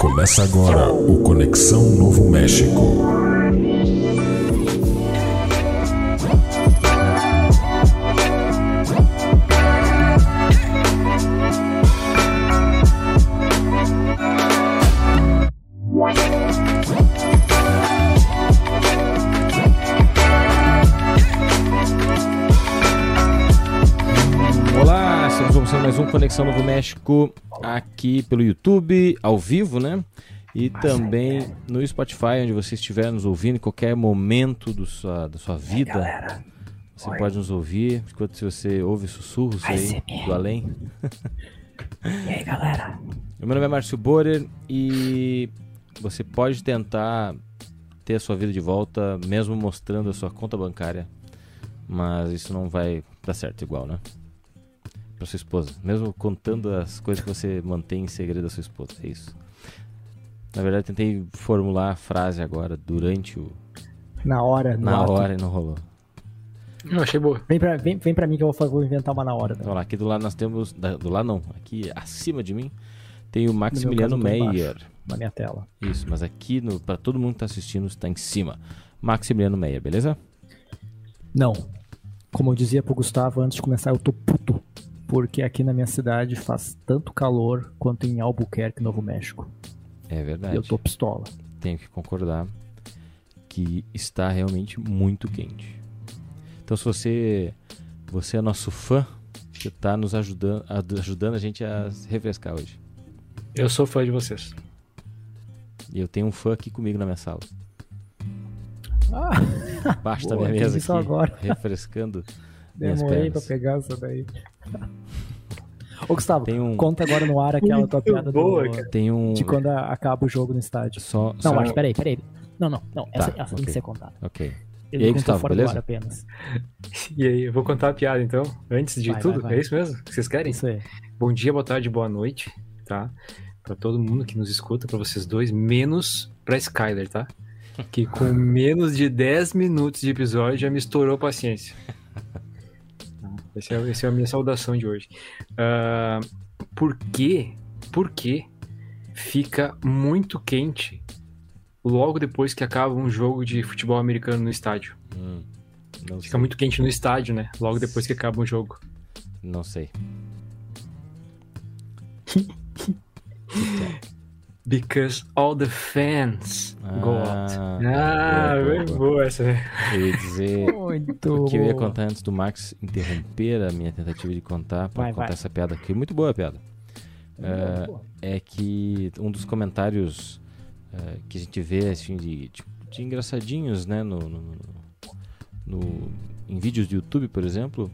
Começa agora o Conexão Novo México. Olá, estamos começando mais um Conexão Novo México aqui pelo YouTube, ao vivo, né? E também no Spotify, onde você estiver nos ouvindo, em qualquer momento do sua, da sua vida. Você pode nos ouvir, enquanto se você ouve sussurros aí do além. E aí, galera? Meu nome é Márcio Borer e você pode tentar ter a sua vida de volta, mesmo mostrando a sua conta bancária, mas isso não vai dar certo igual, né? Pra sua esposa, mesmo contando as coisas que você mantém em segredo da sua esposa, é isso. Na verdade, eu tentei formular a frase agora durante o. Na hora, na ato. hora e não rolou. Eu achei boa. Vem pra, vem, vem pra mim que eu vou, vou inventar uma na hora. Vamos lá, aqui do lado nós temos. da- do lado não, aqui acima de mim tem o No Maximiliano caso, Meyer. embaixo, Na minha tela. Isso, mas aqui, no, pra todo mundo que tá assistindo, está em cima. Maximiliano Meyer, beleza? Não. Como eu dizia pro Gustavo antes de começar, eu tô puto. Porque aqui na minha cidade faz tanto calor quanto em Albuquerque, Novo México. É verdade. eu tô pistola. tenho que concordar que está realmente muito quente. Então, se você você é nosso fã, você está nos ajudando, a- ajudando a gente a se refrescar hoje. Eu sou fã de vocês. E eu tenho um fã aqui comigo na minha sala. Ah, Embaixo da Boa, minha mesa aqui, agora. refrescando demorei pra pegar essa daí. Ô, Gustavo, Tem um, conta agora no ar aquela tua piada boa, do, tem um de quando acaba o jogo no estádio. só, Não, só mas peraí, peraí. Não, não, não. Essa, Tá, essa tem ok. que ser contada. OK. Ele E aí, contou Gustavo, fora do beleza? ar apenas. E aí, eu vou contar a piada então, antes de Vai, tudo. vai, vai. É isso mesmo que vocês querem? Isso aí. Bom dia, boa tarde, boa noite, tá? Pra todo mundo que nos escuta, pra vocês dois, menos pra Skyler, tá? Que com menos de 10 minutos de episódio já me estourou a paciência. Essa é, essa é a minha saudação de hoje. Ah, por quê? Por que fica muito quente logo depois que acaba um jogo de futebol americano no estádio? Hum, Fica sei. muito quente no estádio, né? Logo depois que acaba um jogo. Não sei. Because all the fans go out. Ah, Ah, boa, bem boa, boa essa. Eu ia dizer Muito O que eu ia contar antes do Max interromper a minha tentativa de contar para contar vai. essa piada aqui, muito boa a piada. É, é que um dos comentários é, que a gente vê assim de, de, de engraçadinhos, né, no, no, no- em vídeos do YouTube, por exemplo,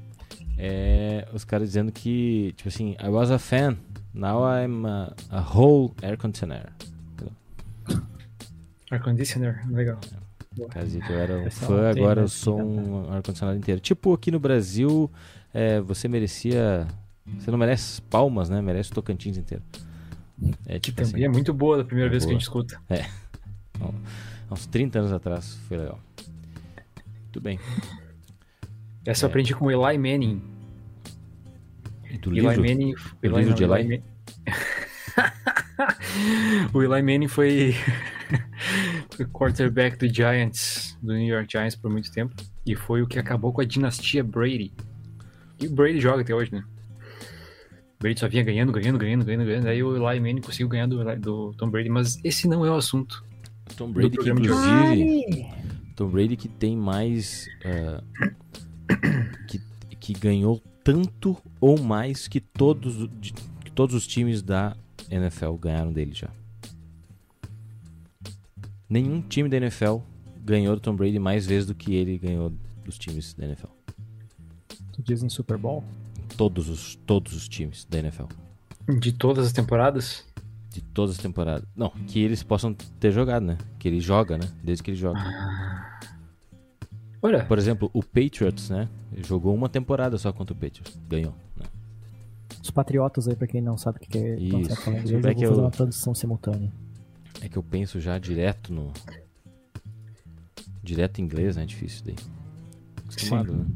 é os caras dizendo que tipo assim, I was a fan, now I'm a, a whole air conditioner. Air conditioner, legal. Dizer que eu era um Essa fã, agora né, eu sou que um ar-condicionado inteiro. Tipo, aqui no Brasil, é, você merecia. Você não merece palmas, né? Merece o Tocantins inteiro. É Que tipo também assim, é muito boa da primeira É vez que a boa. gente escuta. há uns 30 anos atrás foi legal. Muito bem. Essa eu É. aprendi com o Eli Manning. E do Eli livro? Manning. Do livro de Eli? Man- o Eli Manning foi, foi quarterback do Giants, do New York Giants por muito tempo. E foi o que acabou com a dinastia Brady. E o Brady joga até hoje, né? O Brady só vinha ganhando, ganhando, ganhando, ganhando, ganhando. Aí o Eli Manning conseguiu ganhar do, Eli- do Tom Brady. Mas esse não é o assunto. Tom Brady, que inclusive. Tom Brady que tem mais. ah, que, que ganhou tanto ou mais que todos, que todos os times da NFL ganharam dele já. Nenhum time da NFL ganhou do Tom Brady mais vezes do que ele ganhou dos times da NFL. Tu diz em Super Bowl? Todos os, todos os times da NFL. De todas as temporadas. De todas as temporadas. Não, que eles possam ter jogado, né? Que ele joga, né? Desde que ele joga. Olha, Por exemplo, o Patriots, né? Jogou uma temporada só contra o Patriots. Ganhou. Né? Os Patriotas aí, pra quem não sabe o que é, Isso. sabe falar inglês, Como é eu que vou fazer eu- uma tradução simultânea. É que eu penso já direto no. Direto em inglês, né? É difícil daí. Acostumado, né?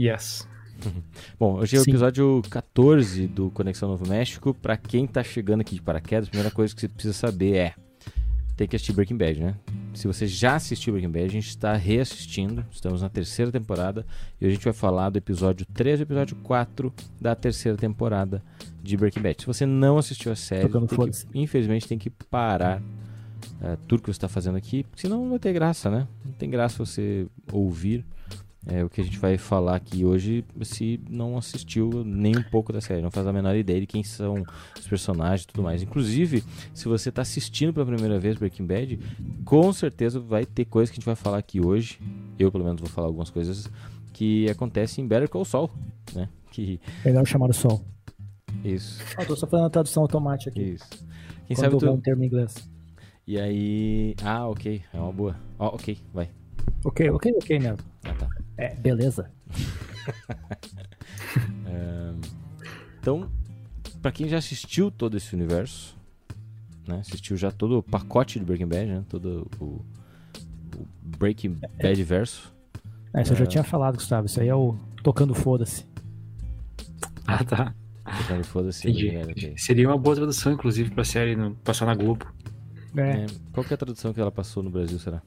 yes. Bom, hoje é o Sim. episódio 14 do Conexão Novo México. Pra quem tá chegando aqui de paraquedas, a primeira coisa que você precisa saber é: tem que assistir Breaking Bad, né? Se você já assistiu Breaking Bad, a gente está reassistindo. Estamos na terceira temporada e hoje a gente vai falar do episódio 3 e episódio 4 da terceira temporada de Breaking Bad. Se você não assistiu a série, tem que- infelizmente tem que parar eh, tudo que você está fazendo aqui, senão não vai ter graça, né? Não tem graça você ouvir é, o que a gente vai falar aqui hoje se não assistiu nem um pouco da série, não faz a menor ideia de quem são os personagens e tudo mais. Inclusive, se você está assistindo pela primeira vez Breaking Bad, com certeza vai ter coisas que a gente vai falar aqui hoje. Eu, pelo menos, vou falar algumas coisas que acontecem em Better Call Saul, né? Que Melhor chamar o sol. isso, Ah, tô só fazendo a tradução automática aqui. isso. Quem quando sabe tu... um termo em inglês. E aí, ah, ok, é uma boa. Ó, ok, vai. Ok, ok, ok, né? Ah, tá. É, beleza. Então, pra quem já assistiu todo esse universo, né? Assistiu já todo o pacote de Breaking Bad, né? Todo o, o Breaking Bad verso. É, isso eu já tinha falado, Gustavo. Isso aí é o tocando foda-se. Ah, tá. Tocando foda-se. Seria uma boa tradução, inclusive, pra série no, passar na Globo. É, É, qual que é a tradução que ela passou no Brasil, será?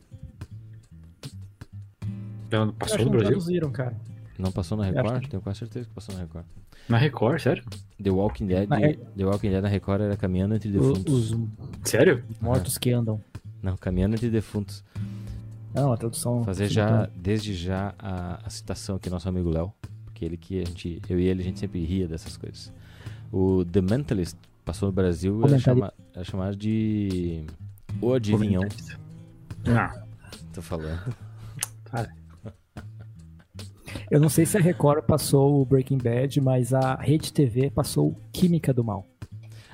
Ela passou no não Brasil? traduziram, cara. Não passou na Record? que- Tenho quase certeza que passou na Record. Na Record, sério? The Walking Dead, Na Re- The Walking Dead na Record era Caminhando Entre O- Defuntos. os Sério? mortos que andam. Não, Caminhando Entre Defuntos. Não, a tradução. Fazer já, desde já, a, a citação aqui, nosso amigo Léo. Porque ele que a gente, eu e ele, a gente sempre ria dessas coisas. O The Mentalist passou no Brasil e era, chama, era chamado de O Adivinhão. Não. Tô falando. Eu não sei se a Record passou o Breaking Bad, mas a Rede TV passou Química do Mal.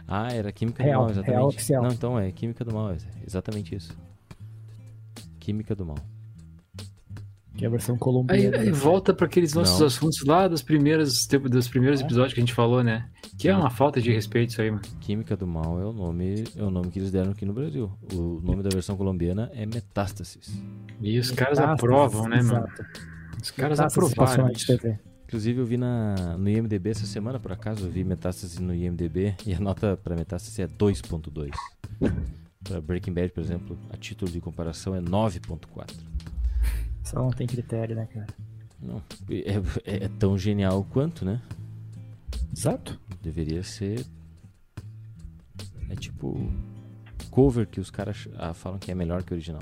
Ah, era Química Real, do Mal, exatamente. real oficial. Não, então é Química do Mal, é exatamente isso. Química do Mal. Que é a versão Aí, colombiana. aí volta para aqueles nossos Não. assuntos lá dos primeiros, tempo- dos primeiros É. episódios que a gente falou, né? Que é uma falta de respeito isso aí, mano. Química do Mal é o nome, é o nome que eles deram aqui no Brasil. O nome da versão colombiana é Metástasis. E os caras Metástases, aprovam, né, mano? Os caras aprovaram TV. Inclusive eu vi na, no IMDB essa semana, por acaso, eu vi Metástase no IMDB e a nota para Metástase é 2.2. Para Breaking Bad, por exemplo, a título de comparação é 9.4. Só não tem critério, né, cara? Não, é, é- é tão genial quanto, né? Exato. Deveria ser. É tipo cover que os caras ah, falam que é melhor que o original.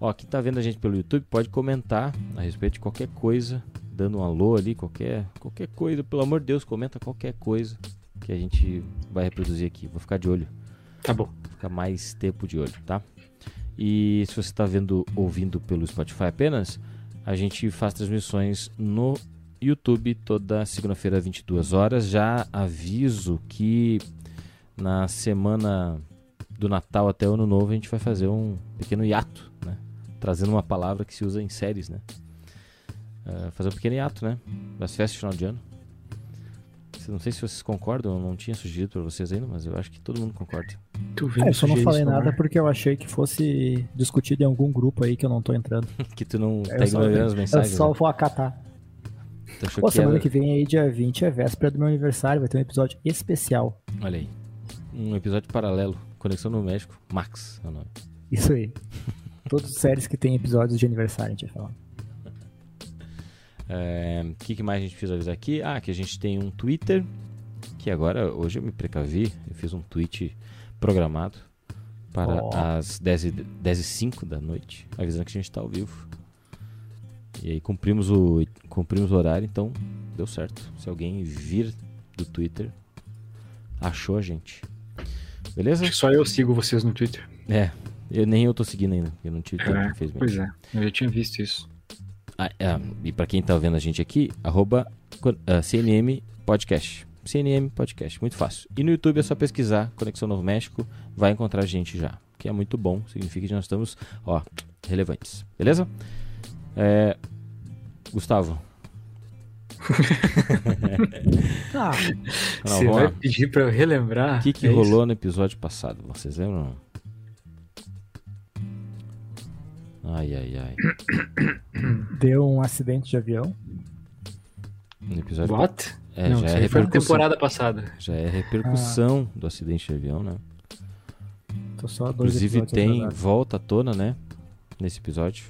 Ó, quem tá vendo a gente pelo YouTube pode comentar a respeito de qualquer coisa, dando um alô ali, qualquer, qualquer coisa, pelo amor de Deus, comenta qualquer coisa que a gente vai reproduzir aqui. Vou ficar de olho, Tá bom. vou ficar mais tempo de olho, tá? E se você está vendo, ouvindo pelo Spotify apenas, a gente faz transmissões no YouTube toda segunda-feira, 22 horas. Já aviso que na semana do Natal até o Ano Novo a gente vai fazer um pequeno hiato, né? Trazendo uma palavra que se usa em séries, né? Ah, fazer um pequeno hiato, né? Das festas de final de ano. Não sei se vocês concordam, eu não tinha sugerido para vocês ainda, mas eu acho que todo mundo concorda. É, eu só não falei nada porque eu achei que fosse discutido em algum grupo aí que eu não tô entrando. que tu não Eu tá só- ignorando as Eu mensagens. só né? vou acatar. Pô, que semana era- que vem aí, dia 20, é véspera do meu aniversário. Vai ter um episódio especial. Olha aí. Um episódio paralelo. Conexão no México. Max é o nome. Isso aí. Todas as séries que tem episódios de aniversário, a gente vai falar. É, O que, que mais a gente precisa avisar aqui? Ah, que a gente tem um Twitter. Que agora, hoje eu me precavi. Eu fiz um tweet programado para Ó. as 10 e, 10 e 05 da noite. Avisando que a gente está ao vivo. E aí cumprimos o, cumprimos o horário, então deu certo. Se alguém vir do Twitter, achou a gente. Beleza? Acho que só eu sigo vocês no Twitter. É, eu, nem eu tô seguindo ainda. Eu não tive tempo, É, infelizmente. Pois é, eu já tinha visto isso. Ah, é, e pra quem tá vendo a gente aqui, arroba co- ah, CNM Podcast. CNM Podcast, muito fácil. E no YouTube é só pesquisar Conexão Novo México, vai encontrar a gente já. Que é muito bom, significa que nós estamos, ó, relevantes. Beleza? É, Gustavo. Ah, Não, Você vai lá. pedir pra eu relembrar? O que, que É isso? rolou no episódio passado? Vocês lembram? Ai, ai, ai. deu um acidente de avião. No episódio. What? É, não, já isso é foi na repercussão. temporada passada. Já é repercussão do acidente de avião, né? Tô só dois Inclusive tem volta à tona, né? Nesse episódio.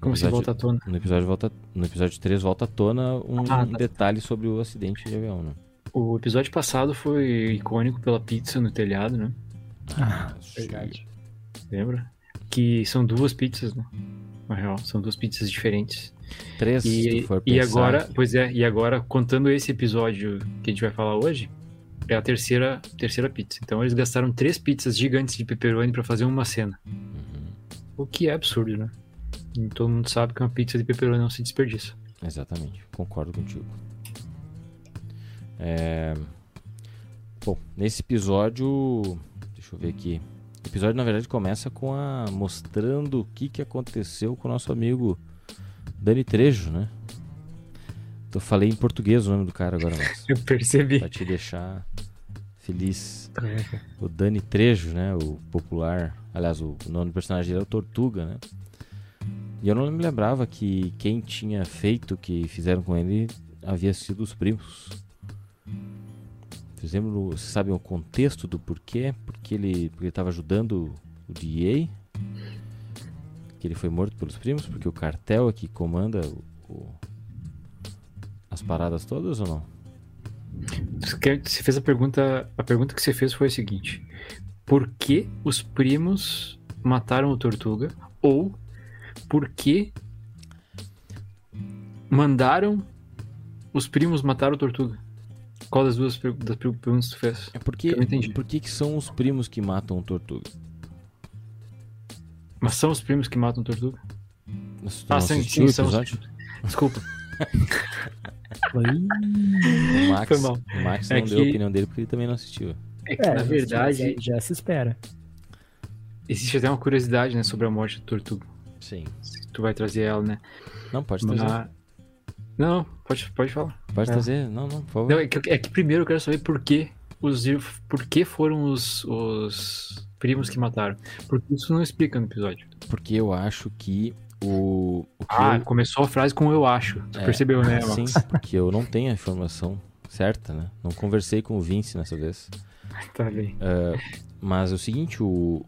Como se Episódio- volta à tona? No episódio, volta, no episódio 3 volta à tona um Ah, tá. detalhe sobre o acidente de avião, né? O episódio passado foi icônico pela pizza no telhado, né? Ah, verdade. Lembra? Que são duas pizzas, né? Na real, são duas pizzas diferentes. Três, E, e agora, pois é, e agora, contando esse episódio que a gente vai falar hoje, é a terceira, terceira pizza. Então eles gastaram três pizzas gigantes de pepperoni pra fazer uma cena. Uhum, O que é absurdo, né? E todo mundo sabe que uma pizza de pepperoni não se desperdiça. exatamente, concordo contigo. É... Bom, nesse episódio. Deixa eu ver aqui. O episódio, na verdade, começa com a. mostrando o que, que aconteceu com o nosso amigo Dani Trejo, né? Eu falei em português o nome do cara agora, mas. Eu percebi. pra te deixar feliz. O Dani Trejo, né? O popular. Aliás, o nome do personagem dele é o Tortuga, né? E eu não me lembrava que quem tinha feito o que fizeram com ele havia sido os primos. Lembram, vocês sabem o contexto do porquê? Porque ele porque estava ajudando o DEA? Que ele foi morto pelos primos? Porque o cartel é que comanda o- o- as paradas todas ou não? Você fez a pergunta. A pergunta que você fez foi a seguinte: Por que os primos mataram o Tortuga? Ou por que mandaram os primos matar o Tortuga? Qual das duas das per- perguntas tu fez? É porque, Eu não entendi. por que, que são os primos que matam o Tortuga? Mas são os primos que matam o Tortuga? Mas Ah, não sim, assistiu sim, são os? Desculpa. O Max, Foi mal. o Max É não deu a que- opinião dele porque ele também não assistiu. É que, é, na verdade, Já, já se espera. existe até uma curiosidade né, sobre a morte do Tortuga. Sim. Se tu vai trazer ela, né? Não, pode trazer. Mas- Não, não, pode, pode falar. Pode é. trazer. Não, não, por favor. Não, é, que, é que primeiro eu quero saber por que os ir- por que foram os, os primos que mataram. Porque isso não explica no episódio. Porque eu acho que o. o que Ah, eu- começou a frase com eu acho. Tu É, percebeu, né, Sim, Max? porque eu não tenho a informação certa, né? Não conversei com o Vince nessa vez. Tá bem. Mas é o seguinte, o,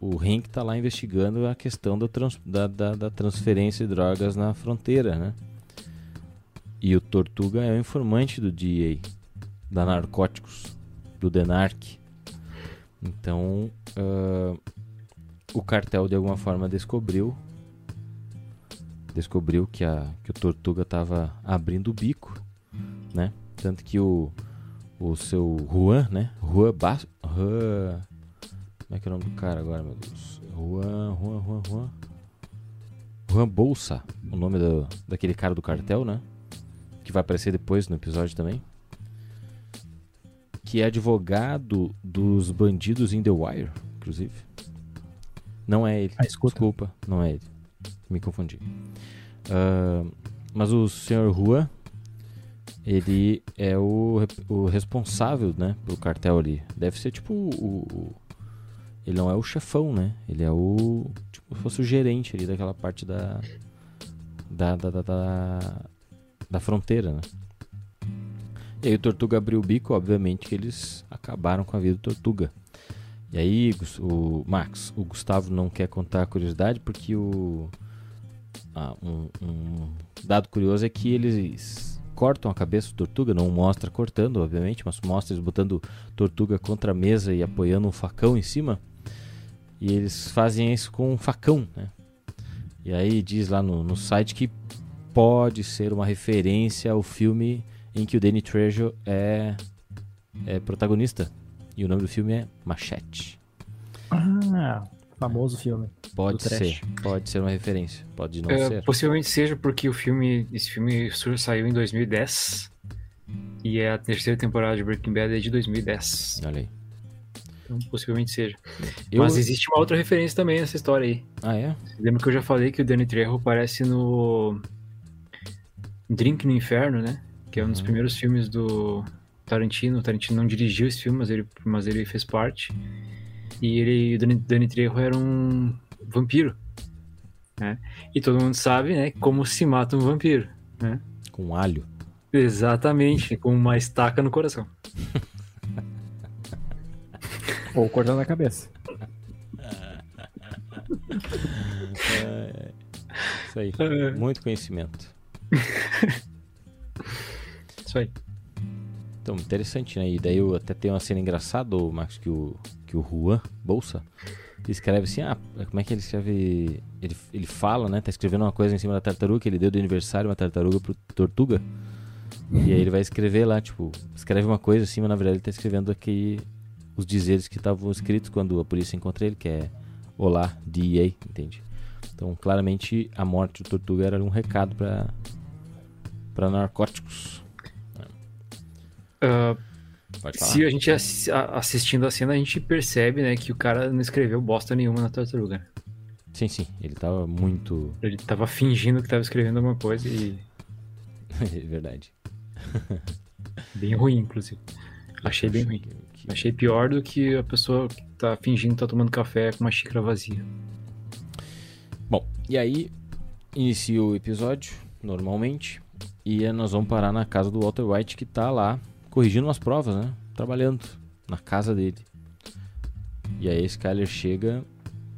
o Hank tá lá investigando a questão da, trans- da, da- da transferência de drogas na fronteira, né? E o Tortuga é o informante do DEA, da Narcóticos, do DENARC. Então, ah, o cartel de alguma forma descobriu descobriu que, a, que o Tortuga tava abrindo o bico, né? Tanto que o, o seu Juan, né? Juan Bas... Juan... Como é que é o nome do cara agora, meu Deus? Juan, Juan, Juan, Juan... Juan Bolsa, o nome do, daquele cara do cartel, né? Que vai aparecer depois no episódio também. Que é advogado dos bandidos in The Wire, inclusive. Não é ele. Ah. Desculpa, não é ele. Me confundi. Ah, mas o Sr. Juan, ele é o, o responsável, né, pelo cartel ali. Deve ser tipo o, o- ele não é o chefão, né? Ele é o tipo se fosse o gerente ali daquela parte da da da, da, da, da fronteira, né? E aí o Tortuga abriu o bico, obviamente que eles acabaram com a vida do Tortuga. E aí, o Max, o Gustavo não quer contar a curiosidade porque o ah, um, um dado curioso é que eles cortam a cabeça do Tortuga, não mostra cortando, obviamente, mas mostra eles botando Tortuga contra a mesa e apoiando um facão em cima. E eles fazem isso com um facão, né? E aí diz lá no, no site que pode ser uma referência ao filme em que o Danny Trejo é, é protagonista. E o nome do filme é Machete. Ah, famoso filme. Pode ser, pode ser uma referência, pode não É, ser. possivelmente seja porque o filme, esse filme saiu em 2010 e a terceira temporada de Breaking Bad é de 2010. Olha aí. Então, possivelmente seja. Eu... Mas existe uma outra referência também nessa história aí. Ah, é? Lembra que eu já falei que o Danny Trejo aparece no Drink no Inferno, né? Que é um dos Uhum. primeiros filmes do Tarantino. O Tarantino não dirigiu esse filme, mas ele, mas ele fez parte. E ele, o Danny, Danny Trejo era um vampiro, né? E todo mundo sabe, né? Como se mata um vampiro, né? Com alho. Exatamente, com uma estaca no coração. Ou cortando a cabeça. É, isso aí. É. Muito conhecimento. Isso aí. Então, interessante, né? E daí eu até tem uma cena engraçada, Max, que o, que o Juan Bolsa escreve assim, ah, como é que ele escreve? Ele, ele fala, né? Tá escrevendo uma coisa em cima da tartaruga, que ele deu de aniversário uma tartaruga pro Tortuga. E aí ele vai escrever lá, tipo, escreve uma coisa assim, mas na verdade ele tá escrevendo aqui os dizeres que estavam escritos quando a polícia encontra ele, que é Olá, DEA, entende? Então, claramente, a morte do Tortuga era um recado pra para narcóticos. Ah, Pode falar. se a gente assistindo a cena, a gente percebe, né, que o cara não escreveu bosta nenhuma na tartaruga. né? Sim, sim, ele tava muito. Ele tava fingindo que tava escrevendo alguma coisa e é verdade. bem ruim, inclusive. Achei bem ruim. Que- Achei pior do que a pessoa que tá fingindo que tá tomando café com uma xícara vazia. Bom, e aí inicia o episódio, normalmente, e nós vamos parar na casa do Walter White, que tá lá corrigindo umas provas, né? Trabalhando na casa dele. E aí Skyler chega,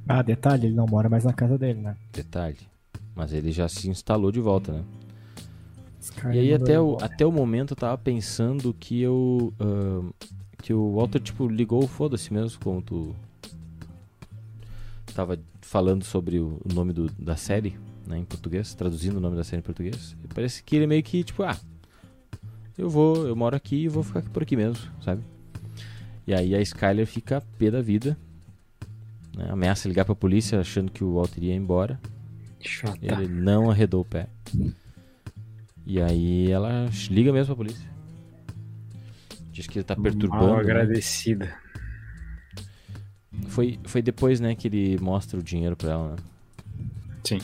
Ah, detalhe, ele não mora mais na casa dele, né? detalhe, mas ele já se instalou de volta, né? Skyler E aí até o, até o momento eu tava pensando que eu. ahn, que o Walter, tipo, ligou o foda-se mesmo, como tu. Tava falando sobre o o nome do- da série, né, em português, traduzindo o nome da série em português. E parece que ele meio que, tipo, ah, eu vou, eu moro aqui e vou ficar por aqui mesmo, sabe? E aí a Skyler fica pé da vida, né, ameaça ligar pra polícia achando que o Walter ia embora. Chata. Ele não arredou o pé. E aí ela liga mesmo pra polícia. Diz que ele tá Mal perturbando. né? agradecida. Foi, foi depois, né, que ele mostra o dinheiro pra ela, né? Sim.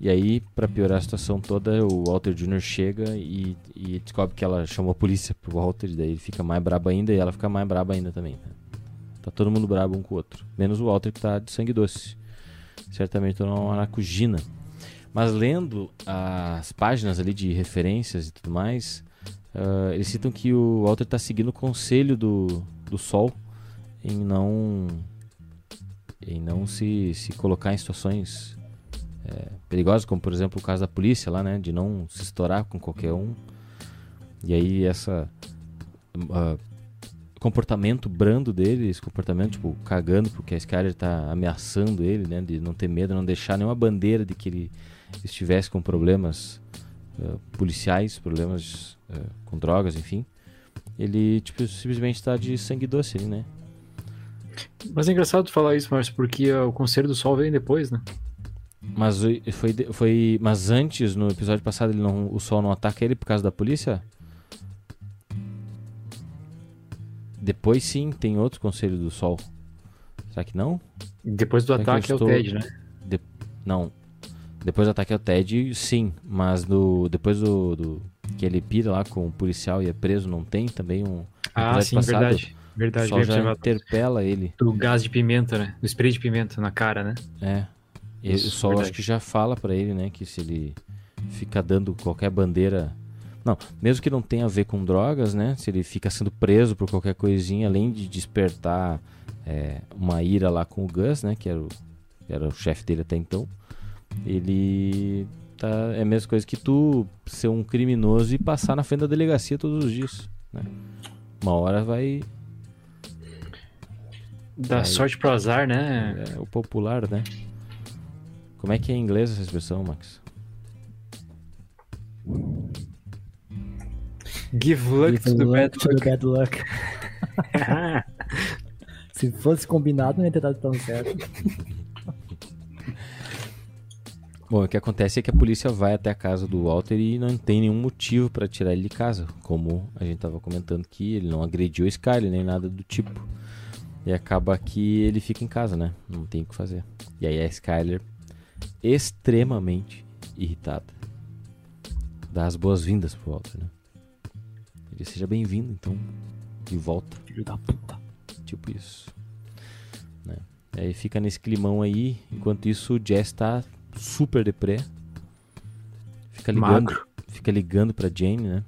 E aí, pra piorar a situação toda, o Walter Jr. chega e, e descobre que ela chamou a polícia pro Walter, e daí ele fica mais brabo ainda e ela fica mais braba ainda também. né? Tá todo mundo brabo um com o outro. Menos o Walter que tá de sangue doce. Certamente tá uma maracujina. Mas lendo as páginas ali de referências e tudo mais, ah, eles citam que o Walter tá seguindo o conselho do, do Sol em não em não se, se colocar em situações é, perigosas, como por exemplo o caso da polícia lá, né, de não se estourar com qualquer um. E aí essa ah, comportamento brando dele, esse comportamento tipo cagando porque a Skyler tá ameaçando ele, né, de não ter medo, não deixar nenhuma bandeira de que ele estivesse com problemas ah, policiais, problemas ah, com drogas, enfim. Ele tipo simplesmente tá de sangue doce ali, né? Mas é engraçado falar isso, Márcio, porque o Conselho do Sol vem depois, né? Mas o- foi, de- foi mas antes no episódio passado ele não, o sol não ataca ele por causa da polícia? Depois sim tem outro conselho do sol. Será que não? Depois do Será ataque é o estou- Ted, né? Não. Depois do ataque ao Ted, sim. Mas do, depois do, do- que ele pira lá com o policial e é preso, não tem também um. Ah, sim, passado, verdade. O Verdade, sol bem já observado. interpela ele. Do gás de pimenta, né? Do spray de pimenta na cara, né? É. E o Isso, sol verdade. acho que já fala pra ele, né, que se ele fica dando qualquer bandeira, não, mesmo que não tenha a ver com drogas, né, se ele fica sendo preso por qualquer coisinha, além de despertar é, uma ira lá com o Gus, né, que era o, era o chefe dele até então, ele tá é a mesma coisa que tu ser um criminoso e passar na frente da delegacia todos os dias, né? Uma hora vai Da Aí. sorte pro azar, né? é o popular, né? Como é que é em inglês essa expressão, Max? Give luck Give to the luck bad to the luck. bad luck. Se fosse combinado, não ia ter dado tão certo. Bom, o que acontece é que a polícia vai até a casa do Walter e não tem nenhum motivo pra tirar ele de casa, como a gente tava comentando que ele não agrediu a Skyler nem nada do tipo. E acaba que ele fica em casa, né? Não tem o que fazer. E aí a Skyler, extremamente irritada, dá as boas-vindas pro Walter, né? Ele seja bem-vindo, então, de volta. Filho da puta. Tipo isso. Né? Aí fica nesse climão aí, enquanto isso o Jess tá super deprê. fica ligando, Magro. fica ligando pra Jane, né?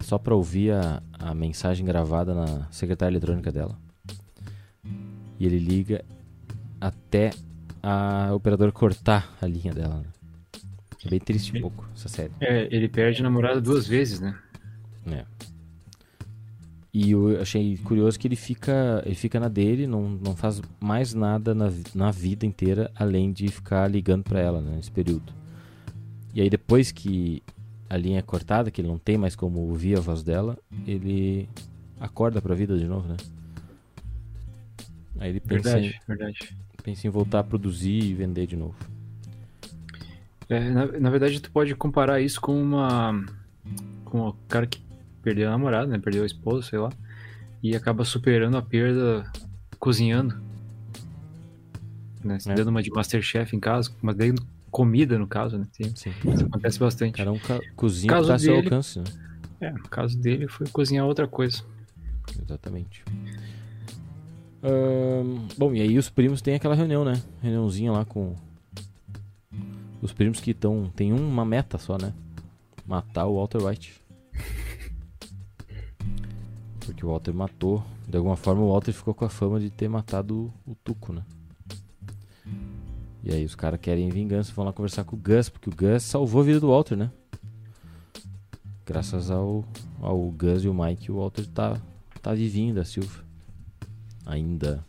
Só pra ouvir a, a mensagem gravada na secretária eletrônica dela. E ele liga até a operadora cortar a linha dela. Né? É bem triste um pouco essa série. É, ele perde a namorada duas vezes, né? É. E eu achei curioso que ele fica, ele fica na dele, não, não faz mais nada na, na vida inteira além de ficar ligando pra ela né, nesse período. E aí depois que a linha é cortada, que ele não tem mais como ouvir a voz dela, ele acorda pra vida de novo, né? Aí ele pensa, em, Verdade, verdade. Pensa em voltar a produzir e vender de novo. É, na, na verdade, tu pode comparar isso com uma. com o cara que perdeu a namorada, né? Perdeu a esposa, sei lá. E acaba superando a perda cozinhando. Né? É. Dando uma de Masterchef em casa, mas dando comida no caso, né? Sim, Sim. isso acontece bastante. Cada um ca- cozinha Caso tá a seu dele- alcance, né? É, no caso dele foi cozinhar outra coisa. Exatamente. Bom, e aí os primos têm aquela reunião, né? Reuniãozinha lá com. Os primos que estão. Tem uma meta só, né? Matar o Walter White. Porque o Walter matou. De alguma forma o Walter ficou com a fama de ter matado o, o Tuco, né? E aí os caras querem vingança, vão lá conversar com o Gus, porque o Gus salvou a vida do Walter, né? Graças ao, ao Gus e o Mike, o Walter tá, tá vivinho da Silva. Ainda.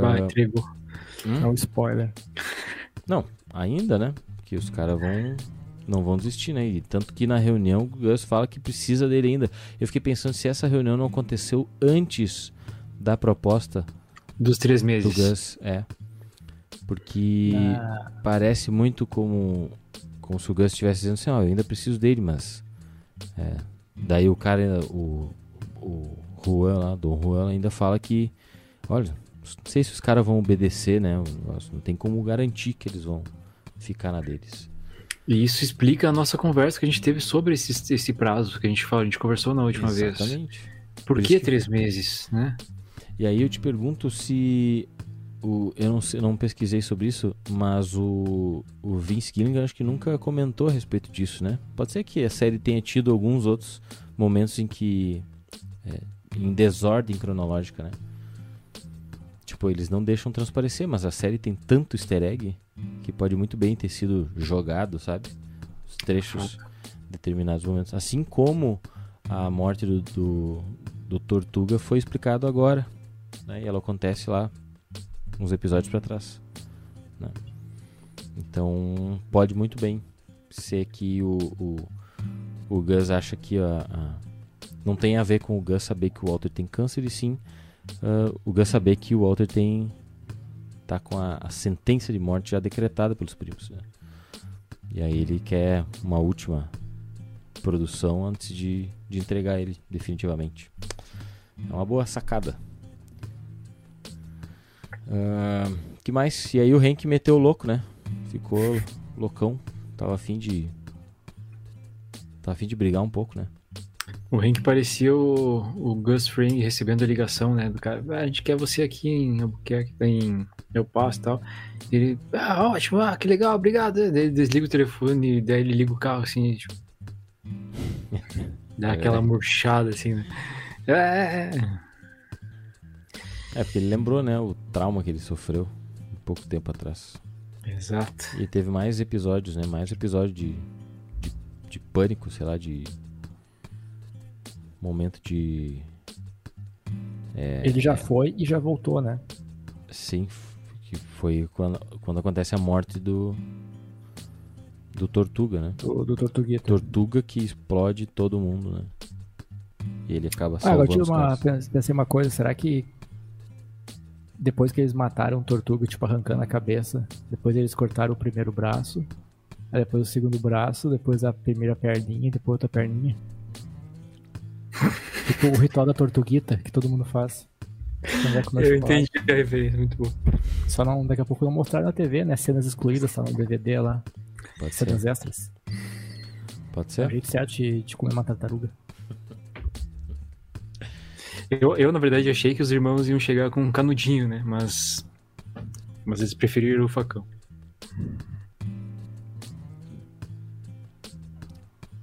Vai, entregou. É um spoiler. não, ainda, né? Que os caras vão. Não vão desistir, né? E tanto que na reunião o Gus fala que precisa dele ainda. Eu fiquei pensando se essa reunião não aconteceu antes da proposta Dos três do meses. Gus. É. Porque Ah, parece muito como, como se o Gus estivesse dizendo assim, ó, eu ainda preciso dele, mas. é, daí o cara, o, o Juan lá, Dom Juan, ainda fala que, olha, não sei se os caras vão obedecer, né? Não tem como garantir que eles vão ficar na deles. E isso explica a nossa conversa que a gente teve sobre esse, esse prazo que a gente falou, a gente conversou na última vez. Exatamente. Por Por que- três meses, né? E aí eu te pergunto se. O, eu não, sei- não pesquisei sobre isso, mas o, o Vince Gilligan acho que nunca comentou a respeito disso, né? Pode ser que a série tenha tido alguns outros momentos em que. é, em desordem cronológica, né? Tipo, eles não deixam transparecer, mas a série tem tanto easter egg que pode muito bem ter sido jogado, sabe? Os trechos, determinados momentos. Assim como a morte do, do, do Tortuga foi explicado agora, né? E ela acontece lá uns episódios pra trás, né? Então pode muito bem ser que o, o, o Gus acha que a, a- não tem a ver com o Gus saber que o Walter tem câncer e sim ah, o Gus saber que o Walter tem tá com a, a sentença de morte já decretada pelos primos, né? E aí ele quer uma última produção antes de, de entregar ele definitivamente. É uma boa sacada. Ah, que mais? E aí o Hank meteu o louco, né? Ficou loucão. Tava afim de. Tava afim de brigar um pouco, né? O Hank parecia o, o Gus Fring recebendo a ligação, né? Do cara, "Ah, a gente quer você aqui em Albuquerque, em El Paso e tal. E ele, ah, ótimo, ah, que legal, obrigado. Daí ele desliga o telefone e daí ele liga o carro assim, tipo. Dá É aquela verdade. murchada assim, né? É, É, porque ele lembrou, né? O trauma que ele sofreu um pouco tempo atrás. exato. E teve mais episódios, né? Mais episódio de, de, de pânico, sei lá, de. Momento de. É, ele já foi e já voltou, né? Sim, que foi quando, quando acontece a morte do. Do Tortuga, né? Do, do Tortuguita. Tortuga que explode todo mundo, né? E ele acaba Ah, salvando tive os uma, caras. pens- pensei uma coisa, será que depois que eles mataram o Tortuga, tipo, arrancando a cabeça, depois eles cortaram o primeiro braço, aí depois o segundo braço, depois a primeira perninha, depois outra perninha. Tipo o ritual da Tortuguita, que todo mundo faz. É Eu entendi a referência, muito bom. Só não, daqui a pouco não mostraram na TV, né? Cenas excluídas, tá no DVD lá, Pode ser. cenas extras. Pode É o ser? jeito certo de, de comer uma tartaruga. Eu, eu, na verdade, achei que os irmãos iam chegar com um canudinho, né? Mas. Mas eles preferiram o facão.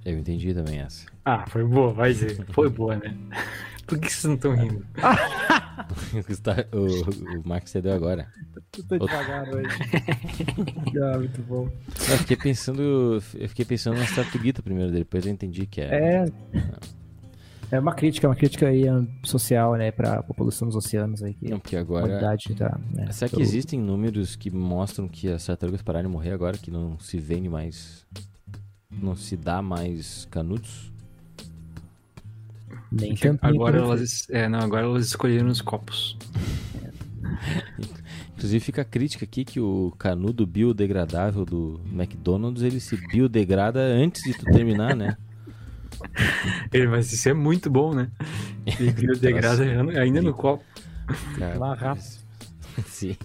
Eu entendi também essa. Ah, foi boa, vai dizer. Foi boa, né? Por que vocês não estão rindo? o, o Max cedeu agora. Eu tô devagar hoje. ah, muito bom. Eu fiquei pensando. Eu fiquei pensando na Tartuguita primeiro, depois eu entendi que é. É. É uma crítica, uma crítica aí social, né, pra população dos oceanos aí. Que Não, porque a agora. tá, né, Será que pelo- existem números que mostram que as tartarugas pararam de morrer agora, que não se vende mais. Não se dá mais canudos? Nem Agora elas, é, não, agora elas escolheram os copos. Inclusive fica a crítica aqui que o canudo biodegradável do McDonald's ele se biodegrada antes de tu terminar, né? Ele, mas isso é muito bom, né? E biodegrada ainda no copo. Cara, Lá rápido. Sim.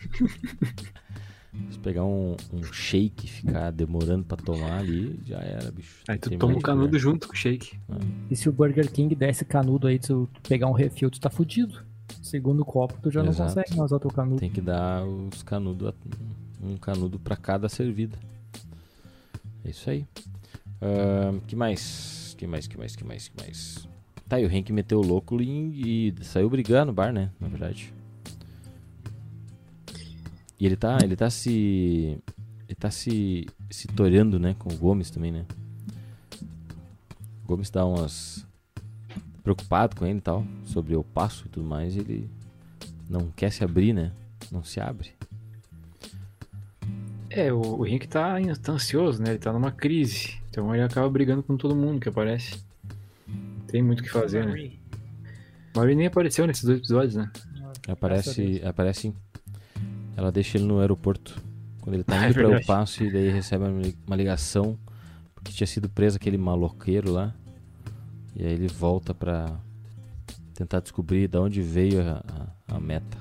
Se pegar um, um shake e ficar demorando pra tomar ali, já era, bicho. Aí tu toma o canudo junto com o shake. E se o Burger King desse canudo aí, tu pegar um refil, tu tá fudido. Segundo copo, tu já Exato. não consegue mais usar teu canudo. Tem que dar os canudos, um canudo pra cada servida. É isso aí. Ahn, que mais? Que mais, que mais, que mais, que mais? Tá, e o Henk meteu o louco e, e saiu brigando no bar, né? Na verdade. E ele tá, ele tá se. Ele tá se. se torando, né? Com o Gomes também, né? O Gomes dá umas. preocupado com ele e tal. Sobre o passo e tudo mais. E ele não quer se abrir, né? Não se abre. É, o, o Henrique tá, tá ansioso, né? Ele tá numa crise. Então ele acaba brigando com todo mundo que aparece. Não tem muito o que fazer, né? Mas ele nem apareceu nesses dois episódios, né? Aparece, aparece sim. Ela deixa ele no aeroporto. Quando ele tá É indo para o verdade. passo e daí recebe uma li- uma ligação porque tinha sido preso aquele maloqueiro lá. E aí ele volta pra tentar descobrir de onde veio a, a- a meta.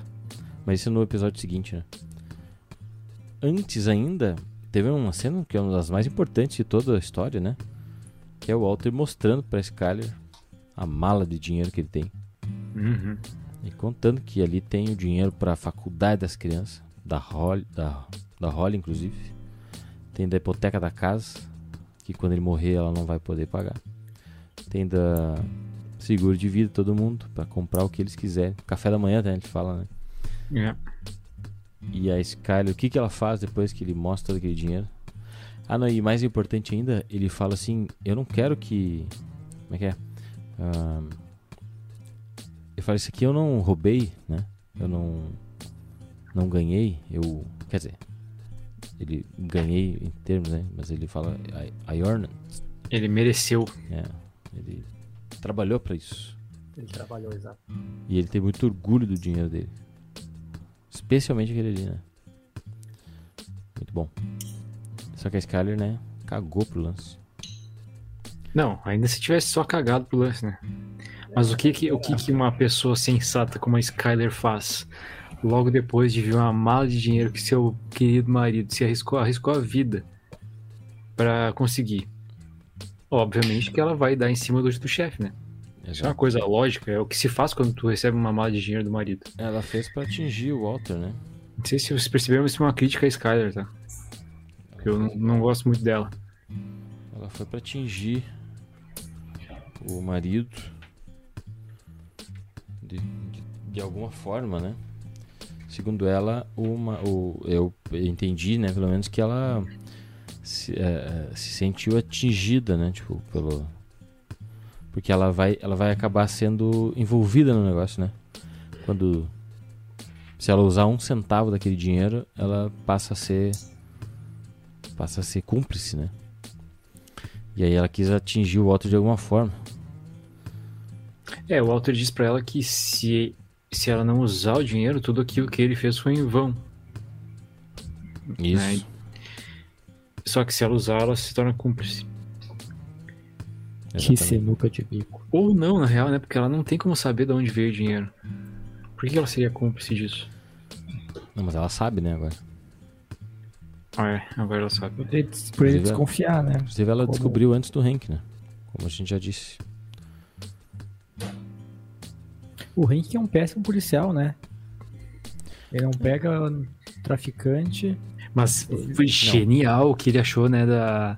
Mas isso no episódio seguinte, né? Antes ainda, teve uma cena que é uma das mais importantes de toda a história, né? Que é o Walter mostrando pra Skyler a mala de dinheiro que ele tem. Uhum. E contando que ali tem o dinheiro para a faculdade das crianças, da Holly, da, da Holly inclusive. Tem da hipoteca da casa, que quando ele morrer ela não vai poder pagar. Tem da seguro de vida todo mundo para comprar o que eles quiserem. Café da manhã, né, ele fala, né? É. E a Skyler, o que, que ela faz depois que ele mostra todo aquele dinheiro? Ah, não, e mais importante ainda, ele fala assim: Eu não quero que. Como é que é? Ah, ele fala: Isso aqui eu não roubei, né? Eu não. Não ganhei. Eu. Quer dizer, ele ganhei em termos, né? Mas ele fala: I, I earned. it." Ele mereceu. É, ele trabalhou para isso. Ele trabalhou, exato. E ele tem muito orgulho do dinheiro dele. Especialmente aquele ali, né? Muito bom. Só que a Skyler, né? Cagou pro lance. Não, ainda se tivesse só cagado pro lance, né? Mas o que que, o que, que uma pessoa sensata como a Skyler faz logo depois de ver uma mala de dinheiro que seu querido marido se arriscou, arriscou a vida pra conseguir? Obviamente que ela vai dar em cima do, do chefe, né? Isso é uma coisa lógica, é o que se faz quando tu recebe uma mala de dinheiro do marido. Ela fez pra atingir o Walter, né? Não sei se vocês perceberam, mas isso é uma crítica a Skyler, tá? Porque eu não, não gosto muito dela. Ela foi pra atingir o marido de, de, de alguma forma, né? Segundo ela, uma, o, eu entendi, né? Pelo menos que ela se, eh, eh, se sentiu atingida, né? Tipo, pelo porque ela vai, ela vai acabar sendo envolvida no negócio, né? Quando se ela usar um centavo daquele dinheiro, ela passa a ser passa a ser cúmplice, né? E aí ela quis atingir o Walter de alguma forma. É, o Walter diz pra ela que se, se ela não usar o dinheiro, tudo aquilo que ele fez foi em vão. Isso. Né? Só que se ela usar, ela se torna cúmplice. Que sinuca de bico. Ou não, na real, né? Porque ela não tem como saber de onde veio o dinheiro. Por que ela seria cúmplice disso? Não, mas ela sabe, né, agora. Ah, é, agora ela sabe. Por ele, ele desconfiar, né? Inclusive ela Como- descobriu antes do Hank, né? Como a gente já disse. O Henk é um péssimo policial, né? Ele não pega traficante. Mas foi genial o que ele achou, né, da,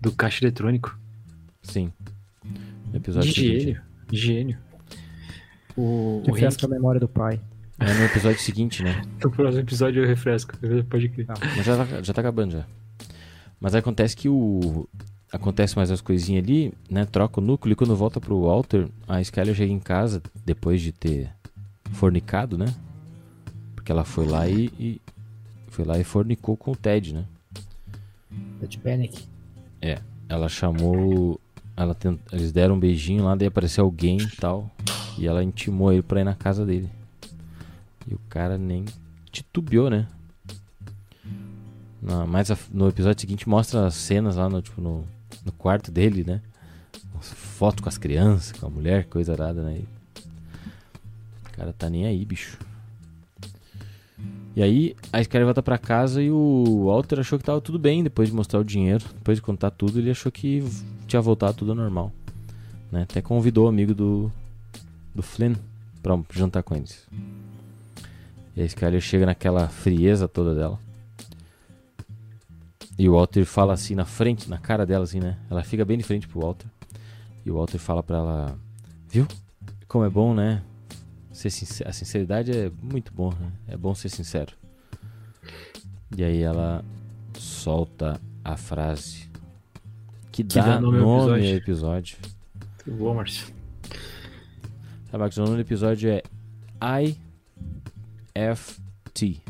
do caixa eletrônico. Sim. No episódio De seguinte. gênio. Gênio. O, Que o refresca Henrique, a memória do pai. É no episódio seguinte, né? no próximo episódio eu refresco. Pode crer. Mas já tá, já tá acabando já. Mas acontece que o. Acontece mais as coisinhas ali, né? Troca o núcleo e quando volta pro Walter, a Skyler chega em casa depois de ter fornicado, né? Porque ela foi lá e. e- foi lá e fornicou com o Ted, né? Ted Panic. Ela chamou. Ela tent, eles deram um beijinho lá, daí apareceu alguém e tal. E ela intimou ele pra ir na casa dele. E o cara nem titubeou, né? Na, mas a- no episódio seguinte mostra as cenas lá no, tipo, no, no quarto dele, né? Foto com as crianças, com a mulher, coisa arada, né? O cara tá nem aí, bicho. E aí a Skyler volta pra casa e o Walter achou que tava tudo bem depois de mostrar o dinheiro. Depois de contar tudo, ele achou que tinha voltado tudo ao normal. Né? Até convidou o amigo do, do Flynn pra jantar com eles. E a Skyler chega naquela frieza toda dela. E o Walter fala assim na frente, na cara dela assim, né? Ela fica bem de frente pro Walter. E o Walter fala pra ela, viu? Como é bom, né? Ser sincer- A sinceridade é muito bom, né? É bom ser sincero. E aí ela solta a frase que dá, dá nome nome, ao episódio. episódio. Boa, Márcio. Sabe, o nome do episódio é IFT.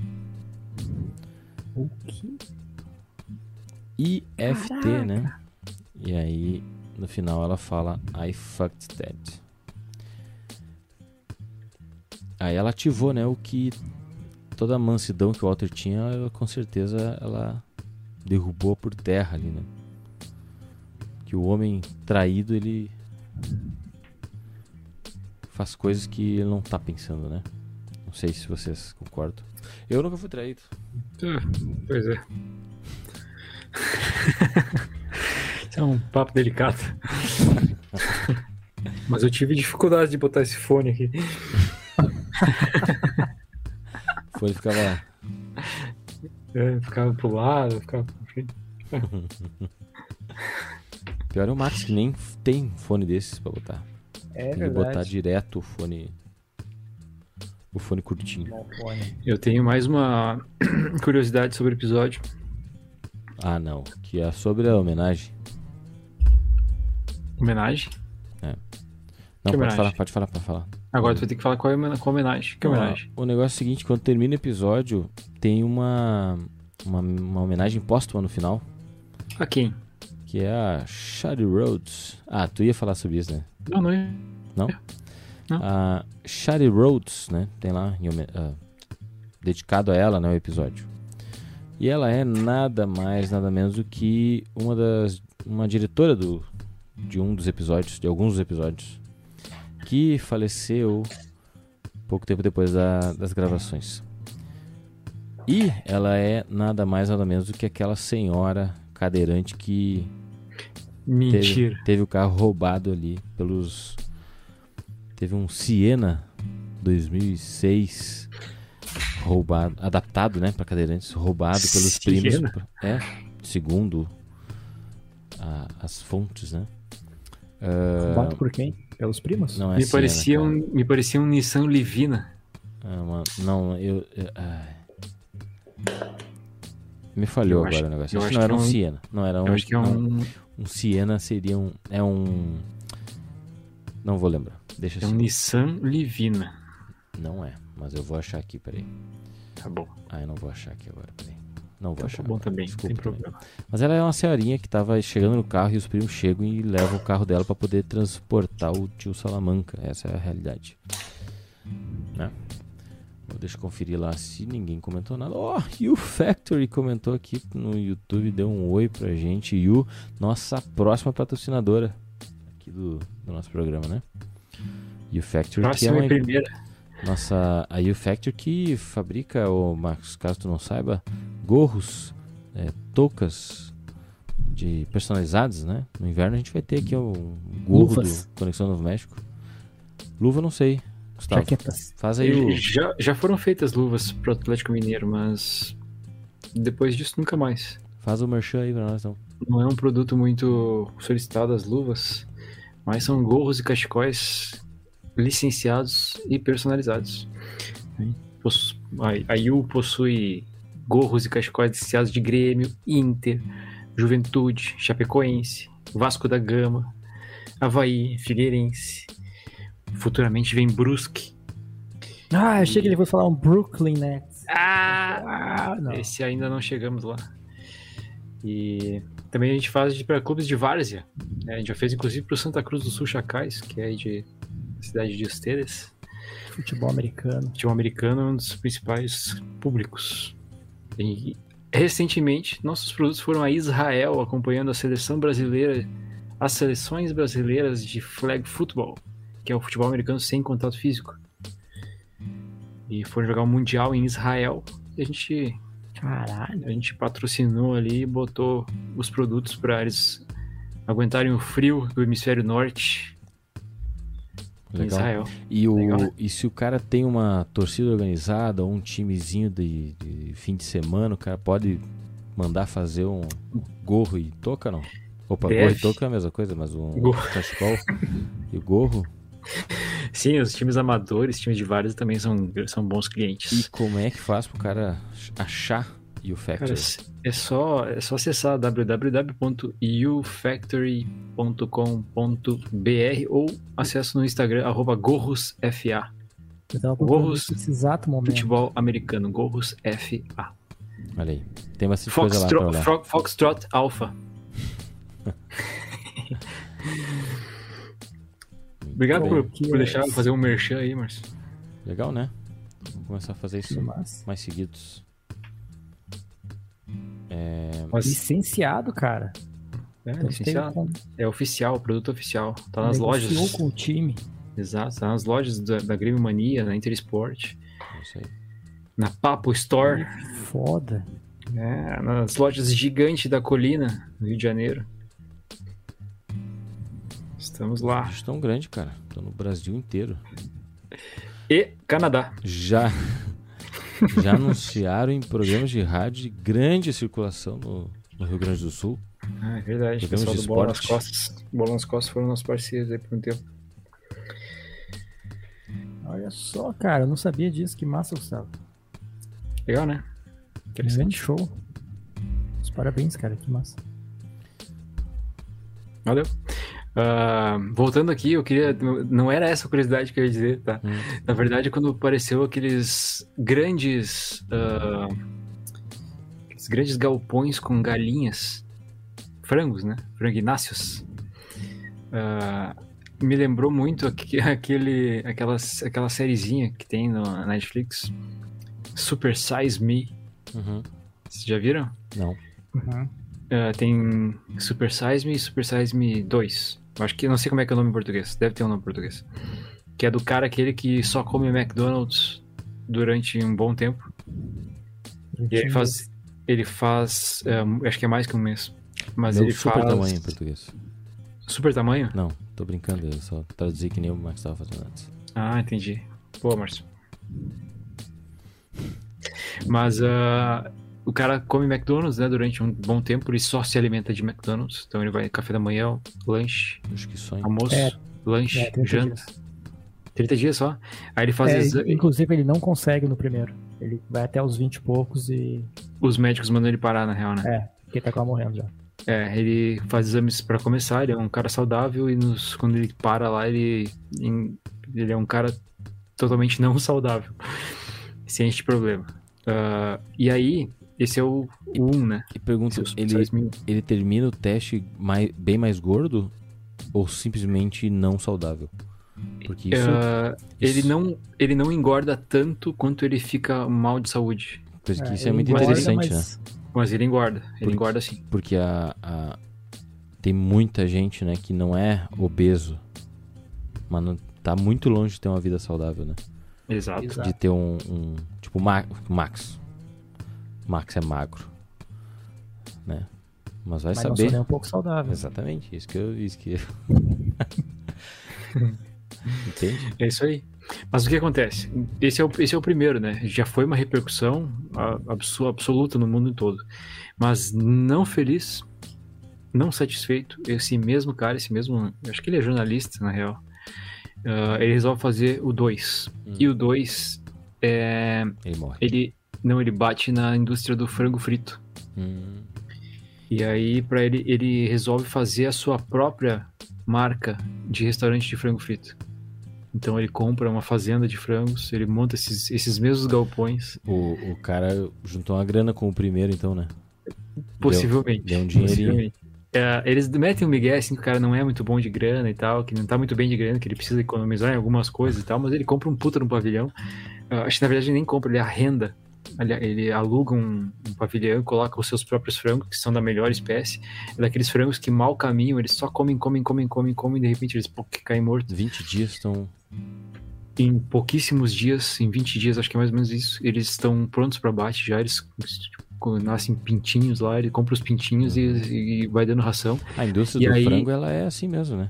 O que? IFT, né? E aí, no final, ela fala I fucked Ted. Aí ela ativou, né? O que toda a mansidão que o Walter tinha, ela, com certeza ela derrubou por terra ali, né? Que o homem traído, ele faz coisas que ele não tá pensando, né? Não sei se vocês concordam. Eu nunca fui traído. Ah, Pois é. Isso é um papo delicado. Mas eu tive dificuldade de botar esse fone aqui. Foi ele ficava É, ficava pro lado, ficava. Pior é o Max que nem tem fone desses pra botar. É Tem que botar direto o fone. O fone curtinho. Fone. Eu tenho mais uma curiosidade sobre o episódio. Ah, não. Que é sobre a homenagem. Homenagem. Não, Que pode homenagem? falar, pode falar, pode falar. Agora tu vai ter que falar qual é a qual homenagem. Que Não, homenagem? O negócio é o seguinte, quando termina o episódio, tem uma, uma, uma homenagem póstuma no final, A quem? que é a Shady Rhodes. Ah, tu ia falar sobre isso, né? Não, não é. Não. A Shady Rhodes, né? Tem lá em ah, dedicado a ela, né, o episódio. E ela é nada mais, nada menos do que uma das uma diretora do de um dos episódios, de alguns dos episódios, que faleceu pouco tempo depois da- das gravações. E ela é nada mais, nada menos do que aquela senhora cadeirante que teve, Mentira. teve o carro roubado ali pelos. Teve um Siena 2006 roubado, adaptado, né, para cadeirantes, roubado pelos primos. Siena? É, segundo a- as fontes, né? Ah, Bato por quem? Pelos primos? não é Me Siena, parecia, cara. um, me parecia um Nissan Livina. Ah, uma- não, eu. eu-. Me falhou Eu acho- agora o negócio. eu Acho que acho não era que um é um- Siena. Não era um. Eu acho que é não, um, um Siena seria um. É um. Não vou lembrar. Deixa é um assim. Nissan Livina. Não é, mas eu vou achar aqui, peraí. Tá bom. Ah, eu não vou achar aqui agora, peraí. Não vou Então achar. tá bom agora, também, desculpa sem também. problema. Mas ela é uma senhorinha que tava chegando no carro e os primos chegam e levam o carro dela pra poder transportar o tio Salamanca. Essa é a realidade. Né? Vou- Deixa eu conferir lá se ninguém comentou nada. Ó, oh, Yu Factory comentou aqui no YouTube, deu um oi pra gente. Yu, nossa próxima patrocinadora aqui do, do nosso programa, né? Yu Factory, que é Próxima uma primeira. Nossa, a U Factor que fabrica, o Marcos, caso tu não saiba, gorros, é, toucas de personalizados, né? No inverno a gente vai ter aqui um gorro Luvas. do Conexão Novo México. Luva não sei, Gustavo. Jaquetas. Faz aí o... Já, já foram feitas luvas pro Atlético Mineiro, mas depois disso nunca mais. Faz o merchan aí pra nós, então. não é um produto muito solicitado as luvas, mas são gorros e cachecóis licenciados e personalizados. A Yu possui gorros e cachecóis licenciados de Grêmio, Inter, Juventude, Chapecoense, Vasco da Gama, Havaí, Figueirense. Futuramente vem Brusque. Ah, eu achei que ele foi falar um Brooklyn Nets. Ah! Ah, não. Esse ainda não chegamos lá. E também a gente faz para clubes de várzea. né? A gente já fez inclusive para o Santa Cruz do Sul Chacais, que é aí de cidade de Esteres. Futebol americano. Futebol americano é um dos principais públicos. E recentemente, nossos produtos foram a Israel, acompanhando a seleção brasileira, as seleções brasileiras de flag football, que é o futebol americano sem contato físico. E foram jogar o Mundial em Israel. E a gente Caralho. a gente patrocinou ali e botou os produtos para eles aguentarem o frio do hemisfério norte Legal. Israel. E, o, Legal. e se o cara tem uma torcida organizada ou um timezinho de, de fim de semana, o cara pode mandar fazer um gorro e touca, não? Opa, Deve. gorro e touca é a mesma coisa, mas um Gorro. cachecol e gorro. Sim, os times amadores, times de vários também são, são bons E clientes. como é que faz pro cara achar o Cara, Factory? é só, é só acessar www.ufactory.com.br ou acesso no Instagram, arroba gorrosfa. Gorros, nesse exato momento. Futebol americano, gorrosfa. Olha aí. Tem bastante coisa lá pra Foxtrot, olhar. Foxtrot Alpha. Obrigado por, por é deixar fazer um merchan aí, Márcio. Legal, né? Vamos começar a fazer isso mais seguidos. É, Mas Licenciado, cara. é, licenciado. tem- é oficial, produto oficial. Tá nas negociou lojas. com o time. Exato, tá nas lojas da, da Grêmio Mania, na Intersport, não sei. na Papo Store, Foda. né, nas lojas gigantes da colina, no Rio de Janeiro. Estamos lá. Bicho tão grande, cara. Tô no Brasil inteiro. E Canadá. Já, já anunciaram em programas de rádio de grande circulação no, no Rio Grande do Sul. Ah, é verdade. O Programas pessoal de do Bola nas esporte. Costas. Bola nas Costas foram nossos parceiros aí por um tempo. Olha só, cara. Eu não sabia disso. Que massa, Gustavo. Legal, né? Grande Interessante. show. Os parabéns, cara. Que massa. Valeu. Ah, voltando aqui, eu queria. Não era essa a curiosidade que eu ia dizer, tá? Hum. Na verdade, quando apareceu aqueles grandes. ah, aqueles grandes galpões com galinhas, frangos, né? Frangináceos. ah, me lembrou muito aque- aquele, aquela, aquela sériezinha que tem no- na Netflix, Super Size Me. Uhum. Vocês já viram? Não. Ah, tem Super Size Me e Super Size Me 2. Acho que não sei como é que é o nome em português. Deve ter um nome em português. Que é do cara aquele que só come McDonald's durante um bom tempo. E ele faz. Ele faz. ah, acho que é mais que um mês. Mas Meu ele super faz. tamanho em português. Super tamanho? Não, tô brincando. Eu só traduzi que nem o Max tava fazendo antes. Ah, entendi. Boa, Márcio. Mas ah, o cara come McDonald's, né, durante um bom tempo, ele só se alimenta de McDonald's. Então ele vai café da manhã, lanche, almoço, É, lanche, é, 30 janta. dias. 30 dias só? Aí ele faz É, exame. inclusive, ele não consegue no primeiro. Ele vai até os 20 e poucos e. Os médicos mandam ele parar, na real, né? É, porque tá quase morrendo já. É, ele faz exames pra começar, ele é um cara saudável e nos- quando ele para lá, ele, em- ele é um cara totalmente não saudável. Ciente de problema. Ah, e aí, esse é o 1, um, né? E pergunta, é ele, ele termina o teste mais, bem mais gordo ou simplesmente não saudável? Porque isso, ele, isso- não, ele não engorda tanto quanto ele fica mal de saúde. que isso é ele muito engorda, interessante, né? mas- Mas ele engorda. Ele Porque- engorda sim. Porque a, a- tem muita gente, né, que não é obeso, mas não, tá muito longe de ter uma vida saudável, né? Exato. De ter um, um- tipo Max. Max é magro, né? Mas vai Mas não sou saber. nem um pouco saudável. Exatamente, isso que eu isso que Entende? É isso aí. Mas o que acontece? Esse é o, esse é o primeiro, né? Já foi uma repercussão absoluta no mundo todo. Mas não feliz, não satisfeito, esse mesmo cara, esse mesmo. Acho que ele é jornalista, na real. ah, ele resolve fazer o 2. Hum. E o 2 é. Ele morre. Ele. Não, ele bate na indústria do frango frito. Hum, E aí, para ele, ele resolve fazer a sua própria marca de restaurante de frango frito. Então ele compra uma fazenda de frangos, ele monta esses, esses mesmos galpões, o, o cara juntou uma grana com o primeiro, então, né? possivelmente. deu um dinheirinho. possivelmente. É, eles metem um migué assim que o cara não é muito bom de grana e tal, que não tá muito bem de grana, que ele precisa economizar em algumas coisas e tal, mas ele compra um puta no pavilhão. Ah, acho que na verdade ele nem compra, ele arrenda. Ele, ele aluga um, um pavilhão, coloca os seus próprios frangos, que são da melhor espécie. É daqueles frangos que mal caminham, eles só comem, comem, comem, comem, comem, e de repente eles pô, caem mortos. 20 dias estão. Em pouquíssimos dias, em 20 dias, acho que é mais ou menos isso, eles estão prontos para bate já, eles tipo, nascem pintinhos lá, ele compra os pintinhos e, e vai dando ração. A indústria E do aí- frango, ela é assim mesmo, né?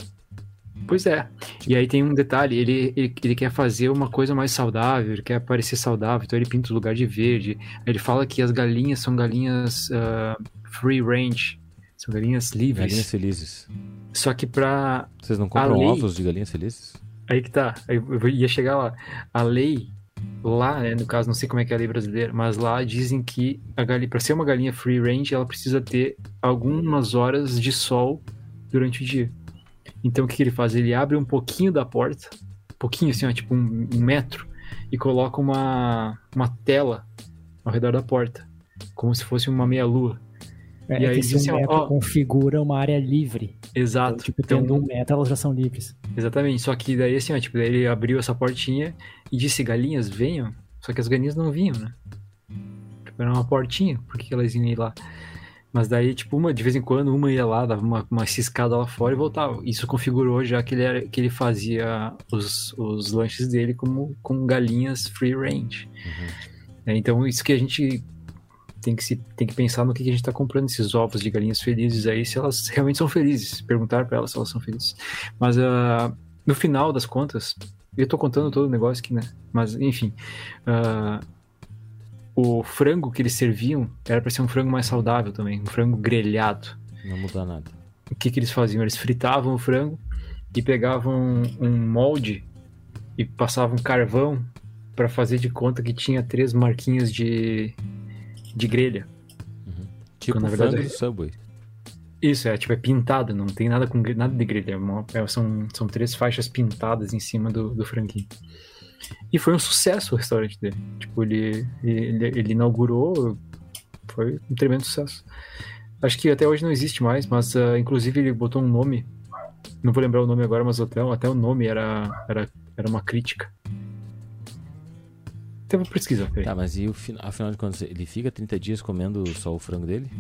Pois é. E aí tem um detalhe, ele, ele, ele quer fazer uma coisa mais saudável, ele quer parecer saudável, então ele pinta o lugar de verde. Ele fala que as galinhas são galinhas ah, free range, são galinhas livres. Galinhas felizes. Só que pra. Vocês não compram lei- ovos de galinhas felizes? Aí que tá, eu ia chegar lá. A lei lá, né, no caso, não sei como é que é a lei brasileira, mas lá dizem que a galinha, para ser uma galinha free range, ela precisa ter algumas horas de sol durante o dia. Então o que, que ele faz? Ele abre um pouquinho da porta, um pouquinho assim, ó, tipo um, um metro, e coloca uma, uma tela ao redor da porta, como se fosse uma meia-lua. É, E aí, que se de você- um metro ó- configura uma área livre. Exato. Então, tipo, Então, tendo um metro, elas já são livres. Exatamente, só que daí assim, ó, tipo, daí ele abriu essa portinha e disse, galinhas, venham. Só que as galinhas não vinham, né? Tipo, era uma portinha, por que elas iam ir lá? Mas daí, tipo, uma, de vez em quando, uma ia lá, dava uma, uma ciscada lá fora e voltava. Isso configurou já que ele, era, que ele fazia os, os lanches dele como com galinhas free range. É, então, isso que a gente tem que, se, tem que pensar no que, que a gente tá comprando esses ovos de galinhas felizes aí, se elas realmente são felizes. Perguntar pra elas se elas são felizes. Mas ah, no final das contas, eu tô contando todo o negócio aqui, né? Mas, enfim. ah, o frango que eles serviam era pra ser um frango mais saudável também, um frango grelhado. Não muda nada. O que, que eles faziam? Eles fritavam o frango e pegavam um molde e passavam carvão pra fazer de conta que tinha três marquinhas de, de grelha. Tipo na o verdade, frango é- do Subway. Isso, é tipo, é pintado, não tem nada com nada de grelha. é uma- é- são, são três faixas pintadas em cima do, do franguinho. E foi um sucesso o restaurante dele. Tipo, ele, ele, ele inaugurou, foi um tremendo sucesso. Acho que até hoje não existe mais, mas ah, inclusive ele botou um nome. Não vou lembrar o nome agora, mas até, até o nome era, era, era uma crítica. Até vou pesquisar, peraí. Tá, mas e o final, afinal de contas, ele fica 30 dias comendo só o frango dele?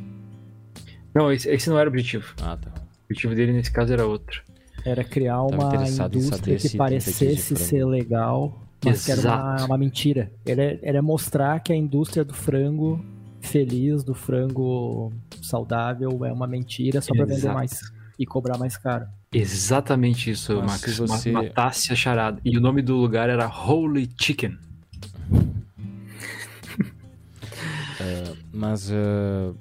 Não, esse, esse não era o objetivo. Ah, tá. O objetivo dele nesse caso era outro. Era criar Tava uma indústria que 30 dias de parecesse ser legal, mas que era uma, uma mentira. Era, era mostrar que a indústria do frango feliz, do frango saudável, é uma mentira só pra vender mais e cobrar mais caro. Exatamente isso, Mas Max. se você- Ma- Matasse a charada. E o nome do lugar era Holy Chicken. Mas ah,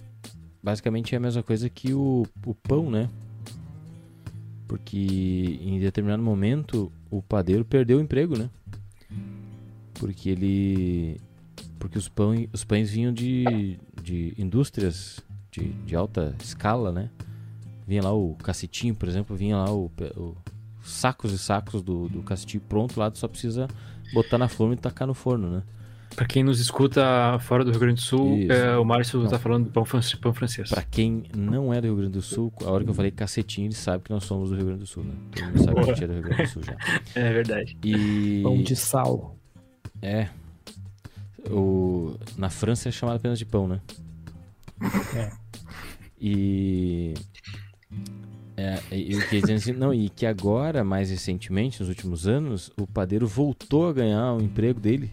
basicamente é a mesma coisa que o, o pão, né? Porque em determinado momento o padeiro perdeu o emprego, né? Porque ele. Porque os, pão, os pães vinham de, de indústrias de, de alta escala, né? Vinha lá o cacetinho, por exemplo, vinha lá o, o- sacos e sacos do, do cacetinho pronto lá, tu só precisa botar na forma e tacar no forno, né? Pra quem nos escuta fora do Rio Grande do Sul, é, o Márcio Não. tá falando do pão, fran- pão francês. Pra quem não é do Rio Grande do Sul, a hora que eu falei cacetinho, ele sabe que nós somos do Rio Grande do Sul, né? Todo mundo sabe que a gente é do Rio Grande do Sul já. É verdade. E. Pão de sal. É. O... Na França é chamado apenas de pão, né? É. E. É, e o que dizendo assim, não, e que agora, mais recentemente, nos últimos anos, o padeiro voltou a ganhar o emprego dele.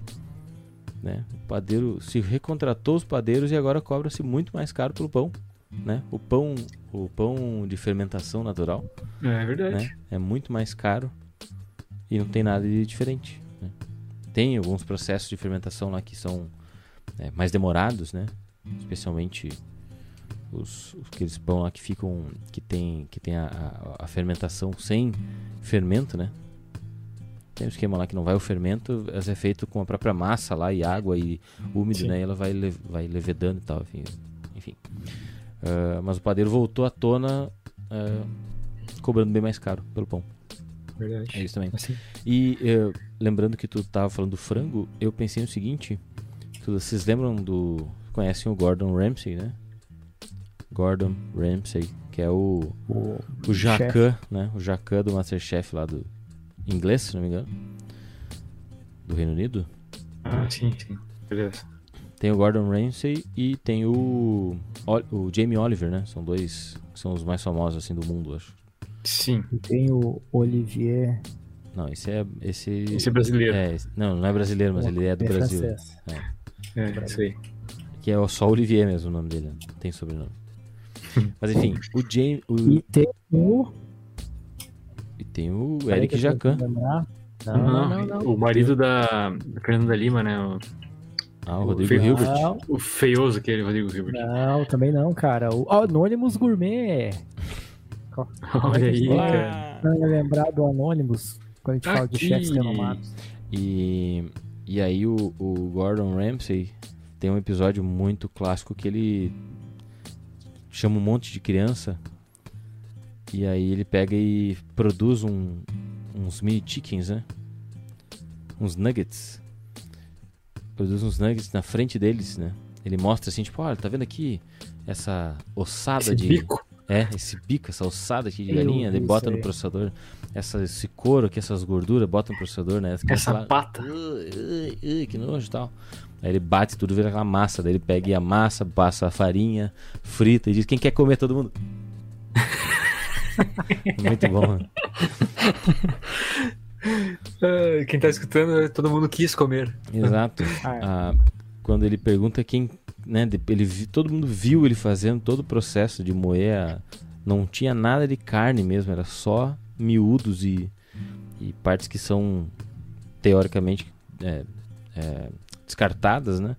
Né? O padeiro se recontratou os padeiros e agora cobra-se muito mais caro pelo pão. Né? O pão, o pão de fermentação natural, É verdade. né? É muito mais caro e não tem nada de diferente. Tem alguns processos de fermentação lá que são é, mais demorados, né? Especialmente os, os- aqueles pão lá que ficam. que tem, que tem a, a- a fermentação sem fermento, né? Tem um esquema lá que não vai o fermento, mas é feito com a própria massa lá e água e úmido, Sim. né? E ela vai, le- vai levedando e tal, enfim. enfim. Ah, mas o padeiro voltou à tona ah, cobrando bem mais caro pelo pão. É Verdade. isso também. Assim. E eh, lembrando que tu tava falando do frango, eu pensei no seguinte: vocês lembram do. Conhecem o Gordon Ramsay, né? Gordon Ramsay, que é o, O, o Jacan, né? O Jacan do Masterchef lá do inglês, se não me engano. Do Reino Unido. Ah, sim, sim. Beleza. Tem o Gordon Ramsay e tem o, o Jamie Oliver, né? São dois que são os mais famosos assim do mundo, acho. Sim. e tem o Olivier. Não, esse é esse, Esse é brasileiro. é, não, não é brasileiro, mas ele é do é Brasil. francês. É, isso aí. Que é só Olivier mesmo o nome dele, né? não tem sobrenome. Mas enfim, o James. O, E tem o. e tem o Eric que Jacan. Não, não, não, não. O marido da da Fernanda Lima, né? O, Ah, o o Rodrigo Felipe- Hilbert. Não, o feioso aquele, Rodrigo Hilbert. não, também não, cara. O Anonymous Gourmet. Olha aí, cara. Não ia lembrar do Anonymous quando a gente fala de Aqui. chefes renomados. E, e aí o, o Gordon Ramsay tem um episódio muito clássico que ele chama um monte de criança e aí ele pega e produz um- uns mini chickens, né? Uns nuggets. Produz uns nuggets na frente deles, né? Ele mostra assim, tipo, olha, tá vendo aqui essa ossada Esse de bico. É, esse bico, essa ossada aqui de Eu galinha, vi ele bota no processador. Essa, esse couro aqui, essas gorduras, bota no processador, né? Fica Essa aquela- pata. Ui, ui, ui, que nojo e tal. Aí ele bate tudo, vira aquela massa. Daí ele pega a massa, passa a farinha, frita e diz: Quem quer comer todo mundo? Muito bom, né? Ah, Quem tá escutando, todo mundo quis comer. Exato. Ah, Ah, quando ele pergunta quem. Né, ele, todo mundo viu ele fazendo todo o processo de moer. a- não tinha nada de carne mesmo, era só miúdos e, e partes que são teoricamente é, é, descartadas, né?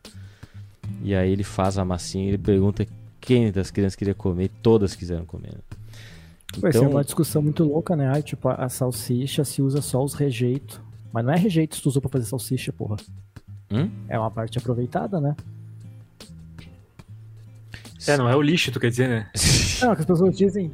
E aí ele faz a massinha e ele pergunta quem das crianças queria comer e todas quiseram comer. né? Vai ser Então, uma discussão muito louca, né? Ah, tipo, a salsicha se usa só os rejeitos. Mas não é rejeito se tu usou pra fazer salsicha, porra. Hum? É uma parte aproveitada, né? É, não é o lixo, tu quer dizer, né? Não, que as pessoas dizem.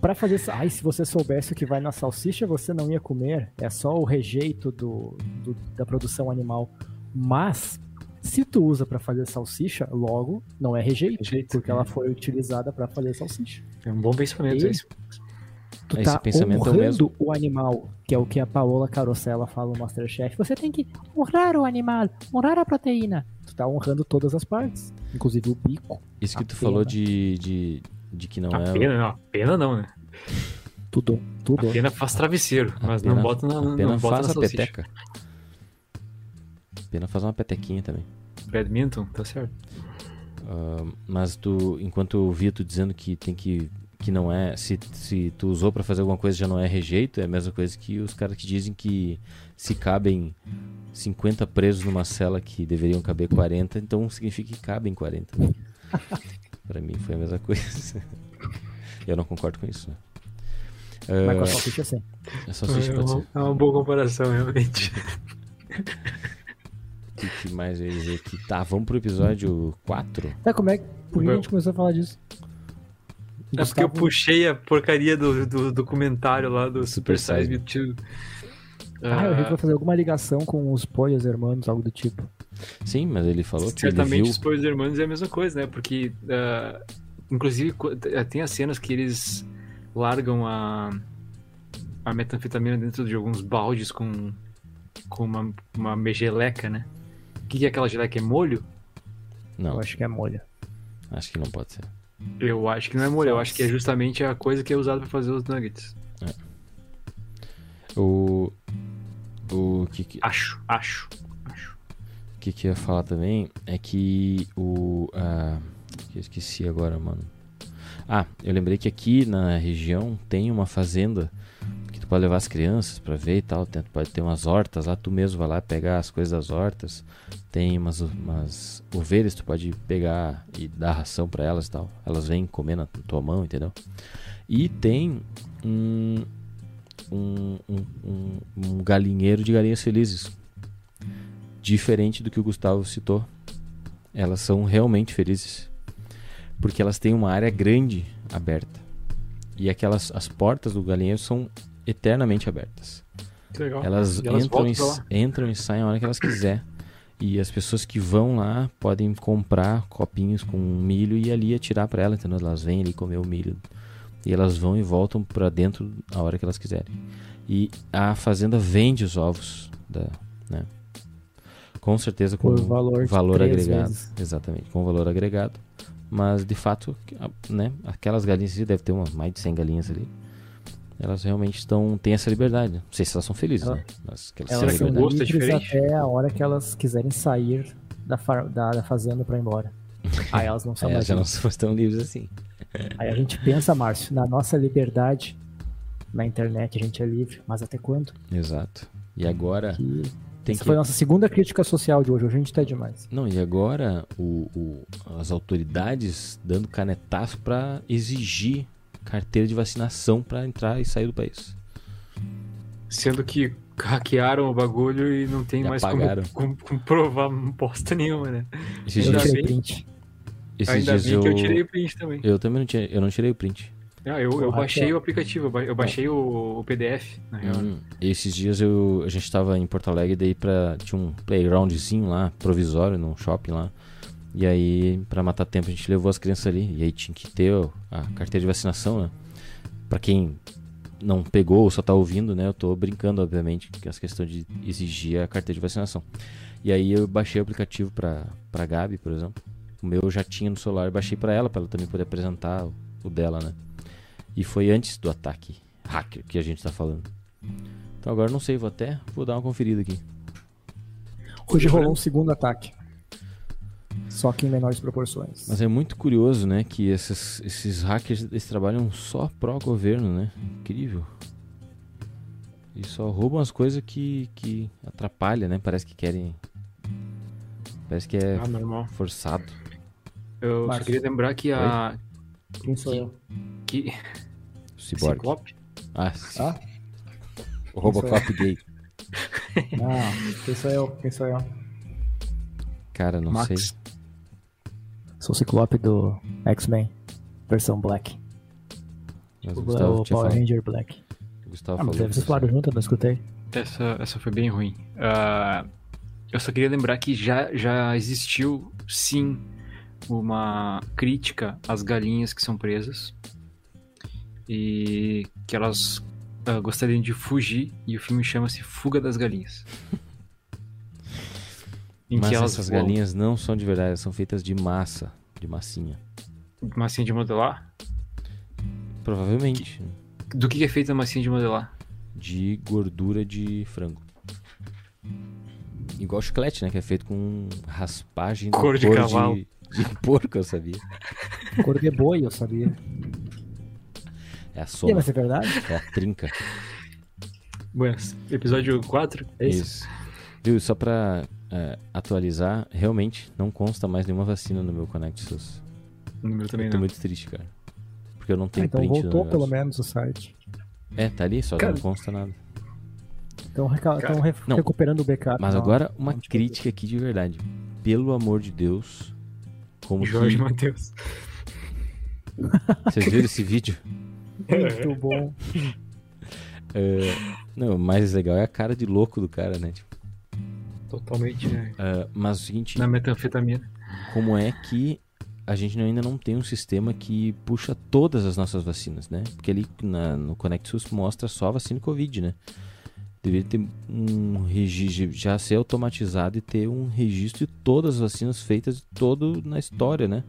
Pra fazer. Ai, se você soubesse o que vai na salsicha, você não ia comer. É só o rejeito do, do- da produção animal. Mas, se tu usa pra fazer salsicha, logo não é rejeito, Rejeito, porque é. ela foi utilizada pra fazer salsicha. É um bom pensamento E- esse. Tu Esse tá pensamento é o honrando mesmo. o animal, que é o que a Paola Carosella fala no Masterchef. Você tem que honrar o animal, honrar a proteína. Tu tá honrando todas as partes, inclusive o bico, Isso que A tu pena. falou de, de, de que não A é. pena, não. A pena não, né? tudo, tudo. A pena faz travesseiro, mas pena- não bota na, A não pena bota faz na a peteca. A pena faz uma petequinha também. Badminton, tá certo. Ah, mas tu, enquanto eu via tu dizendo que tem que que não é, se, se tu usou pra fazer alguma coisa já não é rejeito, é a mesma coisa que os caras que dizem que se cabem 50 presos numa cela que deveriam caber 40, então significa que cabem 40. Né? Pra mim foi a mesma coisa. eu não concordo com isso. Né? Mas com a Ah, salsicha sim. a salsicha é, pode ser. uma, é uma boa comparação, realmente. O que, que mais eu ia dizer aqui? Tá, vamos pro episódio 4. Tá, como é que. Por que a gente começou a falar disso? É porque eu Gustavo- puxei a porcaria do, do documentário lá do Super Super Size Size Me Too. Ah, eu vi que vai fazer alguma ligação com os polhos hermanos, algo do tipo. Sim, mas ele falou que ele Certamente viu... os Pois Hermanos é a mesma coisa, né? Porque, ah, inclusive, eh, tem as cenas que eles largam a, a metanfetamina dentro de alguns baldes com, com uma, uma megeleca, né? O que, que é aquela geleca? É molho? Não, Eu acho que é molho. acho que não pode ser. Eu acho que não é molho, eu acho que é justamente a coisa que é usada pra fazer os nuggets. O. O que, que, Acho, acho, acho. que, que eu ia falar também é que o. ah, eu esqueci agora, mano. Ah, eu lembrei que aqui na região tem uma fazenda que tu pode levar as crianças pra ver e tal. Tem- pode ter umas hortas lá, tu mesmo vai lá pegar as coisas das hortas. Tem umas, umas ovelhas, tu pode pegar e dar ração pra elas e tal. Elas vêm comer na tua mão, entendeu? E tem um, um, um, um- galinheiro de galinhas felizes. Diferente do que o Gustavo citou. Elas são realmente felizes. Porque elas têm uma área grande aberta. E aquelas as portas do galinheiro são eternamente abertas. Legal. Elas, elas entram, e, entram e saem a hora que elas quiser. E as pessoas que vão lá podem comprar copinhos com milho e ali atirar pra ela, entendeu? Elas vêm ali comer o milho. E elas vão e voltam pra dentro a hora que elas quiserem. E a fazenda vende os ovos da, né? Com certeza com Por valor valor agregado. vezes. Exatamente, com valor agregado. Mas de fato, né, aquelas galinhas ali, deve ter uma, mais de 100 galinhas ali. Elas realmente estão têm essa liberdade. Não sei se elas são felizes, Ela- né? Mas que elas Elas têm gosto é livres diferente? até a hora que elas quiserem sair da, da, da fazenda pra ir embora. Aí elas não são É, mais já não são tão livres assim. Aí a gente pensa, Márcio, na nossa liberdade na internet a gente é livre, mas até quando? Exato. E agora Que... tem Essa que. foi a nossa segunda crítica social de hoje. Hoje a gente tá demais. Não, e agora o, o- as autoridades dando canetaço pra exigir carteira de vacinação pra entrar e sair do país. Sendo que hackearam o bagulho e não tem E mais apagaram. como, como comprovar bosta nenhuma, né? Bem- print. Esses Ainda dias bem eu, que eu tirei o print também. eu também não tinha, eu não tirei o print. Ah, eu, eu baixei o aplicativo, eu eu baixei o, o PDF, na real. Hum, esses dias eu, a gente tava em Porto Alegre, daí pra, tinha um playgroundzinho lá, provisório, num shopping lá. E aí, pra matar tempo, a gente levou as crianças ali. E aí tinha que ter a carteira de vacinação, né? Pra quem não pegou ou só tá ouvindo, né? Eu tô brincando, obviamente, com essa questão de exigir a carteira de vacinação. E aí eu baixei o aplicativo pra, pra Gabi, por exemplo. O meu eu já tinha no celular, baixei pra ela, pra ela também poder apresentar o, dela, né? E foi antes do ataque hacker que a gente tá falando. Então agora eu não sei, vou até vou dar uma conferida aqui. Hoje rolou um segundo ataque. Só que em menores proporções. Mas é muito curioso, né, que esses, esses hackers eles trabalham só pró governo, né? Incrível. E só roubam as coisas que, que atrapalham, né? Parece que querem. Parece que é Ah, forçado. Eu só Márcio. queria lembrar que a. Quem sou eu? Que, Cyborg. Ciclope? Ah, sim. Ah? o Robocop gay. Não, quem sou eu? Quem sou eu? Cara, não Max. sei. Sou o Ciclope do X-Men, versão Black. Mas o O, Gustavo o Power falado. Ranger Black. O Gustavo Ah, mas falou. vocês falaram junto, eu não escutei. Essa, essa foi bem ruim. Ah, eu só queria lembrar que já, já existiu, sim, uma crítica às galinhas que são presas. E que elas ah, gostariam de fugir. E o filme chama-se Fuga das Galinhas. Mas que essas voam. galinhas não são de verdade, elas são feitas de massa, de massinha. Massinha de modelar? Provavelmente. Do que que é feita a massinha de modelar? de gordura de frango. Igual chiclete, né? Que é feito com raspagem Couro de cavalo. de, de porco, eu sabia. Cor de boi, eu sabia. É a soma, ser verdade? é a trinca. Buenas. Episódio 4? É isso? Isso. Viu, só pra é, atualizar, realmente não consta mais nenhuma vacina no meu Connect SUS. O número também Eu tô não. muito triste, cara. Porque eu não Ah, tenho então print voltou pelo menos o site. É, tá ali, só Cara- não consta nada. Estão reca... Não. recuperando o backup. Mas não. agora, uma crítica aqui de verdade. Pelo amor de Deus. Como Jorge que... Matheus. Vocês viram esse vídeo? Muito bom. É, Não, o mais legal é a cara de louco do cara, né? Tipo, Totalmente, né? é, mas o seguinte, Na metanfetamina. como é que a gente ainda não tem um sistema que puxa todas as nossas vacinas, né? Porque ali na- no Connect SUS mostra só a vacina Covid, né? Deveria ter um registro, já ser automatizado e ter um registro de todas as vacinas feitas todo na história, né?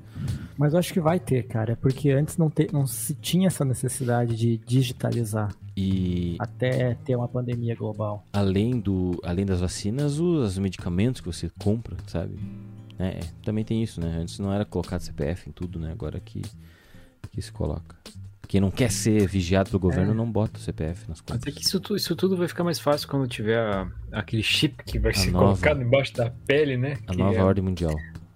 Mas eu acho que vai ter, cara. Porque antes não, te... não se tinha essa necessidade de digitalizar E até ter uma pandemia global. além do além das vacinas, os medicamentos que você compra, sabe? É, também tem isso, né? Antes não era colocado CPF em tudo, né? Agora que, que se coloca. Quem não quer ser vigiado pelo governo É. não bota o CPF nas contas. Até que isso, isso tudo vai ficar mais fácil quando tiver a- aquele chip que vai A ser nova. colocado embaixo da pele, né? A Que nova é- ordem mundial.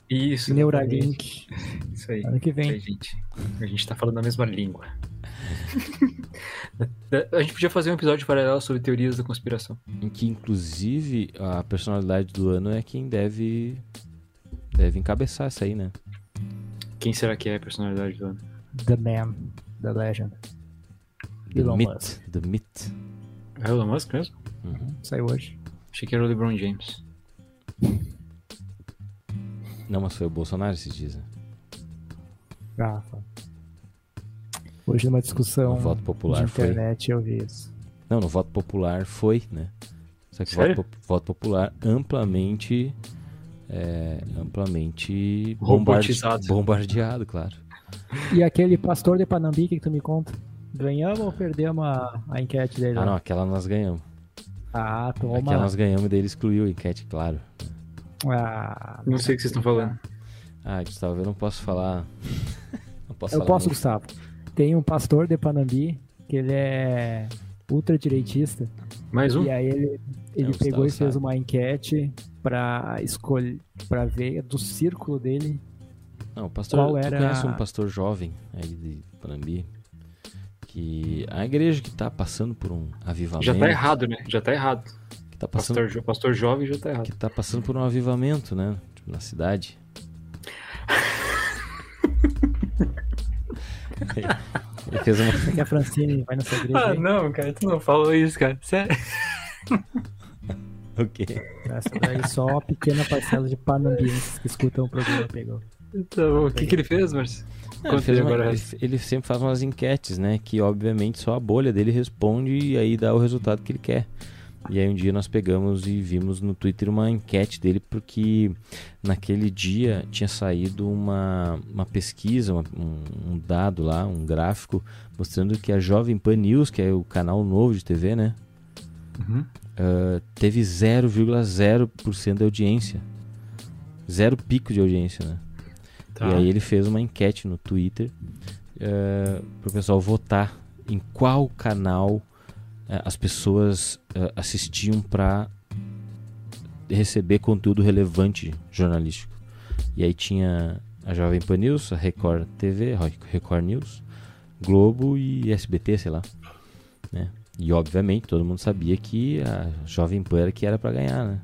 Isso. Neuralink. Isso aí. Ano que Isso aí, vem. gente. A gente tá falando a mesma língua. a gente podia fazer um episódio paralelo sobre teorias da conspiração. Em que, inclusive, a personalidade do ano é quem deve, deve encabeçar essa aí, né? Quem será que é a personalidade do ano? The Man, The Legend. The Elon Myth. Musk. The Myth. É o Elon Musk mesmo? Saiu hoje. Achei que era o LeBron James. Não, mas foi o Bolsonaro esses dias, né? Rafa. Hoje numa discussão No voto popular de foi. internet eu vi isso. Não, no voto popular foi, né? Só que voto, voto popular amplamente. É, amplamente Robotizado. bombardeado, claro. E aquele pastor de Panambique que tu me conta? Ganhamos ou perdemos a, a enquete dele? Ah, não, aquela nós ganhamos. Ah, toma. Aquela nós ganhamos e daí ele excluiu a enquete, claro. Ah, Não sei o que vocês estão falando. Ah, Gustavo, eu não posso falar. não posso eu falar posso, muito. Gustavo. Tem um pastor de Panambi que ele é ultradireitista. Mais um? E aí ele, ele É, pegou Gustavo e fez sabe. uma enquete pra escolher, para ver do círculo dele. Não, o pastor. Qual Tu era conhece a- um pastor jovem aí de Panambi? Que a igreja que tá passando por um avivamento. Já tá errado, né? Já tá errado. Que tá passando, Pastor, jo- pastor jovem já tá errado. que tá passando por um avivamento, né? Tipo, na cidade. Ele fez uma. Será que a Francine vai nessa igreja? Ah, aí? não, cara, tu não falou isso, cara. Sério? O quê? Essa daí só uma pequena parcela de panambienses que escutam o programa pegou. Bom. O que, que ele fez, Marcio? Não, ele, uma- ele- sempre faz umas enquetes, né? Que obviamente só a bolha dele responde e aí dá o resultado que ele quer. E aí um dia nós pegamos e vimos no Twitter uma enquete dele porque naquele dia tinha saído uma, uma pesquisa, uma- um, um dado lá, um gráfico mostrando que a Jovem Pan News, que é o canal novo de TV, né? Uhum. ah, teve 0,0% de audiência. Zero pico de audiência, né? Tá. E aí ele fez uma enquete no Twitter para o pessoal votar em qual canal eh, as pessoas eh, assistiam para receber conteúdo relevante jornalístico. E aí tinha a Jovem Pan News, a Record TV, Record News, Globo e SBT, sei lá. Né? E obviamente todo mundo sabia que a Jovem Pan era que era para ganhar, né?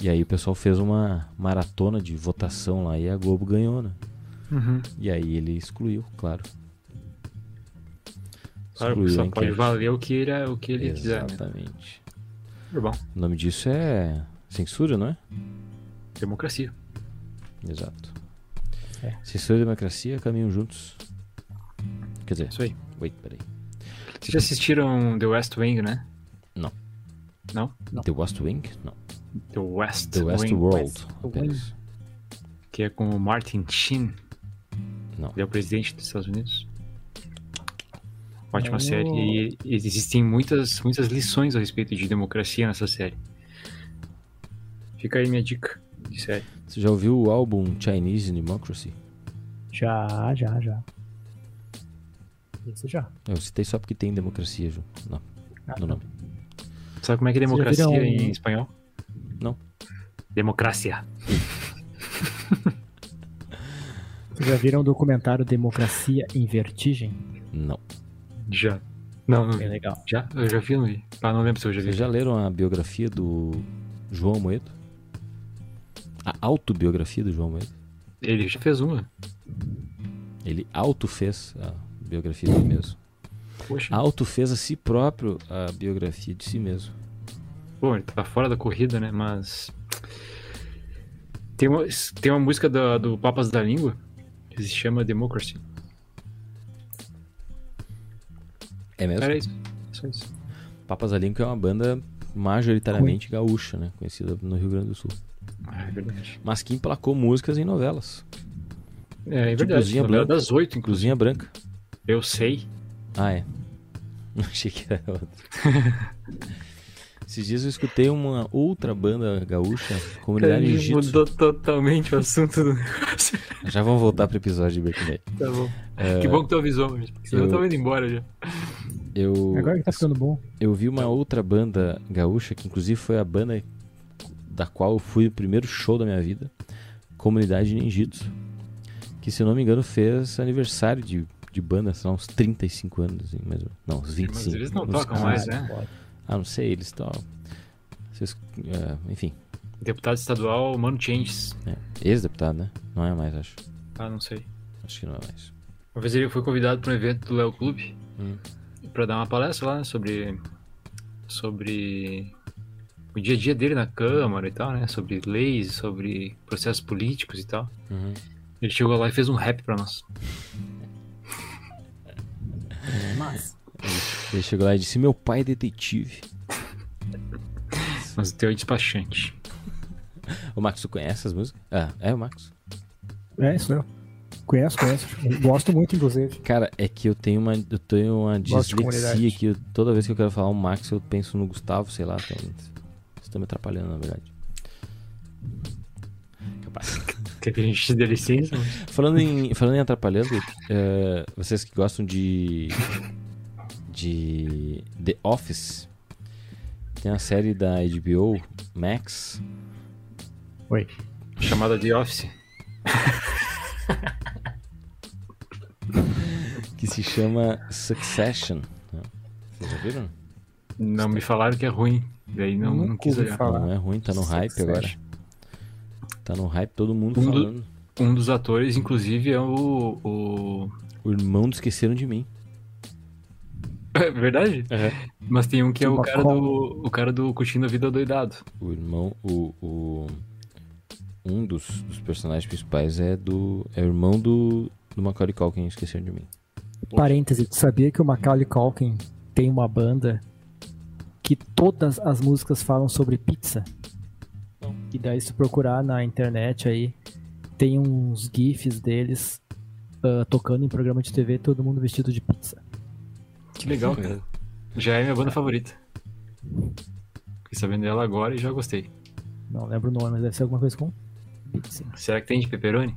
E aí o pessoal fez uma maratona de votação lá e a Globo ganhou, né? Uhum. E aí ele excluiu, claro. Claro, Excluiu só pode valer o que ele, o que ele quiser, né? Exatamente. Tá bom. O nome disso é censura, não é? Democracia. Exato. É. Censura e democracia caminham juntos. Quer dizer, Isso aí. wait, peraí. Vocês já assistiram The West Wing, né? Não. Não? Não. The West Wing? Não. The West, The West Wing, World. West que é com o Martin Sheen, Não. ele é o presidente dos Estados Unidos. Ótima Oh. série. E existem muitas, muitas lições a respeito de democracia nessa série. Fica aí minha dica de série. Você já ouviu o álbum Chinese Democracy? Já, já, já. Esse já. Eu citei só porque tem democracia junto no, Ah, no nome. Sabe como é que é democracia viram- em espanhol? Não. Democracia. Vocês já viram o documentário Democracia em Vertigem? Não. Já. Não, não vi. legal. Já? Eu já vi, não vi. Ah, não lembro se eu já vi. Vocês já leram a biografia do João Moedo? A autobiografia do João Moedo? Ele já fez uma. Ele autofez a biografia dele mesmo. Poxa. Autofez a si próprio a biografia de si mesmo. Bom, ele tá fora da corrida, né? Mas. Tem uma, tem uma música da- do Papas da Língua que se chama Democracy. É mesmo? Era isso. Só isso. Papas da Língua é uma banda majoritariamente gaúcha, né? Conhecida no Rio Grande do Sul. Ah, é verdade. Mas que emplacou músicas em novelas. É, é Tipo verdade. Novela Branca. das oito, inclusive. Cruzinha Branca. Eu sei. Ah, é. Achei que era outra. Esses dias eu escutei uma outra banda gaúcha, Comunidade Ele Jiu-Jitsu. mudou totalmente o assunto do negócio. Já vamos voltar pro episódio de Breaking Bad. Tá bom. Que bom que tu avisou, mas porque senão eu eu- tava indo embora já. Eu, Agora que tá ficando bom. eu vi uma outra banda gaúcha, que inclusive foi a banda da qual eu fui o primeiro show da minha vida, Comunidade Ninjitsu, que se eu não me engano fez aniversário de, de banda, são uns 35 anos, assim, mais ou menos. Não, uns 25. Mas eles não tocam 15. mais, né? Ah, não sei, eles estão... Vocês, é, enfim, Deputado estadual, Mano Changes. é, ex-deputado, né? Não é mais, acho. Ah, não sei. Acho que não é mais. Uma vez ele foi convidado para um evento do Léo Clube Hum. para dar uma palestra lá né, sobre sobre o dia a dia dele na Câmara e tal, né? Sobre leis, sobre processos políticos e tal. Uhum. Ele chegou lá e fez um rap pra nós. Mas, Ele chegou lá e disse: Meu pai é detetive. Mas o teu é despachante. O Max, tu conhece as músicas? Ah, é o Max. é isso eu. Conheço, conheço. Gosto muito, inclusive. Cara, é que eu tenho uma, eu tenho uma Gosto dislexia que eu- toda vez que eu quero falar o Max, eu penso no Gustavo, sei lá. Então, vocês estão me atrapalhando, na verdade. Capaz. Quer que a gente te dê licença? Falando em, falando em atrapalhando, é, vocês que gostam de. De. The Office, tem a série da HBO Max Oi. Chamada de Office. que se chama Succession. né? Vocês já viram? Não me falaram que é ruim. Daí não, não Nunca quis olhar. falar. Não é ruim, tá no hype Succession. agora. Tá no hype, todo mundo Um do- falando. Um dos atores, inclusive, é o. o... O irmão do Esqueceram de Mim. É verdade? Mas tem um que é o Uma cara do. O cara do Curtindo a Vida Doidado. O irmão, o. o- um dos, dos personagens principais é do. É o irmão do. Do Macaulay Culkin, Esqueceram de Mim. Parêntese, tu sabia que o Macaulay Culkin tem uma banda que todas as músicas falam sobre pizza? E daí se procurar na internet aí, tem uns gifs deles ah, tocando em programa de TV, todo mundo vestido de pizza. Que legal, cara. Já é minha banda favorita. Fiquei sabendo dela agora e já gostei. Não lembro o nome, mas deve ser alguma coisa com pizza. Será que tem de pepperoni?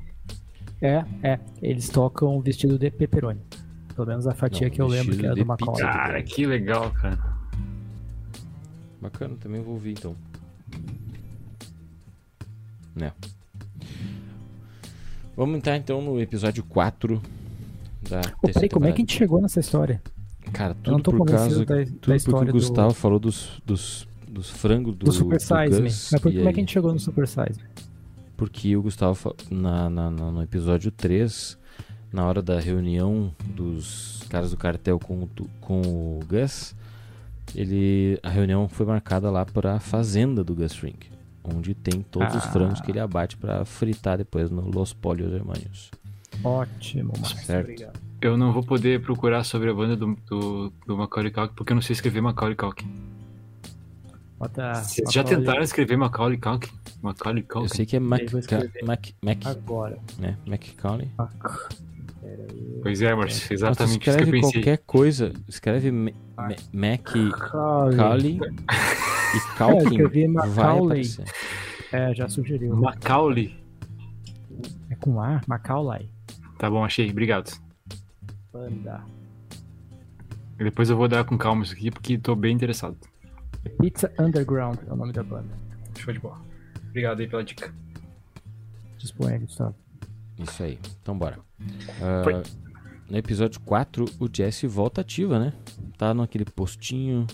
É, é, eles tocam vestido de pepperoni. Pelo menos a fatia Não, que eu lembro que de do Macaulay. Cara, que legal, cara. Bacana, também vou ouvir então. Né. Vamos entrar então no episódio 4 da Pô, peraí, como é que a gente chegou nessa história? Cara, Eu não tudo tô por causa. da, da Tudo porque história o Gustavo falou dos, dos, dos frangos do, do, do Super do Size. Gus, Mas por, como é aí- que a gente chegou no Super Size? Porque o Gustavo, na, na- no episódio 3, na hora da reunião dos caras do cartel com, com o Gus, ele, a reunião foi marcada lá para a fazenda do Gus Fring, onde tem todos os Ah. frangos que ele abate para fritar depois no Los Polios Hermanos. Ótimo, Marcos. Certo. Obrigado. Eu não vou poder procurar sobre a banda do, do, do Macaulay Culkin porque eu não sei escrever Macaulay Culkin. Bota Vocês já Macaulay tentaram escrever Macaulay Culkin? Macaulay Eu Culkin? sei que é Mac, Aí vou escrever. Mac, Mac, agora. né? McCauley. Mac-. Pois é, Mas tu exatamente isso que eu escreve pensei. qualquer coisa, escreve Ma- Ma- Mac Macaulay. E Calkin, escrevi vai Macaulay. É, já sugeriu. Macaulay. É com A? Macaulay. Tá bom, achei, obrigado. Banda. E depois eu vou dar com calma isso aqui porque tô bem interessado. Pizza Underground é o nome da banda. Show de bola. Obrigado aí pela dica. Disponha, Gustavo. Isso aí, então bora. Foi. no episódio 4, o Jesse volta ativa, né? Tá naquele postinho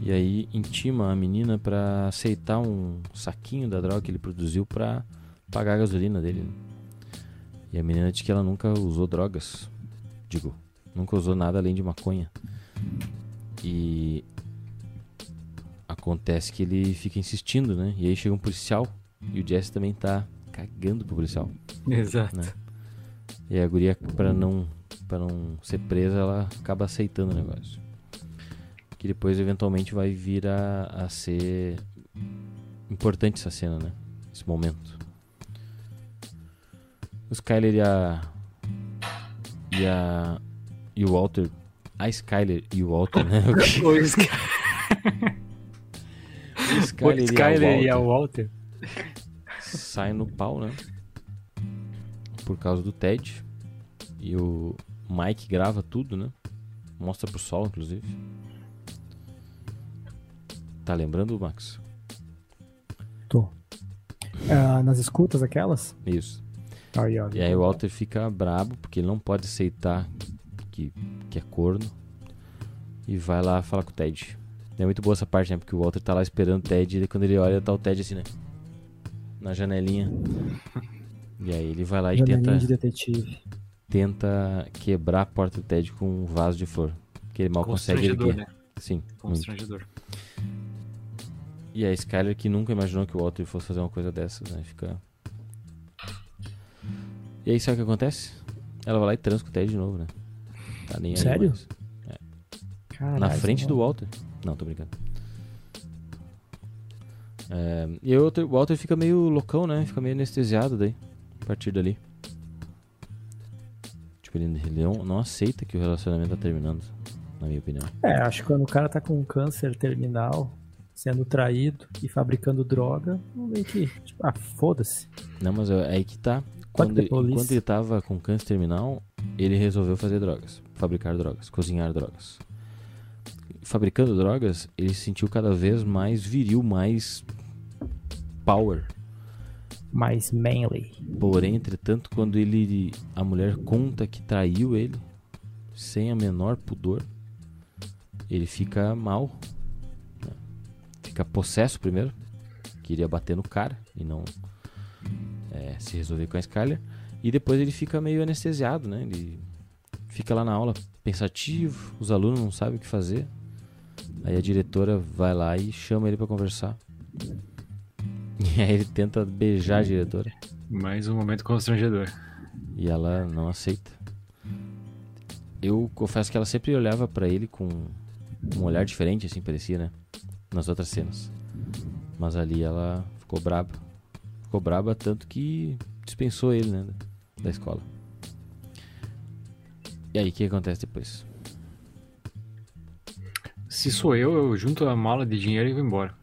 e aí intima a menina pra aceitar um saquinho da droga que ele produziu pra pagar a gasolina dele. né? E a menina diz que ela nunca usou drogas. Digo, nunca usou nada além de maconha. E acontece que ele fica insistindo, né? E aí chega um policial e o Jesse também tá cagando pro policial. Exato. Né? E a guria, pra não, pra não ser presa, ela acaba aceitando o negócio. Que depois, eventualmente, vai vir a, a ser importante essa cena, né? Esse momento. O Skyler e a. E a. E o Walter. A Skyler e o Walter, né? Pois, O Skyler, Skyler e a Walter. saem no pau, né? Por causa do Ted. E o Mike grava tudo, né? Mostra pro sol, inclusive. Tá lembrando, Max? Tô. Ah, nas escutas aquelas? Isso. Aí, ó, E aí o Walter fica brabo porque ele não pode aceitar que, que é corno. E vai lá falar com o Ted. É muito boa essa parte, né? Porque o Walter tá lá esperando o Ted e quando ele olha tá o Ted assim, né? Na janelinha. E aí ele vai lá e Janelinha tenta, de detetive. tenta quebrar a porta do Ted com um vaso de flor. Que ele mal consegue Constrangedor, erguer. né? Sim, muito. Constrangedor. E a Skyler que nunca imaginou que o Walter fosse fazer uma coisa dessas, né? Fica. E aí sabe o que acontece? Ela vai lá e transa com o Ted de novo, né? Tá nem aí Sério? mais. Caralho, Na frente mano. do Walter. Não, tô brincando. É, e o Walter, fica meio loucão, né? Fica meio anestesiado daí. A partir dali. Tipo, ele, ele não, não aceita que o relacionamento tá terminando. Na minha opinião. É, acho que quando o cara tá com câncer terminal, sendo traído e fabricando droga, meio que, tipo, ah, foda-se. Não, mas é aí que tá. Quando, é enquanto ele tava com câncer terminal, ele resolveu fazer drogas. Fabricar drogas. Cozinhar drogas. Fabricando drogas, ele se sentiu cada vez mais viril, mais power. Mais manly. Porém, entretanto, quando ele a mulher conta que traiu ele, sem a menor pudor, ele fica mal. né? Fica possesso primeiro, queria bater no cara e não é, se resolver com a Skyler. E depois ele fica meio anestesiado, né? Ele fica lá na aula pensativo, os alunos não sabem o que fazer. Aí a diretora vai lá e chama ele pra conversar. E aí ele tenta beijar a diretora. Mais um momento constrangedor. E ela não aceita. Eu confesso que ela sempre olhava pra ele com um olhar diferente, assim, parecia, né? Nas outras cenas. Mas ali ela ficou braba. Ficou braba tanto que dispensou ele, né? da- escola. E aí, o que acontece depois? Se sou eu, eu junto a mala de dinheiro e vou embora.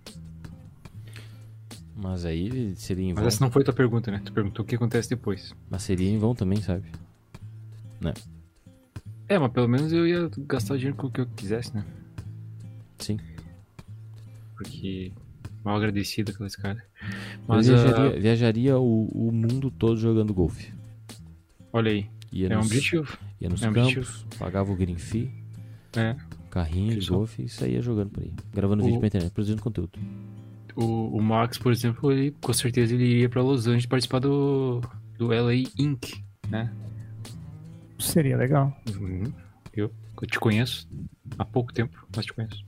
Mas aí seria em vão. Mas essa não foi tua pergunta, né? Tu perguntou o que acontece depois. Mas seria em vão também, sabe? É, mas pelo menos eu ia gastar dinheiro com o que eu quisesse, né? Sim. Porque mal agradecido aquela cara. Mas eu viajaria, viajaria o, o mundo todo jogando golfe. olha aí, Ia é um nos, objetivo. ia nos é um campos, pagava o green fee, É. carrinho de Isso. golfe e saía jogando por aí. Gravando O- vídeo pra internet, produzindo conteúdo. O, o Max, por exemplo, ele com certeza ele iria pra Los Angeles participar do, do LA Inc, né? Seria legal. Uhum. Eu, eu te conheço há pouco tempo, mas te conheço.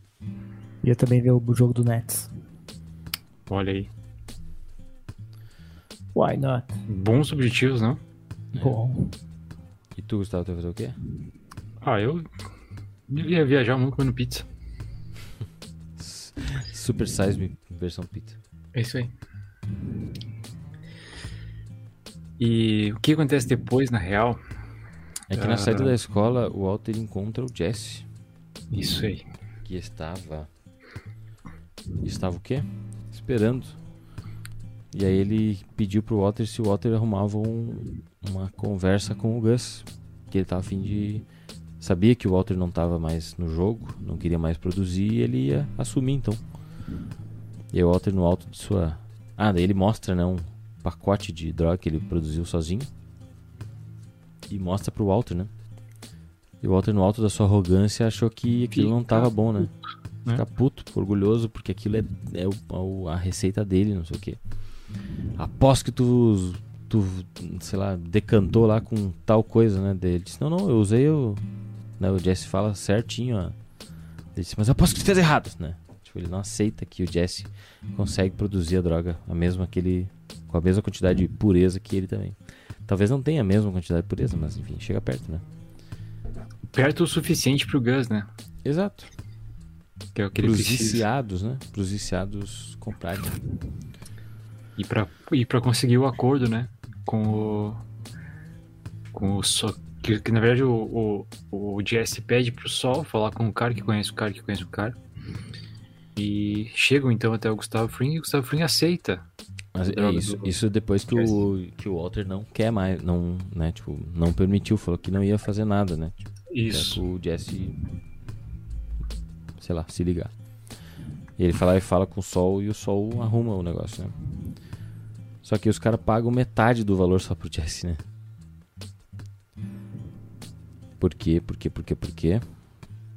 Ia também ver o jogo do Nets. Olha aí. Why not? Bons objetivos, não? É. Bom. E tu, Gustavo, tu vai fazer o quê? Ah, eu ia viajar muito comendo pizza. Super Size Me versão pizza. É isso aí. E o que acontece depois, na real? É que na Ah. saída da escola, o Walter encontra o Jesse, Isso aí. que estava... Estava o quê? Esperando. E aí ele pediu pro Walter se o Walter arrumava um- uma conversa com o Gus. Que ele tava a fim de... Sabia que o Walter não tava mais no jogo, não queria mais produzir e ele ia assumir então. E aí o Walter no alto de sua... Ah, daí ele mostra, né, um pacote de droga que ele produziu sozinho. E mostra pro Walter, né? E o Walter no alto da sua arrogância achou que aquilo não tava bom, né? Né? Fica puto, orgulhoso, porque aquilo é, é o- o- a receita dele, não sei o que. Aposto que tu, tu, sei lá, decantou lá com tal coisa, né? Ele disse, não, não, eu usei o... Né, o Jesse fala certinho, ó. Ele disse, mas eu aposto que tu fez errado, né? Tipo, ele não aceita que o Jesse consegue produzir a droga a mesma que ele... Com a mesma quantidade de pureza que ele também. Talvez não tenha a mesma quantidade de pureza, mas enfim, chega perto, né? Perto o suficiente pro Gus, né? Exato. Que é o que ele Pros precisa. viciados, né? Pros viciados comprarem. E pra, e pra conseguir o acordo, né? Com o. Com o Sol. Que, que na verdade o, o, o Jesse pede pro Sol falar com o cara que conhece o cara que conhece o cara. E chegam então até o Gustavo Fring e o Gustavo Fring aceita. Mas é isso, do- isso depois que o, que o Walter não quer mais, não, né, tipo, não permitiu, falou que não ia fazer nada, né? Tipo, Isso. pro Jesse, sei lá, se ligar. E ele fala e fala com o Sol e o Sol arruma o negócio, né? Só que os caras pagam metade do valor só pro Jesse, né? Por quê? Por quê? Por quê? Por quê?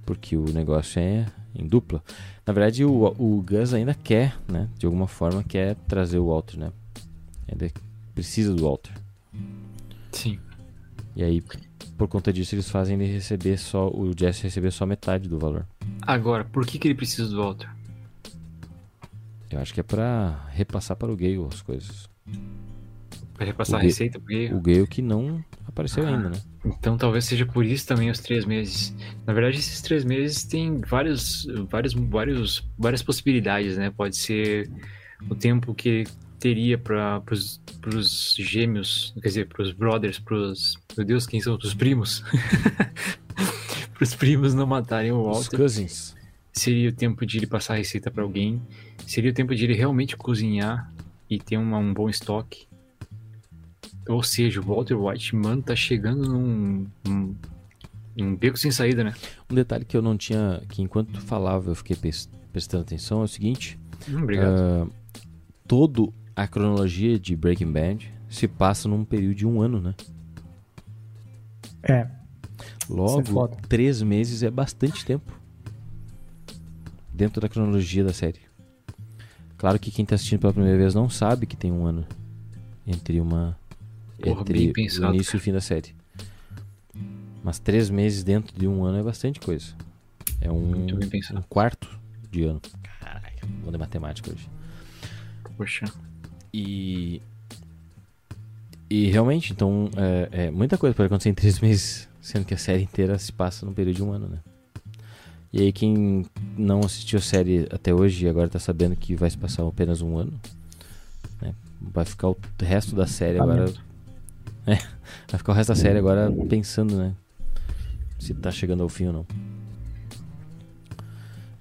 Porque o negócio é em dupla. Na verdade, o, o Gus ainda quer, né? De alguma forma, quer trazer o Walter, né? Ainda precisa do Walter. Sim. E aí, por conta disso, eles fazem ele receber só. O Jesse receber só metade do valor. Agora, por que, que ele precisa do Walter? Eu acho que é pra repassar para o Gale as coisas. Pra repassar O a receita pro Gale? O Gale que não apareceu Ah. ainda, né? Então talvez seja por isso também os três meses. Na verdade, esses três meses tem vários, vários, vários, várias possibilidades, né? Pode ser o tempo que teria para os gêmeos, quer dizer, para os brothers, para os. Meu Deus, quem são? Os primos. para os primos não matarem o Os Walter. Cousins. Seria o tempo de ele passar a receita para alguém. Seria o tempo de ele realmente cozinhar e ter uma- um bom estoque. Ou seja, o Walter White, mano, tá chegando num, num, num beco sem saída, né? Um detalhe que eu não tinha. Que enquanto tu falava eu fiquei pres- prestando atenção é o seguinte: Hum, obrigado. ah, todo a cronologia de Breaking Bad se passa num período de um ano, né? É, Logo, foda. três meses é bastante tempo. Dentro da cronologia da série. Claro que quem tá assistindo pela primeira vez não sabe que tem um ano entre uma. Porra, entre bem o pensado, início e o fim da série. Mas três meses dentro de um ano é bastante coisa. É um, pensado. um quarto de ano. Caralho, vou de matemática hoje. Poxa. E. E realmente, então, é, é muita coisa pode acontecer em três meses, sendo que a série inteira se passa num período de um ano, né? E aí, quem não assistiu a série até hoje e agora tá sabendo que vai se passar apenas um ano, né? Vai ficar o resto da série agora. Lamento. É, vai ficar o resto da série agora pensando, né? Se tá chegando ao fim ou não.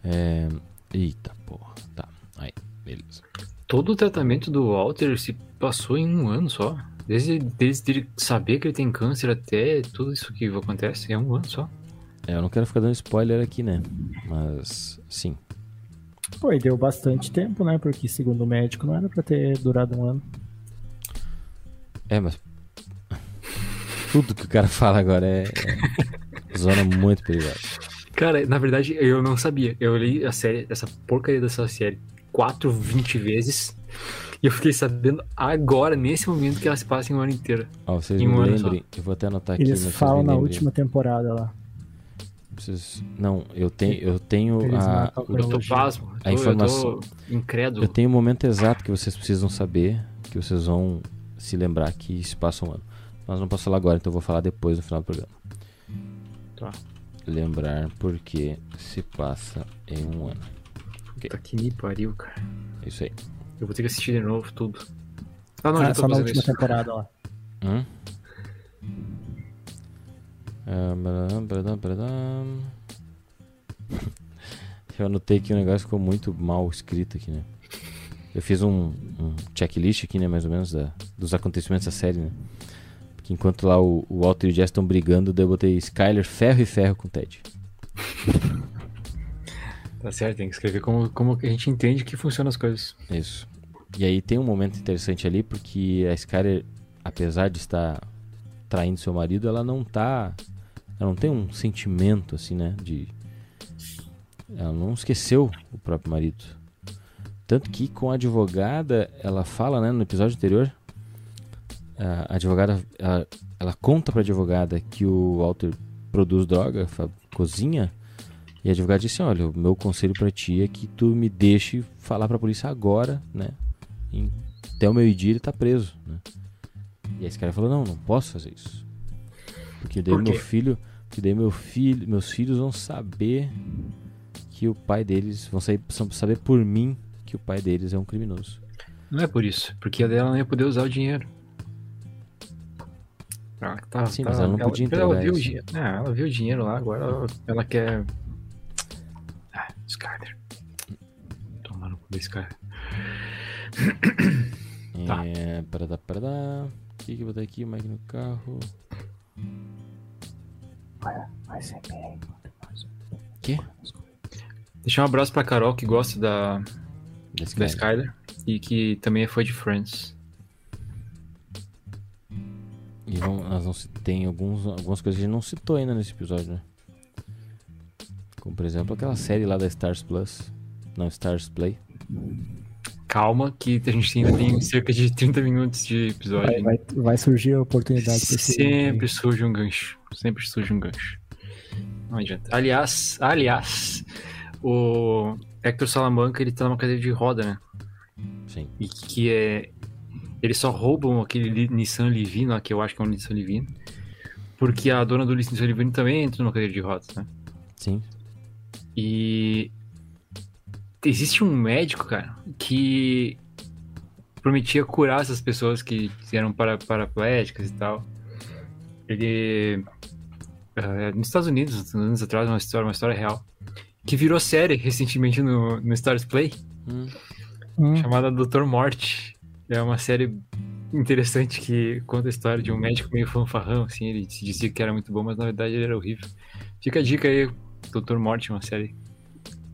É. Eita porra. Tá. Aí, beleza. Todo o tratamento do Walter se passou em um ano só. Desde, desde ele saber que ele tem câncer até tudo isso que acontece, é um ano só. É, eu não quero ficar dando spoiler aqui, né? Mas, sim. pô, e deu bastante tempo, né? Porque segundo o médico não era pra ter durado um ano. É, mas. Tudo que o cara fala agora é. é zona muito perigosa. Cara, na verdade, eu não sabia. Eu li a série, essa porcaria dessa série, 4, 20 vezes. E eu fiquei sabendo agora, nesse momento, que ela se passa em um ano inteiro. Ó, vocês Em me um ano lembrem. Eu vou até anotar aqui. Eles vocês falam me na última temporada lá. Vocês- Não, eu tenho, eu tenho Eles a. Eu tô pasmo. Eu tô, A informação- Eu tô incrédulo. Eu tenho o momento exato que vocês precisam saber, que vocês vão se lembrar que se passa um ano. Mas não posso falar agora, então eu vou falar depois no final do programa. Tá. Lembrar porque se passa em um ano. Puta que me pariu, cara. Isso aí. Eu vou ter que assistir de novo tudo. Ah, não, Ah, já tô só na última isso. temporada lá. Hum? Eu anotei que o negócio ficou muito mal escrito aqui, né? Eu fiz um, um checklist aqui, né, mais ou menos, da, dos acontecimentos da série, né? Porque enquanto lá o, o Walter e o Jess estão brigando, daí eu botei Skyler ferro e ferro com o Ted. Tá certo, tem que escrever como, como a gente entende que funcionam as coisas. Isso. E aí tem um momento interessante ali, porque a Skyler, apesar de estar traindo seu marido, ela não tá. Ela não tem um sentimento, assim, né? De. Ela não esqueceu o próprio marido. Tanto que com a advogada, ela fala, né, no episódio anterior. A advogada. Ela, ela conta pra advogada que o Walter produz droga, cozinha. E a advogada disse: Olha, o meu conselho pra ti é que tu me deixe falar pra polícia agora, né? Em- até o meio-dia ele tá preso, né? E aí esse cara falou: Não, não posso fazer isso. Porque daí Por meu filho. Porque daí meu filho, meus filhos vão saber que o pai deles. Vão saber, vão saber por mim que o pai deles é um criminoso. Não é por isso, porque a dela não ia poder usar o dinheiro. Ela, tá, Sim, tá- mas ela não podia ela entregar viu o. Ah, ela viu o dinheiro lá, agora ela, ela quer. Skyler. da Sky. Tá. É, parada, parada. O que que eu vou dar aqui? Mike no carro. Vai ser bem. Que? Deixar um abraço pra Carol, que gosta da, da cara. Skyler e que também é fã de Friends. E vamos, nós não tem alguns, algumas coisas que a gente não citou ainda nesse episódio, né? Como por exemplo aquela série lá da Stars Plus. Não, Stars Play. Calma, que a gente ainda tem cerca de 30 minutos de episódio. Vai, vai, vai surgir a oportunidade Sempre surge um gancho. Sempre surge um gancho. Não adianta. Aliás, aliás, o Hector Salamanca ele tá numa cadeira de roda, né? Sim. E que é. Eles só roubam aquele Nissan Livino, lá, que eu acho que é um Nissan Livino. Porque a dona do Nissan Livino também entra numa cadeira de rodas, né? Sim. E existe um médico, cara, que prometia curar essas pessoas que eram para, paraplégicas e tal. Ele eh, nos Estados Unidos, anos atrás, uma história, uma história real, que virou série recentemente no, no Stars Play, Hum, Hum, chamada Doutor Morte. É uma série interessante que conta a história de um médico meio fanfarrão, assim, ele se dizia que era muito bom, mas na verdade ele era horrível. Fica a dica aí, Doutor Morte, uma série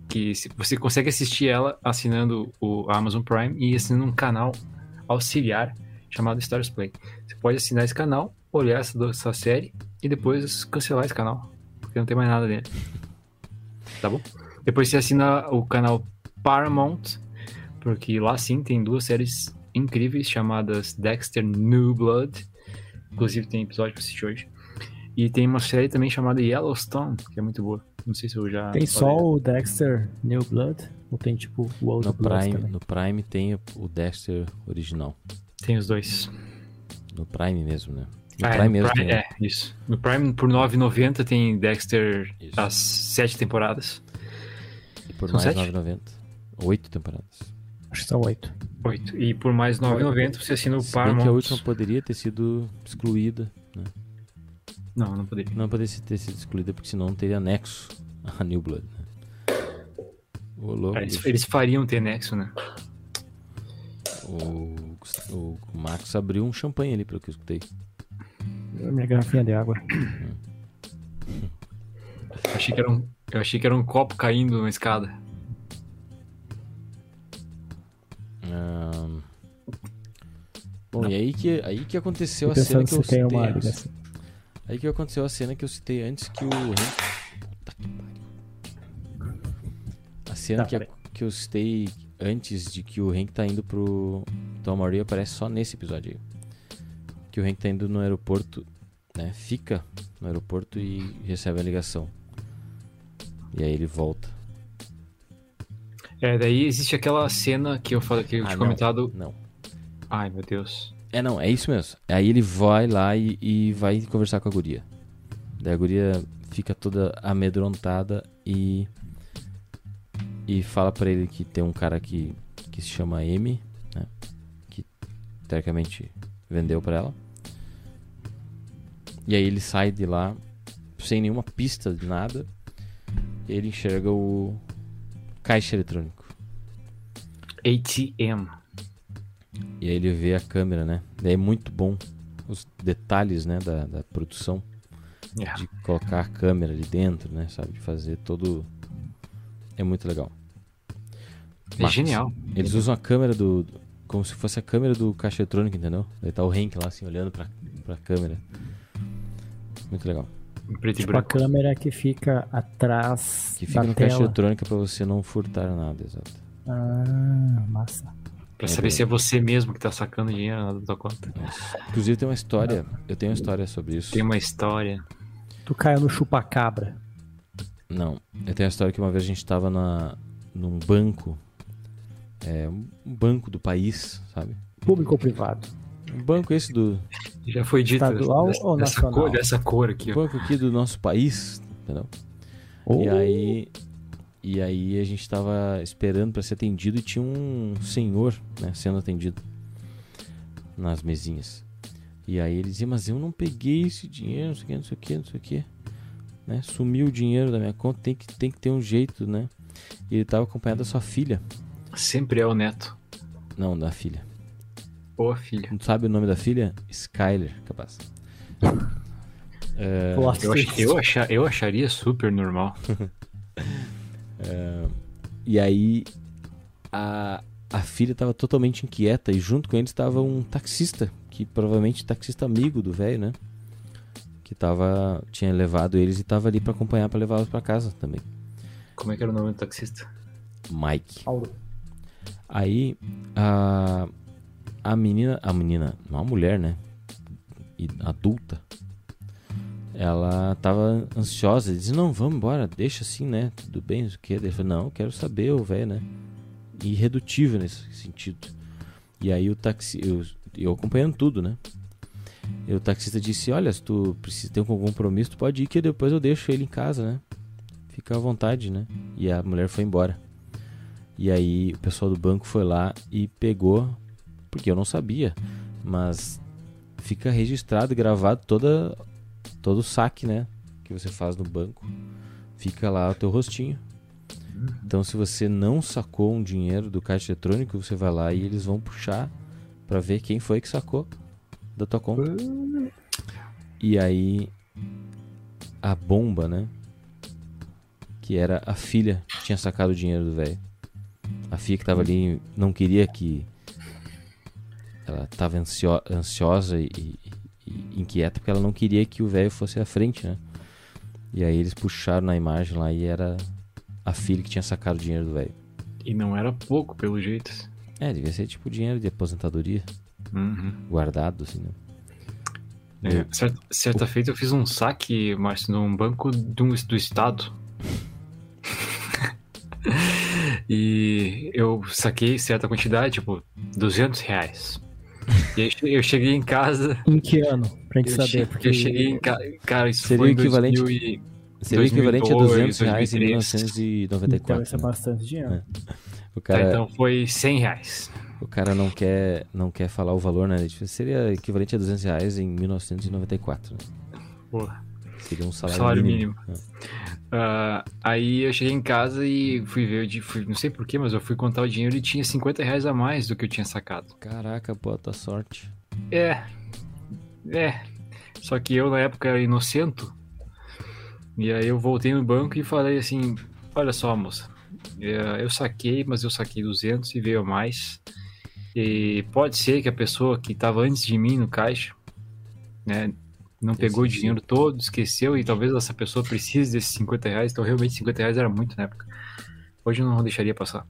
que você consegue assistir ela assinando o Amazon Prime e assinando um canal auxiliar chamado Stars Play. Você pode assinar esse canal, olhar essa, essa série e depois cancelar esse canal, porque não tem mais nada dele. Tá bom? Depois você assina o canal Paramount, porque lá sim tem duas séries incríveis chamadas Dexter New Blood. Inclusive tem episódio pra assistir hoje. E tem uma série também chamada Yellowstone, que é muito boa. Não sei se eu já. Tem só falei. o Dexter New Blood? Ou tem tipo o Old no, Blood Prime, também? no Prime tem o- Dexter original. Tem os dois. No Prime mesmo, né? No Ah, é, Prime no mesmo Prime- tem. É, isso. No Prime, por R$ 9,90 tem Dexter Isso. as sete temporadas. E por São mais sete? 9,90. Oito temporadas. Acho que são oito. Oito. E por mais R$ 9,90 você assina o Se Paramount. que a última poderia ter sido excluída. Né? Não, não poderia. Não poderia ter sido excluída porque senão não teria nexo a New Blood. Né? Ô, louco. Eles, eles fariam ter nexo, né? O, o Marcos abriu um champanhe ali, pelo que eu escutei. Minha garrafinha de água. Eu achei que era um, eu achei que era um copo caindo na escada. Bom, e aí que, aí que aconteceu a cena que eu citei uma antes. Aí que aconteceu a cena que eu citei antes que o Hank... Puta que pariu. A cena Tá, que, peraí. que eu citei antes de que o Hank tá indo pro Tom Murray aparece só nesse episódio aí. Que o Hank tá indo no aeroporto, né? Fica no aeroporto e recebe a ligação. E aí ele volta. É, daí existe aquela cena que eu falei que eu Ah, tinha não. comentado. Não. Ai, meu Deus. É, não, é isso mesmo. Aí ele vai lá e, e vai conversar com a guria. Daí a guria fica toda amedrontada e. E fala pra ele que tem um cara que, que se chama M, né? Que teoricamente vendeu pra ela. E aí ele sai de lá sem nenhuma pista de nada. Ele enxerga o caixa eletrônico. ATM. E aí ele vê a câmera, né? Daí é muito bom os detalhes, né, da, da produção. É. De colocar a câmera ali dentro, né, sabe? De fazer todo... É muito legal. É genial. Eles usam a câmera do... do- Como se fosse a câmera do caixa eletrônico, entendeu? Daí tá o Hank lá, assim, olhando pra, pra câmera. Muito legal. Preto e Tipo a câmera que fica atrás Que fica da no caixa tela. eletrônica pra você não furtar nada, exato. Ah, massa. Pra É saber bem- se é você mesmo que tá sacando dinheiro da tua conta. Inclusive tem uma história, eu tenho uma história sobre isso. Tem uma história. Tu caiu no chupacabra. Não, eu tenho a história que uma vez a gente tava na, num banco, é, um banco do país, sabe? Público ou privado? Um banco esse do Já foi dito Estadual dessa, ou dessa nacional? cor, dessa cor aqui, ó. banco aqui do nosso país, entendeu? E aí e aí a gente tava esperando pra ser atendido e tinha um senhor, né, sendo atendido nas mesinhas. E aí ele dizia, mas eu não peguei esse dinheiro, não sei o que, não sei o que, não sei o que. Né? Sumiu o dinheiro da minha conta, tem que, tem que ter um jeito, né? E ele tava acompanhado da sua filha. Sempre é o neto. Não, da filha. Ou a filha. Não sabe o nome da filha? Skyler, capaz. É, Eu, ach- eu, achar, eu acharia super normal. E aí a, a filha tava totalmente inquieta e junto com eles estava um taxista, que provavelmente taxista amigo do velho, né? Que tava tinha levado eles e tava ali pra acompanhar pra levá-los pra casa também. Como é que era o nome do taxista? Mike. Paulo. Aí a a menina, a menina, uma mulher, né? Adulta. Ela tava ansiosa, disse: "Não, vamos embora, deixa assim, né? Tudo bem, o que?" Ele falou: "Não, quero saber, o velho, né?" Irredutível nesse sentido. E aí o taxi, eu, eu acompanhando tudo, né? E o taxista disse: "Olha, se tu precisa ter algum compromisso, tu pode ir que depois eu deixo ele em casa, né? Fica à vontade, né?" E a mulher foi embora. E aí o pessoal do banco foi lá e pegou, porque eu não sabia, mas fica registrado, gravado toda todo o saque, né, que você faz no banco. Fica lá o teu rostinho. Então se você não sacou um dinheiro do caixa eletrônico, você vai lá e eles vão puxar pra ver quem foi que sacou da tua conta. E aí a bomba, né? Que era a filha que tinha sacado o dinheiro do velho. A filha que tava ali não queria que. Ela tava ansio- ansiosa e inquieta porque ela não queria que o velho fosse à frente, né? E aí eles puxaram na imagem lá e era a filha que tinha sacado o dinheiro do velho. E não era pouco, pelo jeito. É, devia ser tipo dinheiro de aposentadoria, Uhum. guardado, assim, né? É, certa, certa feita eu fiz um saque, Márcio, num banco do, do estado. e eu saquei certa quantidade, tipo, 200 reais. E aí eu cheguei em casa. Em que ano? Pra gente Eu, saber. che- porque eu cheguei em casa. Cara, isso Seria foi equivalente- 2000 e- Seria o equivalente a 2002, 200 reais em 2003. Então 1994. isso é né? bastante dinheiro. É. O Tá, cara, então foi 100 reais. o cara não quer, não quer falar o valor, né? Seria equivalente a 200 reais em 1994. Né? Porra. Seria um salário, Salário mínimo. mínimo. Ah, aí eu cheguei em casa e fui ver, fui- não sei porquê, mas eu fui contar o dinheiro e tinha 50 reais a mais do que eu tinha sacado. Caraca, pô, tua sorte. É. É. Só que eu na época era inocento. E aí eu voltei no banco e falei assim: Olha só, moça. é, Eu saquei, mas eu saquei 200 e veio a mais. E pode ser que a pessoa que estava antes de mim no caixa, né, não pegou o dinheiro todo, esqueceu, e talvez essa pessoa precise desses 50 reais. Então, realmente, 50 reais era muito na época. Hoje eu não deixaria passar.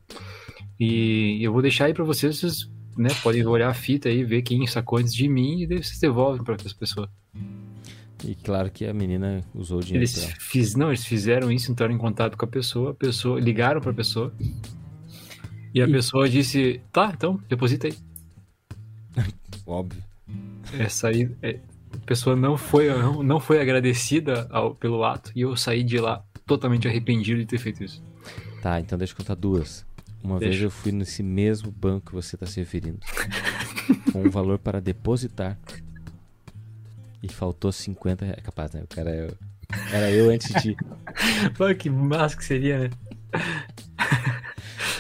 E eu vou deixar aí pra vocês, vocês né, podem olhar a fita aí, ver quem sacou antes de mim e daí vocês devolvem pra essa pessoa. E claro que a menina usou o dinheiro Eles, pra... fiz, não, eles fizeram isso, entraram em contato com a pessoa, a pessoa ligaram pra pessoa. E a E- pessoa disse: Tá, então, deposita aí. Óbvio. Essa aí, é, a pessoa não foi, não, não foi agradecida ao- pelo ato e eu saí de lá totalmente arrependido de ter feito isso. Tá, então deixa eu contar duas. Uma Deixa. vez eu fui nesse mesmo banco que você está se referindo, com um valor para depositar. E faltou 50 reais. Capaz, né? O cara é- era eu antes de ti. Pô, que massa que seria, né?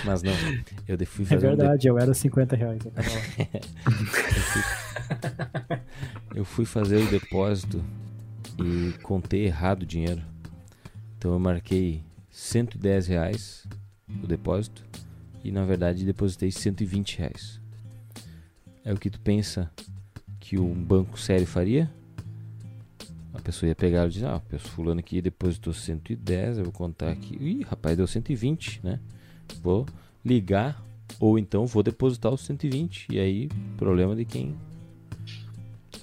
Mas não, eu fui É fazer um de- verdade, eu era os 50 reais. eu tava lá. Eu fui fazer o depósito e contei errado o dinheiro. Então eu marquei 110 reais o depósito e na verdade depositei 120 reais. É o que tu pensa que um banco sério faria? A pessoa ia pegar e dizer, ah, fulano aqui depositou 110, eu vou contar aqui. Ih, rapaz, deu 120, né? Vou ligar ou então vou depositar os 120. E aí, problema de quem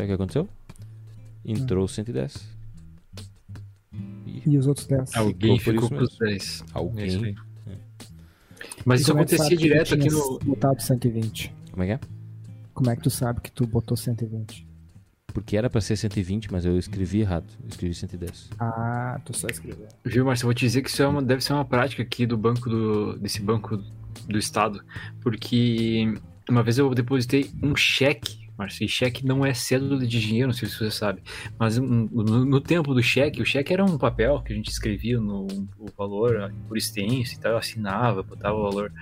Sabe o que aconteceu? Entrou 110. E E os outros 10. Alguém Ficou ficou com os 10. É isso alguém. aí. Mas E isso é acontecia direto aqui no. botado 120. Como é que é? Como é que tu sabe que tu botou 120? Porque era pra ser 120, mas eu escrevi errado. Eu escrevi 110. Ah, tu só escreveu. Viu, Marcelo? Eu vou te dizer que isso é uma, deve ser uma prática aqui do banco do, desse banco do estado, porque uma vez eu depositei um cheque, Marcelo, e cheque não é cédula de dinheiro, não sei se você sabe, mas um- no, no tempo do cheque, o cheque era um papel que a gente escrevia no o valor por extenso e tal, assinava, botava o valor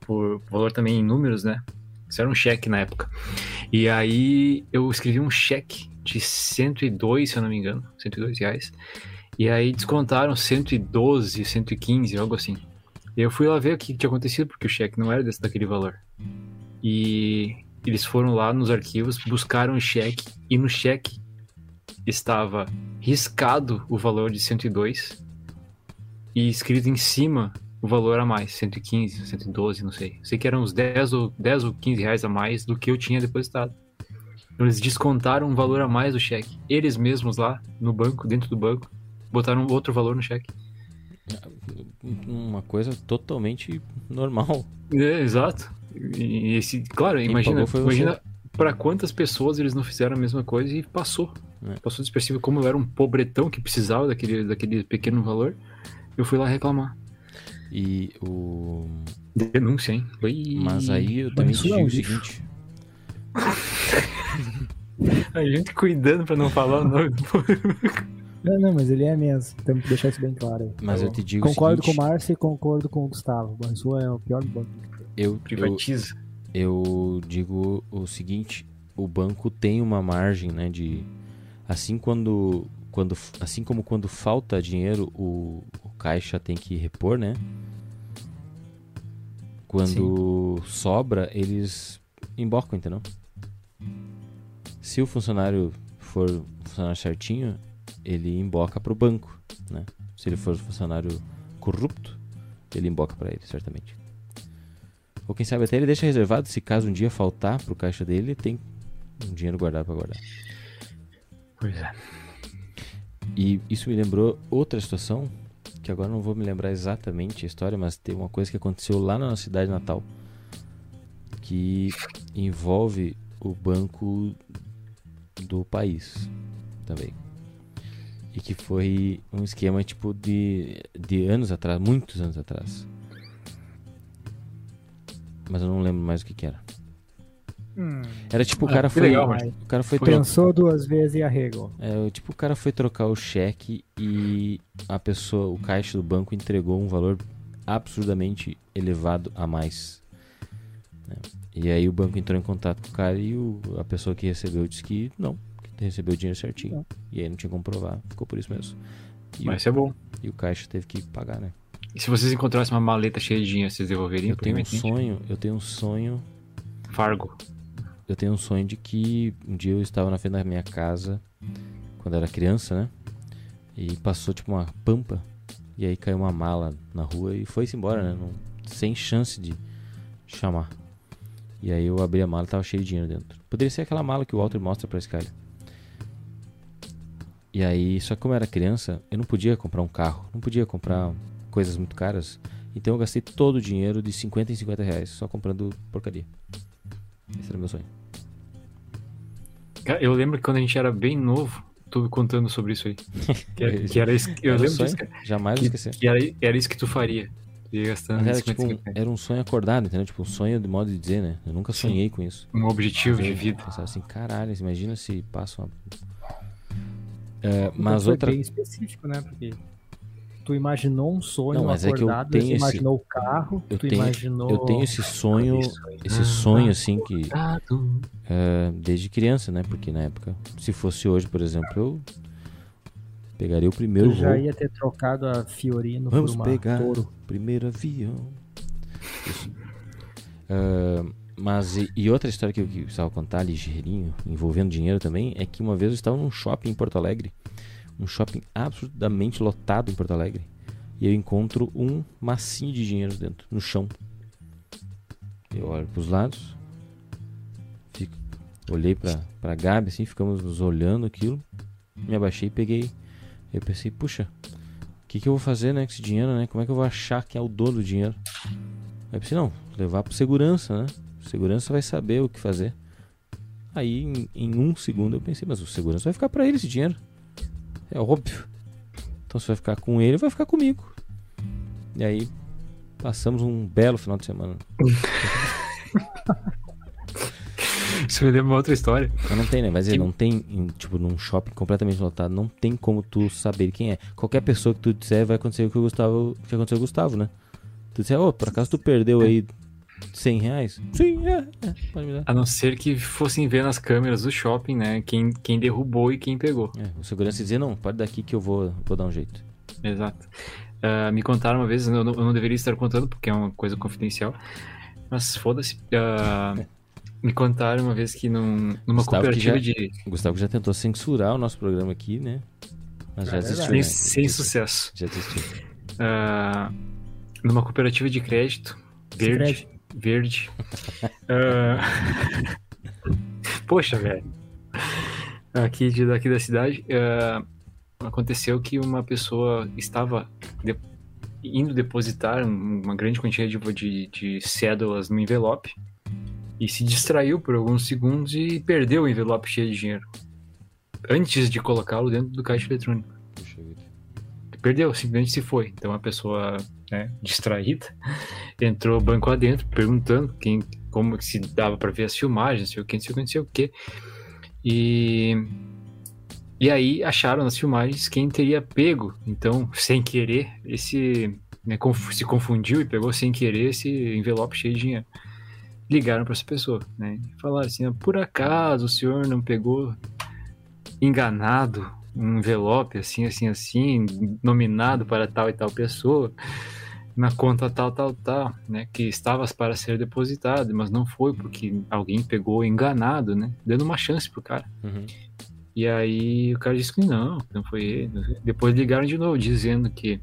por valor também em números, né? Isso era um cheque na época. E aí eu escrevi um cheque de 102, se eu não me engano, 102 reais. E aí descontaram 112, 115, algo assim. E eu fui lá ver o que tinha acontecido, porque o cheque não era desse, daquele valor. E eles foram lá nos arquivos, buscaram o cheque, e no cheque estava riscado o valor de 102 e escrito em cima o valor a mais, 115, 112, não sei. Sei que eram uns 10 ou, 10 ou 15 reais a mais do que eu tinha depositado. Então eles descontaram um valor a mais do cheque. Eles mesmos lá, no banco, dentro do banco, botaram outro valor no cheque. Uma coisa totalmente normal. É, exato. E esse, claro, Quem imagina, imagina para quantas pessoas eles não fizeram a mesma coisa e passou. É. Passou despercebido. Como eu era um pobretão que precisava daquele, daquele pequeno valor, eu fui lá reclamar. E o. Denúncia, hein? Mas aí eu também isso é digo o seguinte. A gente cuidando pra não falar o nome. Não, não, mas ele é mesmo. Temos que deixar isso bem claro aí. Mas Tá eu te digo Concordo o seguinte. com o Márcio e concordo com o Gustavo. O é o pior banco. Eu, eu, Privatiza. eu digo o seguinte: o banco tem uma margem, né? De. Assim quando. quando assim como quando falta dinheiro, o, o caixa tem que repor, né? Quando sobra, eles embocam, entendeu? Se o funcionário for um funcionário certinho, ele emboca pro banco, né? Se ele for um funcionário corrupto, ele emboca pra ele, certamente. Ou quem sabe até ele deixa reservado, se caso um dia faltar pro caixa dele, ele tem um dinheiro guardado pra guardar. Pois é. E isso me lembrou outra situação, que agora não vou me lembrar exatamente a história, mas tem uma coisa que aconteceu lá na nossa cidade natal, que envolve o banco do país também. E que foi um esquema tipo de, de anos atrás, muitos anos atrás. Mas eu não lembro mais o que, que era. Era tipo o Ah, cara que foi. legal, o cara foi. Pensou duas vezes e arregou. É, o- tipo, o cara foi trocar o cheque e a pessoa, o caixa do banco entregou um valor absurdamente elevado a mais. né? E aí o banco entrou em contato com o cara e o- a pessoa que recebeu disse que não, que recebeu o dinheiro certinho. E aí não tinha como provar, ficou por isso mesmo. E, Mas isso é bom. o, e o caixa teve que pagar, né? E se vocês encontrassem uma maleta cheia de dinheiro, vocês devolveriam? Eu tenho um sonho, eu tenho um sonho Fargo. eu tenho um sonho de que um dia eu estava na frente da minha casa quando era criança, né? E passou tipo uma pampa e aí caiu uma mala na rua e foi-se embora, né? Não- sem chance de chamar. E aí eu abri a mala e tava cheio de dinheiro dentro. Poderia ser aquela mala que o Walter mostra pra Skyler. E aí, só que como eu era criança, eu não podia comprar um carro, não podia comprar coisas muito caras. Então eu gastei todo o dinheiro de 50 em 50 reais só comprando porcaria. Esse era o meu sonho. Eu lembro que quando a gente era bem novo, tô contando sobre isso aí. Que era, que era isso, eu Era lembro sonho, disso, cara. Jamais Que, esquecer. que era, era isso que tu faria. Tu ia gastando era, 50, tipo, um, 50. era um sonho acordado, entendeu? Tipo, um sonho de modo de dizer, né? Eu nunca Sim. sonhei com isso. um objetivo Mas de eu vida. Pensava assim, caralho, imagina se passa uma. Mas foi outra. bem específico, né? Porque tu imaginou um sonho Não, mas é que eu acordado, tenho esse- imaginou o carro, Eu tu tenho, imaginou... eu tenho esse sonho, esse Ah, sonho assim que é, desde criança, né? Porque na época, se fosse hoje, por exemplo, eu pegaria o primeiro Tu já voo. ia ter trocado a Fiorino Vamos por uma pegar Toro. primeiro avião. Ah, mas e, e outra história que eu, que eu precisava contar ligeirinho, envolvendo dinheiro também, é que uma vez eu estava num shopping em Porto Alegre, um shopping absurdamente lotado em Porto Alegre, e eu encontro um massinho de dinheiro dentro, no chão. Eu olho para os lados, fico, olhei para para Gabi assim, ficamos nos olhando aquilo, me abaixei e peguei. Eu pensei, puxa, o que, que eu vou fazer né, com esse dinheiro, né? Como é que eu vou achar quem é o dono do dinheiro? Aí eu pensei, não, levar pro segurança, né? O segurança vai saber o que fazer. Aí, em, em um segundo, eu pensei, mas o segurança vai ficar pra ele esse dinheiro. É óbvio. Então, se vai ficar com ele, vai ficar comigo. E aí, passamos um belo final de semana. Isso me lembra uma outra história. Mas não tem, né? Mas ele Que- não tem, em, tipo, num shopping completamente lotado, não tem como tu saber quem é. Qualquer pessoa que tu disser vai acontecer o que o Gustavo, o que aconteceu com o Gustavo, né? Tu disser, ô, por acaso tu perdeu aí 100 reais? Sim, é, é, pode me dar. A não ser que fossem ver nas câmeras do shopping, né? Quem, quem derrubou e quem pegou. É, o segurança dizia, não, pode dar aqui que eu vou, vou dar um jeito. Exato. Ah, me contaram uma vez, eu não, eu não deveria estar contando porque é uma coisa confidencial, mas foda-se. Ah, me contaram uma vez que num, numa Gustavo que cooperativa já- de. Gustavo já tentou censurar o nosso programa aqui, né? Mas já É desistiu, Sem, né? sem sucesso. Já desistiu. Ah, numa cooperativa de crédito verde. Verde. Ah, Poxa, velho. Aqui, de, daqui da cidade, ah, aconteceu que uma pessoa estava de- indo depositar um- uma grande quantidade de, de, de cédulas no envelope e se distraiu por alguns segundos e perdeu o envelope cheio de dinheiro antes de colocá-lo dentro do caixa eletrônico. Perdeu, simplesmente se foi. Então a pessoa né, distraída entrou banco adentro perguntando quem, como se dava para ver as filmagens, não sei o que, não sei o que, não sei o que. E e aí acharam nas filmagens quem teria pego, então sem querer esse né, conf- se confundiu e pegou sem querer esse envelope cheio de dinheiro. Ligaram para essa pessoa, né? Falaram assim: "Ah, por acaso o senhor não pegou enganado um envelope assim, assim, assim, nominado para tal e tal pessoa, na conta tal, tal, tal, né? Que estava para ser depositado, mas não foi porque alguém pegou enganado, né? Dando uma chance pro cara. Uhum. E aí o cara disse que não, não foi ele. Depois ligaram de novo, dizendo que.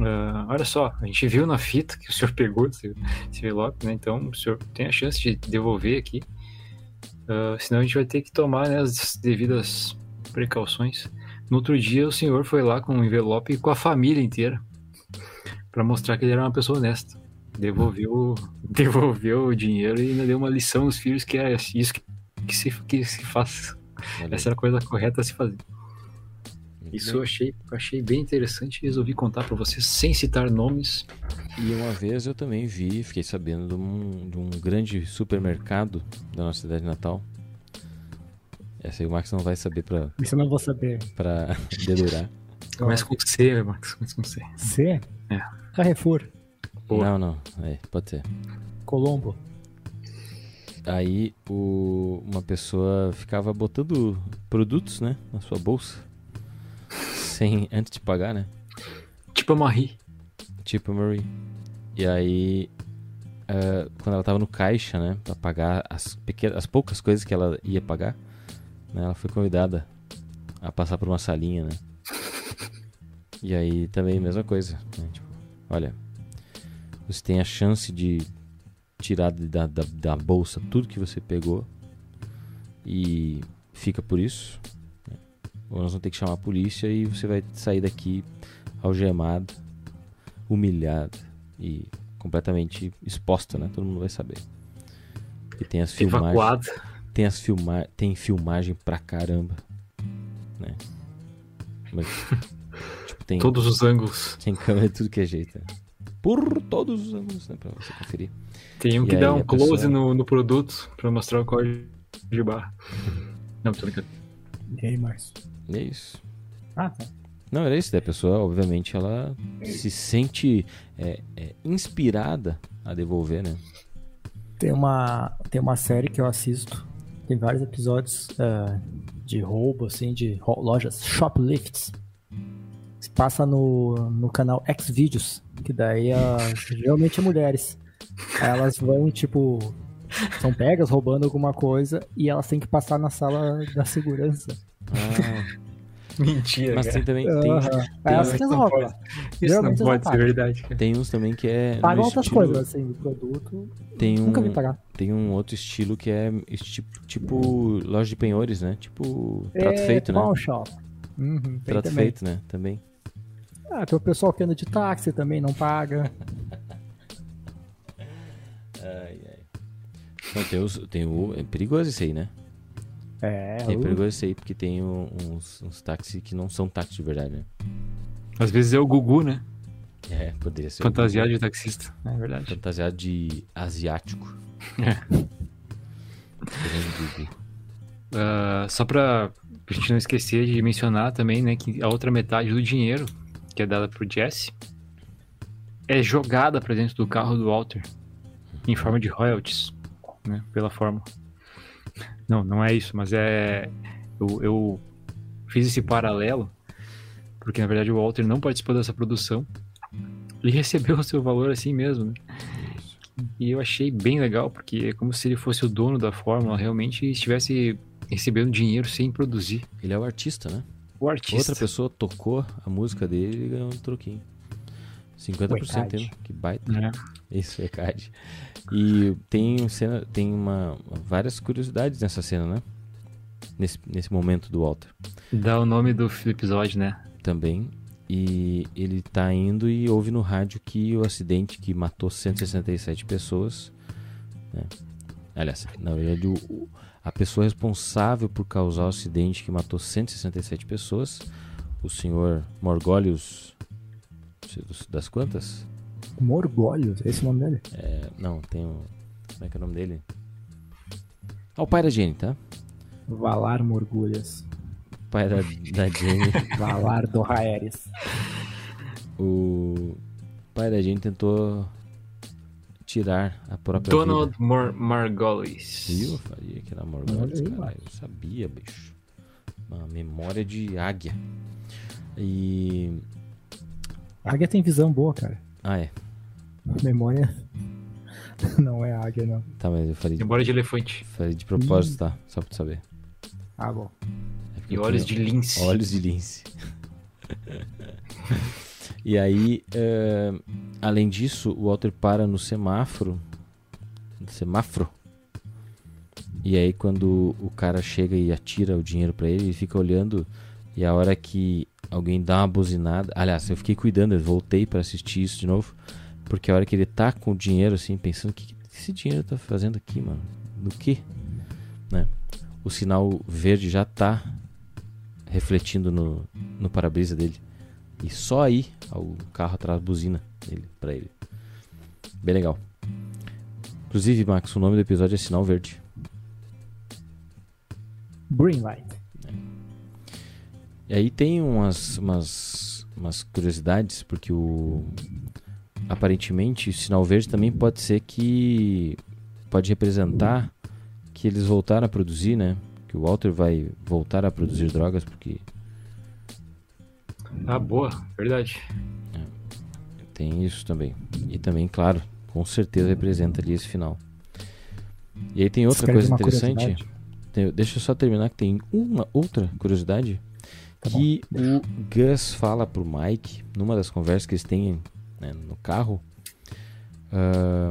ah, olha só, a gente viu na fita que o senhor pegou esse, esse envelope, né? Então o senhor tem a chance de devolver aqui. Ah, senão a gente vai ter que tomar né, as devidas precauções. No outro dia, o senhor foi lá com um envelope com a família inteira para mostrar que ele era uma pessoa honesta. Devolveu, devolveu o dinheiro e ainda deu uma lição aos filhos que é isso que, que, se, que se faz. Olha Essa era a coisa correta a se fazer. Muito Isso bem. eu achei, achei bem interessante e resolvi contar para vocês sem citar nomes. E uma vez eu também vi, fiquei sabendo de um, de um grande supermercado da nossa cidade natal. Essa aí o Max não vai saber pra, Isso eu não vou saber. pra dedurar. Começa com C, Max. Começa com C. C? É. Carrefour. Boa. Não, não, é, pode ser. Colombo. Aí o, uma pessoa ficava botando produtos, né, na sua bolsa, sem antes de pagar, né? Tipo a Marie. Tipo a Marie. E aí, eh, quando ela tava no caixa, né, pra pagar as, pequenas, as poucas coisas que ela ia pagar, né, ela foi convidada a passar por uma salinha, né? E aí também mesma coisa, né? Tipo, olha, você tem a chance de tirar da, da, da bolsa tudo que você pegou e fica por isso. né? Ou nós vamos ter que chamar a polícia e você vai sair daqui algemado, humilhado e completamente exposta, né? Todo mundo vai saber. E tem as filmagens. Tem as filma tem filmagem pra caramba, né? Mas, tipo, tem Todos os ângulos. tem câmera de tudo que é jeito. né? Por todos os ângulos, né? Pra você conferir. Tem um E que dá um close pessoa- no, no produto pra mostrar o código de barra. Não, tô brincando. E aí, Márcio? E é isso. Ah, tá. Não, era isso. Daí a pessoa, obviamente, ela se sente é, é, inspirada a devolver, né? Tem uma, tem uma série que eu assisto. Tem vários episódios ah, de roubo, assim, de lojas shoplifts. Se passa no, no canal Xvideos, que daí ah, geralmente é mulheres. Elas vão, tipo, são pegas roubando alguma coisa e elas têm que passar na sala da segurança. Ah, Mentira, mas tem também. Tem, Aham. Aí elas tem- resolvem. Isso não pode ser verdade, cara. tem uns também que é. Pagam outras estilo- coisas, assim, produto. Tem um, Nunca vi pagar. tem um outro estilo que é esse tipo, tipo loja de penhores, né? Tipo trato é, feito, né? shop. Uhum, tem Trato também. feito, né? Também. Ah, tem o pessoal que anda de táxi também, não paga. Ai, ai. Não, tem, os, tem o. É perigoso esse aí, né? É, É perigoso esse aí, porque tem uns, uns táxis que não são táxis de verdade, né? Às vezes é o Gugu, né? É, poderia ser. Fantasiado de taxista. é verdade. Fantasiado de asiático. É. Ah, só pra a gente não esquecer de mencionar também, né, que a outra metade do dinheiro, que é dada pro Jesse, é jogada pra dentro do carro do Walter. em forma de royalties, né? Pela fórmula. Não, não é isso, mas é. Eu, eu fiz esse paralelo, porque na verdade o Walter não participou dessa produção e recebeu o seu valor assim mesmo, né? E eu achei bem legal, porque é como se ele fosse o dono da fórmula, realmente estivesse recebendo dinheiro sem produzir. Ele é o artista, né? O artista. Outra pessoa tocou a música dele e ganhou um troquinho. 50% ECAD. hein? Que baita. né? Isso, é card. E tem, cena, tem uma, várias curiosidades nessa cena, né? Nesse, nesse momento do Walter Dá o nome do episódio, né? também. E ele tá indo e ouve no rádio que o acidente que matou 167 pessoas. Né? Aliás, na verdade, o, a pessoa responsável por causar o acidente que matou 167 pessoas, o senhor Morgolius. das quantas? Morgolhos, esse é o nome dele? É, não, tem um. Como é que é o nome dele? Ah, o pai da Jenny, tá? Valar Morgulhas. O pai da, da Jenny. Valar do Raeres. o pai da Jenny tentou tirar a própria Donald vida. Mar Margolis. Viu? Eu falei que era Olha Morgulhos, aí, cara. mano. Eu sabia, bicho. Uma memória de águia. E. Águia tem visão boa, cara. Ah, é. Memória não é águia, não. Tá, mas eu falei de, Embora de elefante. falei de propósito, tá? Só pra tu saber. Ah, bom. É E olhos tenho- de lince. Olhos de lince. e aí, eh, além disso, o Walter para no semáforo. No semáforo. E aí, quando o cara chega e atira o dinheiro pra ele, ele fica olhando. E a hora que alguém dá uma buzinada. Aliás, eu fiquei cuidando, eu voltei pra assistir isso de novo. Porque a hora que ele tá com o dinheiro, assim, pensando: o que que esse dinheiro tá fazendo aqui, mano? Do que? Né? O sinal verde já tá refletindo no, no para-brisa dele. E só aí o carro atrás buzina ele, pra ele. Bem legal. Inclusive, Max, o nome do episódio é Sinal Verde. Green Light. E aí tem umas, umas, umas curiosidades, porque o. Aparentemente, o sinal verde também pode ser que. Pode representar que eles voltaram a produzir, né? Que o Walter vai voltar a produzir drogas, porque Ah, boa. Verdade. Tem isso também. E também, claro, com certeza representa ali esse final. E aí tem outra coisa interessante. Tem- deixa eu só terminar que tem uma outra curiosidade. Tá bom. que o Gus fala pro Mike, numa das conversas que eles têm né, no carro, ah,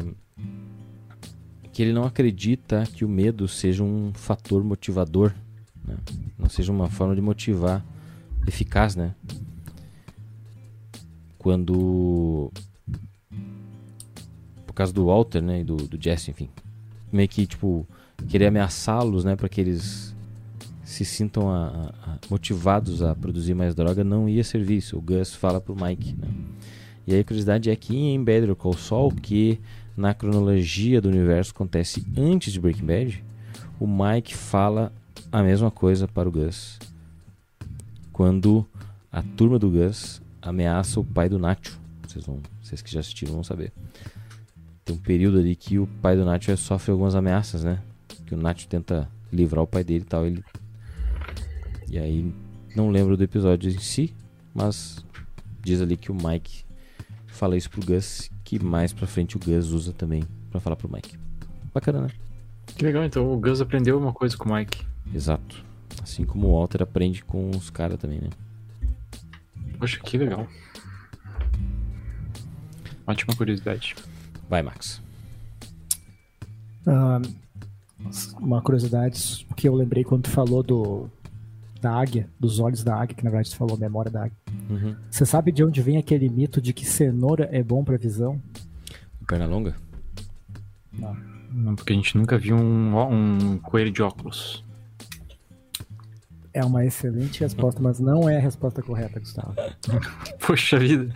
que ele não acredita que o medo seja um fator motivador, né? não seja uma forma de motivar eficaz, né? Quando por causa do Walter, né, e do, do Jesse, enfim, meio que tipo querer ameaçá-los, né, para que eles se sintam a- a- a- motivados a produzir mais droga, não ia servir isso. O Gus fala pro Mike, né? E aí a curiosidade é que em Better Call Saul, que na cronologia do universo acontece antes de Breaking Bad, o Mike fala a mesma coisa para o Gus. Quando a turma do Gus ameaça o pai do Nacho. Vocês, vão, vocês que já assistiram vão saber. Tem um período ali que o pai do Nacho sofre algumas ameaças, né? Que o Nacho tenta livrar o pai dele e tal. Ele... E aí, não lembro do episódio em si, mas diz ali que o Mike fala isso pro Gus, que mais pra frente o Gus usa também pra falar pro Mike. Bacana, né? Que legal, então o Gus aprendeu uma coisa com o Mike. Exato. Assim como o Walter aprende com os caras também, né? Poxa, que legal. Ótima curiosidade. Vai, Max. Ah, uma curiosidade que eu lembrei quando tu falou do da águia, dos olhos da águia, que na verdade tu falou memória da águia. Uhum. Você sabe de onde vem aquele mito de que cenoura é bom pra visão? Perna longa? Não. Não, porque a gente nunca viu um, um coelho de óculos. É uma excelente resposta, mas não é a resposta correta, Gustavo. Poxa vida.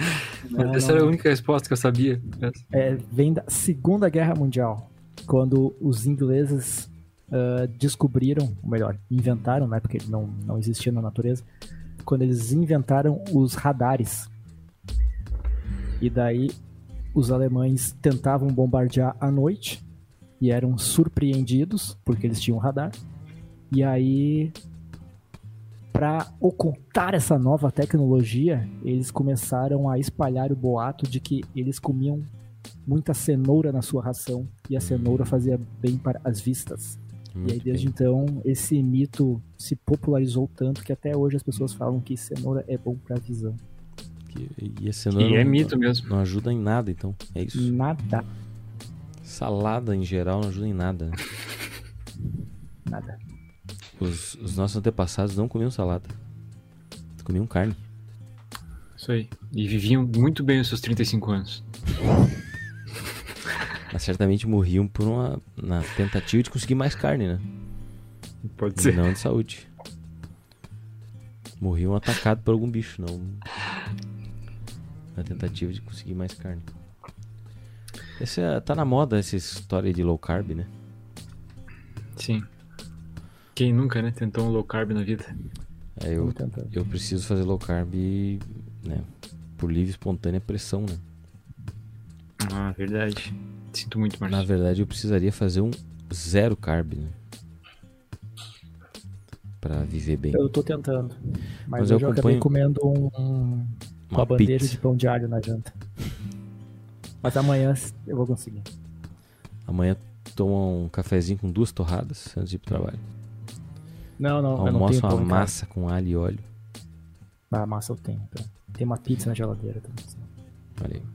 Não, Essa não. era a única resposta que eu sabia. É, vem da Segunda Guerra Mundial, quando os ingleses ah, descobriram, ou melhor, inventaram, né, porque ele não, não existia na natureza, quando eles inventaram os radares. E daí os alemães tentavam bombardear à noite e eram surpreendidos porque eles tinham radar. E aí, para ocultar essa nova tecnologia, eles começaram a espalhar o boato de que eles comiam muita cenoura na sua ração e a cenoura fazia bem para as vistas. Muito e aí, desde bem. então, esse mito se popularizou tanto que até hoje as pessoas falam que cenoura é bom para visão. Que- E a cenoura E é não- mito mesmo. Não ajuda em nada, então. É isso. Nada, Salada em geral não ajuda em nada. nada. Os, os nossos antepassados não comiam salada. Comiam carne. Isso aí. E viviam muito bem os seus 35 anos. Mas certamente morriam por uma na tentativa de conseguir mais carne, né? Pode ser. não de saúde. Morriam atacados por algum bicho, não na tentativa de conseguir mais carne. Esse é, tá na moda essa história de low carb, né? Sim. Quem nunca, né? Tentou um low carb na vida. É, eu, eu preciso fazer low carb, né? Por livre e espontânea pressão, né? Ah, verdade. Sinto muito, Na Marcos. verdade, eu precisaria fazer um zero carb, né? Pra viver bem. Eu tô tentando. Mas, Mas eu acabei acompanho- comendo um, um- uma, Uma bandeja pizza. de pão de alho na janta. Mas amanhã eu vou conseguir. Amanhã toma um cafezinho com duas torradas antes de ir pro trabalho. Não, não, eu não tenho pão uma casa. massa com alho e óleo. Ah, a massa eu tenho. tá? Tem uma pizza na geladeira também. Olha aí.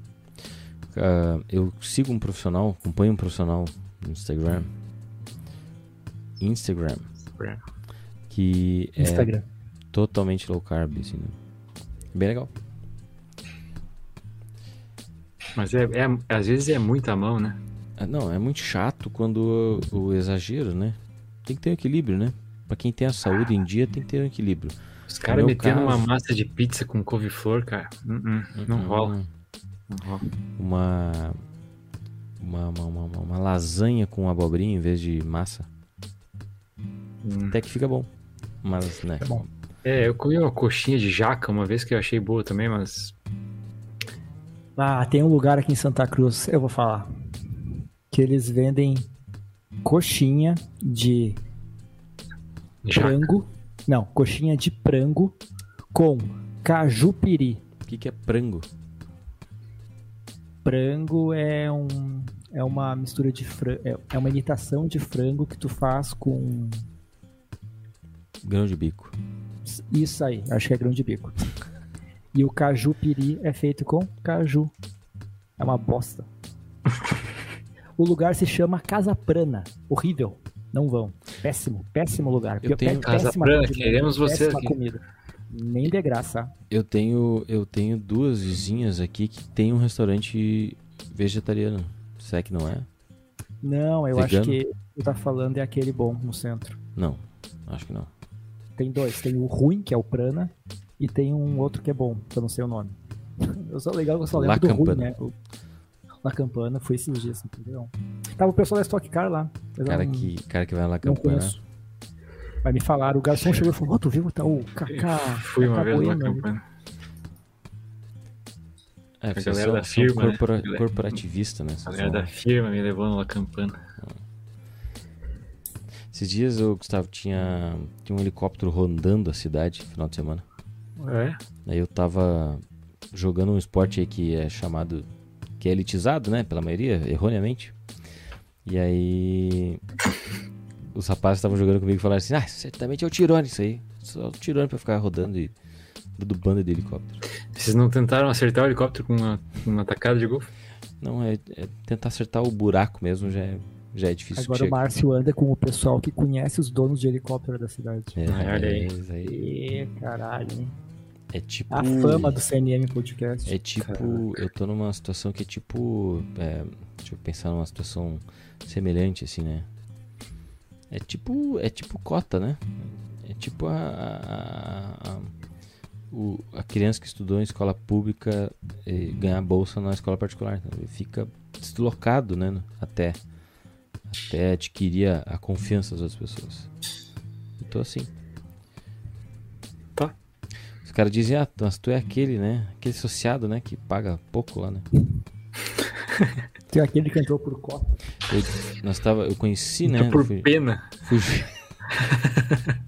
Ah, eu sigo um profissional, acompanho um profissional no Instagram. Instagram. Que é Instagram. totalmente low carb, assim, né? Bem legal. Mas é, é- às vezes é muita mão, né? Ah, Não, é muito chato quando o, o exagero, né? Tem que ter um equilíbrio, né? Pra quem tem a saúde em dia, tem que ter um equilíbrio. Os caras metendo uma caso- massa de pizza com couve-flor, cara. Hum, hum, não Hum, rola. Não rola. Uma, uma, uma, uma, uma lasanha com abobrinha em vez de massa. Hum. Até que fica bom. Mas, né? É bom. É, eu comi uma coxinha de jaca uma vez que eu achei boa também, mas. Ah, tem um lugar aqui em Santa Cruz, eu vou falar. Que eles vendem coxinha de Jaca. frango. Não, coxinha de frango com cajupiri. O que, que é prango? Frango é um é uma mistura de frango, é, é uma imitação de frango que tu faz com Grão de bico. isso aí, acho que é grão de bico. E o cajupiri é feito com caju. É uma bosta. o lugar se chama Casa Prana. Horrível. Não vão. Péssimo, péssimo lugar. Eu tenho- péssima Casa Prana, queremos você péssima aqui. comida. Nem de graça. Eu tenho, eu tenho duas vizinhas aqui que tem um restaurante vegetariano. Será que não é? Não, eu Vegano? acho que tu tá falando é aquele bom no centro. Não, acho que não. Tem dois. Tem o ruim, que é o Prana, e tem um outro que é bom, que eu não sei o nome. Eu sou legal eu só La lembro do ruim, Campana. né? O La Campana foi esses dias, entendeu? Tava o pessoal da Stock Car lá. Cara não- que, cara que vai lá não campanha. Mas me falaram, o garçom chegou e falou, ó, tu viu tá, o Kaká Fui uma vez ali?" campanha. É, A galera da firma, né? corpora- Galera- corporativista, né? A galera da firma me levou numa campana. Esses dias o Gustavo tinha, tinha um helicóptero rondando a cidade no final de semana. É? Aí eu tava jogando um esporte aí que é chamado. que é elitizado, né? Pela maioria, erroneamente. E aí. Os rapazes estavam jogando comigo e falaram assim: Ah, certamente é o Tirone isso aí. Só o Tirone pra ficar rodando e do bando de helicóptero. Vocês não tentaram acertar o helicóptero com uma, com uma tacada de golfe? Não, é, é tentar acertar o buraco mesmo já é, já é difícil. Agora o. Márcio anda com o pessoal que conhece os donos de helicóptero da cidade. É, olha aí. é, aí. E caralho, hein? É tipo. A fama do CNM Podcast. É tipo, eu tô numa situação que é tipo, é, deixa eu pensar numa situação semelhante assim, né? É tipo, é tipo cota, né? É tipo a, a, a, o- a criança que estudou em escola pública e ganhar bolsa na escola particular. Então, ele fica deslocado, né? Até, até adquirir a, a confiança das outras pessoas. Eu tô assim. Tá. Os caras dizem, ah, mas tu é aquele, né? Aquele associado, né? Que paga pouco lá, né? Tem aquele que entrou por cota. Eu, nós tava, eu conheci, né? Por fui- pena. fugi.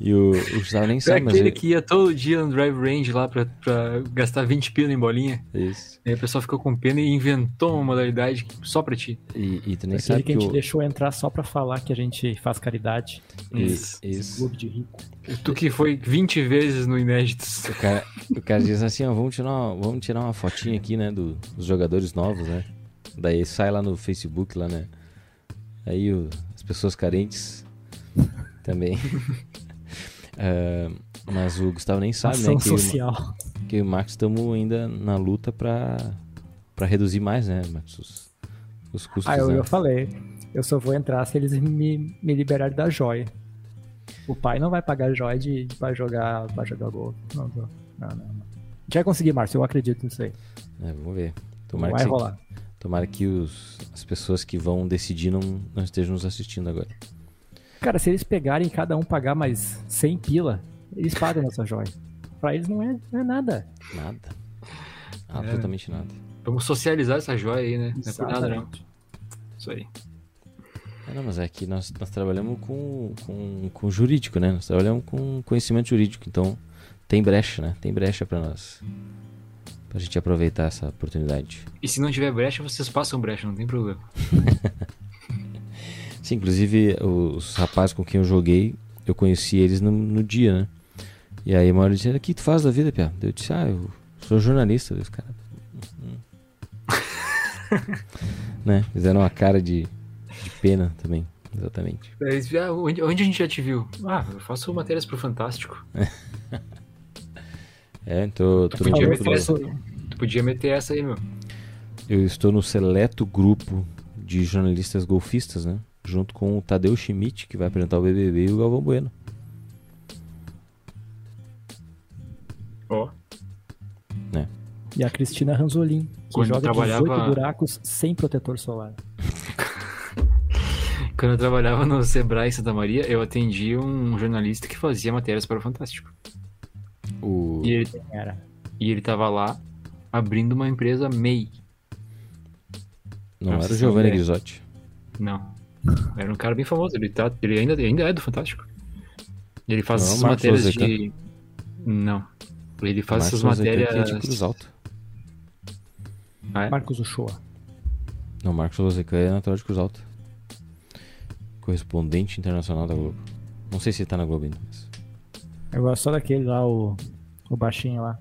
e o, o Gustavo nem sabe, mas aquele eu, que ia todo dia no drive range lá pra, pra gastar 20 pila em bolinha. isso. Aí o pessoal ficou com pena e inventou uma modalidade só pra ti. E, e tu nem sabe que que a gente o, deixou entrar só pra falar que a gente faz caridade. Isso. Isso. Clube de rico. Tu que foi 20 vezes no Inéditos. O cara, o cara diz assim, ó, vamos tirar uma, vamos tirar uma fotinha aqui, né, do- dos jogadores novos, né? Daí sai lá no Facebook, lá, né? Aí o- as pessoas carentes também. Ah, mas o Gustavo nem sabe, né? Ação Que, eu- social. que eu e o Marcos estamos ainda na luta pra, pra reduzir mais, né, Marcos? Os, os custos, Ah, eu, né? eu falei. Eu só vou entrar se eles me, me liberarem da joia. O pai não vai pagar joia de, de, pra, jogar, pra jogar gol. Não, não, não, não. vai conseguir, Márcio. Eu acredito nisso aí. É, vamos ver. Tomara vai que, rolar. Tomara que os, as pessoas que vão decidir não, não estejam nos assistindo agora. Cara, se eles pegarem e cada um pagar mais 100 pila, eles pagam nossa joia. Pra eles não é, não é nada. Nada. Absolutamente nada. Vamos socializar essa joia aí, né? Não é por nada, não. Isso aí. É, não, mas é que nós, nós trabalhamos com, com, com jurídico, né? Nós trabalhamos com conhecimento jurídico, então tem brecha, né? Tem brecha pra nós. Pra gente aproveitar essa oportunidade. E se não tiver brecha, vocês passam brecha, não tem problema. Sim, inclusive os rapazes com quem eu joguei, eu conheci eles no, no dia, né? E aí uma hora disseram, o que tu faz da vida, Pia? Eu disse, ah, eu sou jornalista. Os caras... né? Fizeram uma cara de, de pena também, exatamente. Eles, ah, onde, onde a gente já te viu? Ah, eu faço matérias pro Fantástico. É, então tu Podia meter essa. Tu podia meter essa aí, meu. Eu estou no seleto grupo de jornalistas golfistas, né? Junto com o Tadeu Schmidt, que vai apresentar o BBB, e o Galvão Bueno. Ó. E a Cristina Ranzolin, que Quando joga trabalhava- 18 buracos sem protetor solar. Quando eu trabalhava no Sebrae em Santa Maria, eu atendi um jornalista que fazia matérias para o Fantástico. O... E ele, e ele tava lá abrindo uma empresa MEI. Não Nossa, era o Giovanni é. Grisotti. Não. Era um cara bem famoso. Ele, tá, ele ainda, ainda é do Fantástico. Ele faz Não é essas Marcos matérias Lozecan? de. Não. Ele faz Marcos essas que matérias. é de Cruz Alta. Ah, é? Marcos Uchoa. Não, Marcos Lozecan é natural de Cruz Alta. Correspondente internacional da Globo. Não sei se ele tá na Globo ainda, mas... Eu gosto só daquele lá, o, o baixinho lá.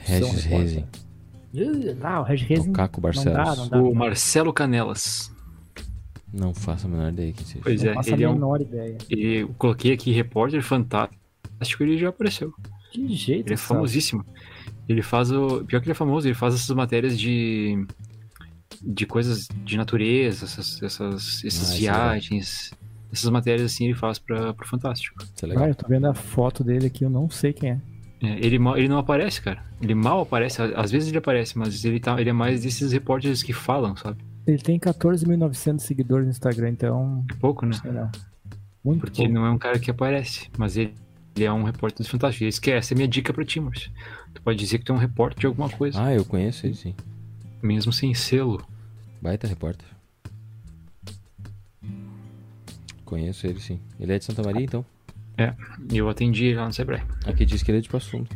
Regis. Rezin. Ih, Não, o Regis Rezin O Caco não dá, Barcelos. não dá. O Marcelo Canelas. Não faço a menor ideia quem seja. Pois Não é, faço ele a é um. menor ideia. Ele, eu coloquei aqui repórter fantástico ele já apareceu. Que jeito, Ele é Sal. famosíssimo. Ele faz o. Pior que ele é famoso, ele faz essas matérias de. de coisas de natureza, essas, essas, essas Ah, isso é viagens. Essas matérias assim ele faz pra, pro Fantástico. Isso é legal. Ah, eu tô vendo a foto dele aqui, eu não sei quem é. É, ele, ele não aparece, cara. Ele mal aparece. Às vezes ele aparece, mas ele, tá, ele é mais desses repórteres que falam, sabe? Ele tem 14.900 seguidores no Instagram, então. É pouco, né? Sei não. Muito Porque pouco. não é um cara que aparece, mas ele, ele é um repórter do Fantástico. E esse- essa é a minha dica pra ti, Márcio. Tu pode dizer que tu é um repórter de alguma coisa, Ah, eu conheço ele sim. mesmo sem selo. Baita repórter. Conheço ele sim. Ele é de Santa Maria, então. E eu atendi ele lá no Sebrae. Aqui diz que ele é de Passo Fundo.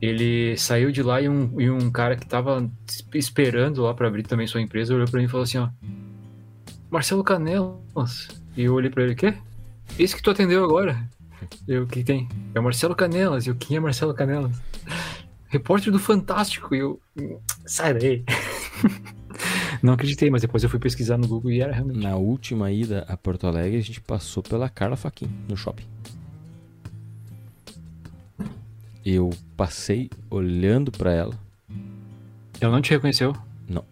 Ele saiu de lá e um, e um cara que tava esperando lá pra abrir também sua empresa olhou pra mim e falou assim, ó. Marcelo Canelas. E eu olhei pra ele, quê? Esse que tu atendeu agora? Eu, o que tem? É o Marcelo Canelas. E eu, quem é Marcelo Canelas? Repórter do Fantástico. E eu, sai daí. Não acreditei, mas depois eu fui pesquisar no Google e era realmente. Na última ida a Porto Alegre, a gente passou pela Carla Faquin, no shopping. Eu passei olhando pra ela. Ela não te reconheceu? Não.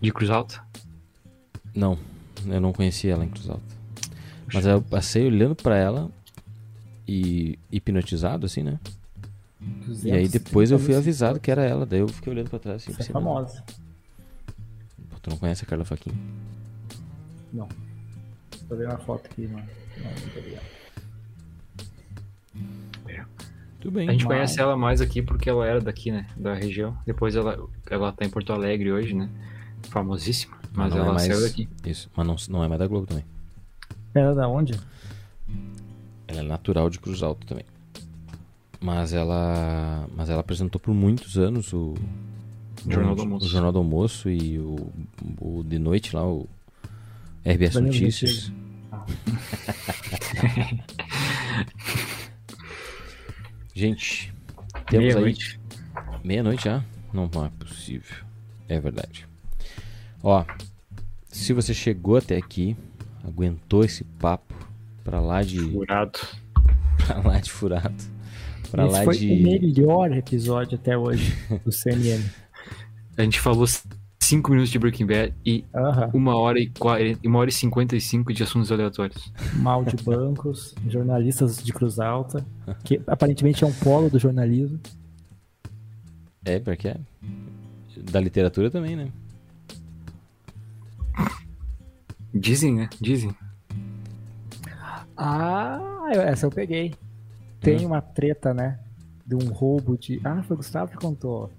De Cruz Alta? Não, eu não conhecia ela em Cruz Alta. Mas eu passei olhando pra ela e hipnotizado, assim, né? E aí depois eu fui avisado que era ela. Daí eu fiquei olhando pra trás assim. Você é não, famosa. Tu não conhece a Carla Faquin? Não. Tô vendo uma foto aqui, mano. Não, não ligado. Tudo bem. A gente Mas- conhece ela mais aqui porque ela era daqui, né? Da região. Depois ela, ela tá em Porto Alegre hoje, né? Famosíssima. Mas não é ela mais- saiu daqui. Isso, mas não, não é mais da Globo também. Era da onde? Ela é natural de Cruz Alta também. Mas ela, mas ela apresentou por muitos anos o Jornal o, do Almoço. o Jornal do Almoço e o, o de noite lá, o RBS Notícias. Gente, temos aí Meia-noite. Meia-noite já? Não, não é possível. É verdade. Ó, se você chegou até aqui, aguentou esse papo pra lá de, Furado. pra lá de furado, pra Esse lá foi de o melhor episódio até hoje do CNN. A gente falou 5 minutos de Breaking Bad e Aham. uma hora e, 40, uma hora e 55 de assuntos aleatórios. Mal de bancos, jornalistas de Cruz Alta, que aparentemente é um polo do jornalismo. É, porque é. Da literatura também, né? Dizem, né? Dizem. Ah, essa eu peguei. Tem uma treta, né? De um roubo de. Ah, foi o Gustavo que contou.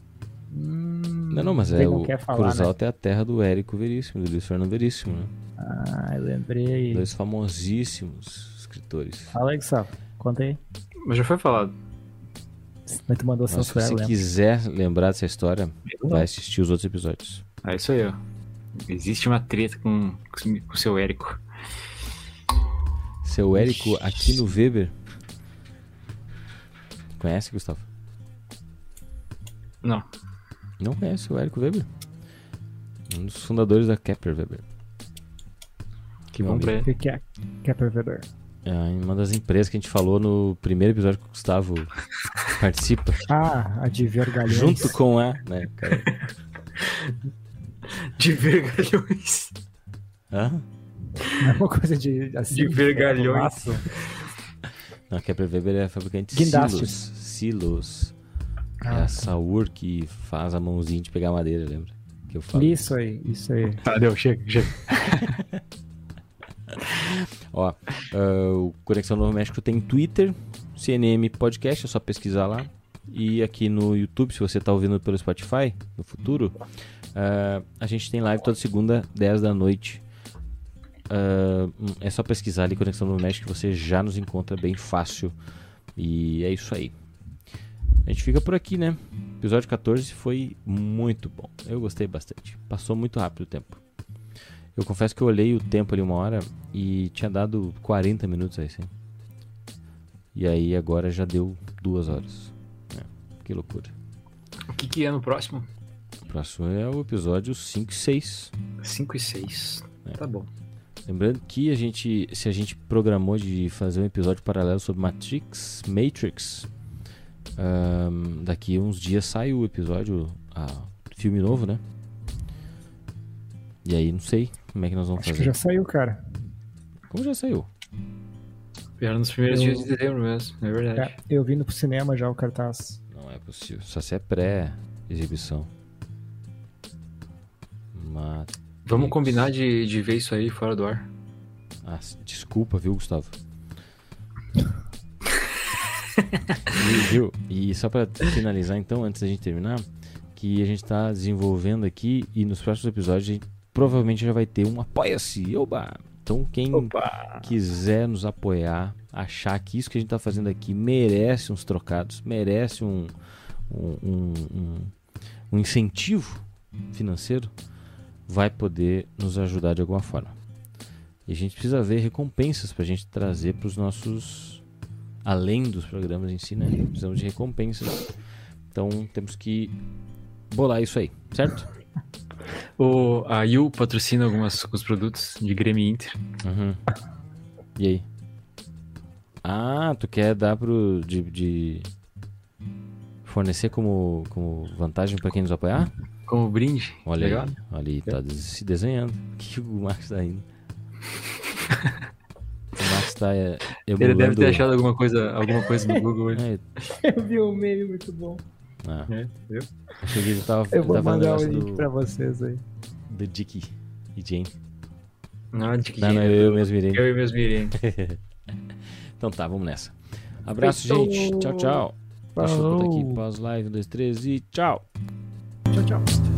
Hum, Não, não, mas é não o quer falar, Cruz né? Alta é a terra do Érico Veríssimo, do Luiz Fernando Veríssimo, né? Ah, eu lembrei. Dois famosíssimos escritores. Fala aí, Gustavo. Conta aí. Mas já foi falado. Mas tu mandou Mas se censurar, você lembro. quiser lembrar dessa história, Eu vai assistir os outros episódios. É isso aí, ó. Existe uma treta com, com o seu Érico. Seu Érico aqui no Weber. Conhece, Gustavo? Não. Não conhece o Érico Weber? Um dos fundadores da Kepler Weber. Que bom pra O ele. que é? Kepler Weber. É uma das empresas que a gente falou no primeiro episódio que o Gustavo participa. Ah, a de Vergalhões. Junto com a. Né, cara? De vergalhões. Hã? Não é uma coisa de. Assim, De vergalhões. laço. Não, a Kepler Weber é fabricante de Guindastes. silos. Silos. É Ah. a Saur que faz a mãozinha de pegar madeira, lembra? Que eu falo. Isso aí, isso aí. Tá, deu, chega, chega. Ó, ah, o Conexão Novo México tem Twitter, CNM Podcast, é só pesquisar lá. E aqui no YouTube, se você está ouvindo pelo Spotify no futuro, ah, a gente tem live toda segunda, 10 da noite. Ah, hum, é só pesquisar ali Conexão Novo México você já nos encontra bem fácil. E é isso aí. A gente fica por aqui, né? Episódio 14 foi muito bom. Eu gostei bastante. Passou muito rápido o tempo. Eu confesso que eu olhei o tempo ali uma hora e tinha dado 40 minutos aí, sim. E aí agora já deu duas horas. É, que loucura. O que, que é no próximo? O próximo é o episódio 5 e 6. 5 e 6. É. Tá bom. Lembrando que a gente, se a gente programou de fazer um episódio paralelo sobre Matrix, Matrix, ahn, daqui uns dias sai o episódio, ah, filme novo, né? E aí não sei como é que nós vamos Acho que fazer. já saiu, cara. Como já saiu? Era nos primeiros Eu- dias de dezembro mesmo, é verdade. É, eu vi no cinema já o cartaz. Não é possível. Só se é pré-exibição. Matrix. Vamos combinar de, de ver isso aí fora do ar. Ah, desculpa, viu, Gustavo? e, viu? E só pra finalizar, então, antes da gente terminar, que a gente tá desenvolvendo aqui e nos próximos episódios a gente provavelmente já vai ter um Apoia-se. Oba! Então, quem Opa! quiser nos apoiar, achar que isso que a gente tá fazendo aqui merece uns trocados, merece um, um, um, um- um incentivo financeiro, vai poder nos ajudar de alguma forma. E a gente precisa ver recompensas pra gente trazer para os nossos. Além dos programas em si, né? Precisamos de recompensas. Então temos que bolar isso aí, certo? O, a Yu patrocina algumas, alguns produtos de Grêmio Inter. Uhum. E aí? Ah, tu quer dar pro. de. de fornecer como, como vantagem pra quem nos apoiar? Como brinde. Olha Legal. aí, olha aí, tá se desenhando. O que o Max tá indo? Max tá é, Ele deve ter achado alguma coisa, alguma coisa no Google hoje. É, Eu vi um meme muito bom. ah, É, viu? achei que ele tava, Eu vou tava mandar o negócio link do, pra vocês aí. do Dick e Jane. Não, que Não, não, jeito? eu mesmo irei. Eu e meus Mirim. Então tá, vamos nessa. Abraço, Feito. gente. Tchau, tchau. Deixa eu botar aqui Falou. pós live, um, dois, três e tchau. Tchau, tchau.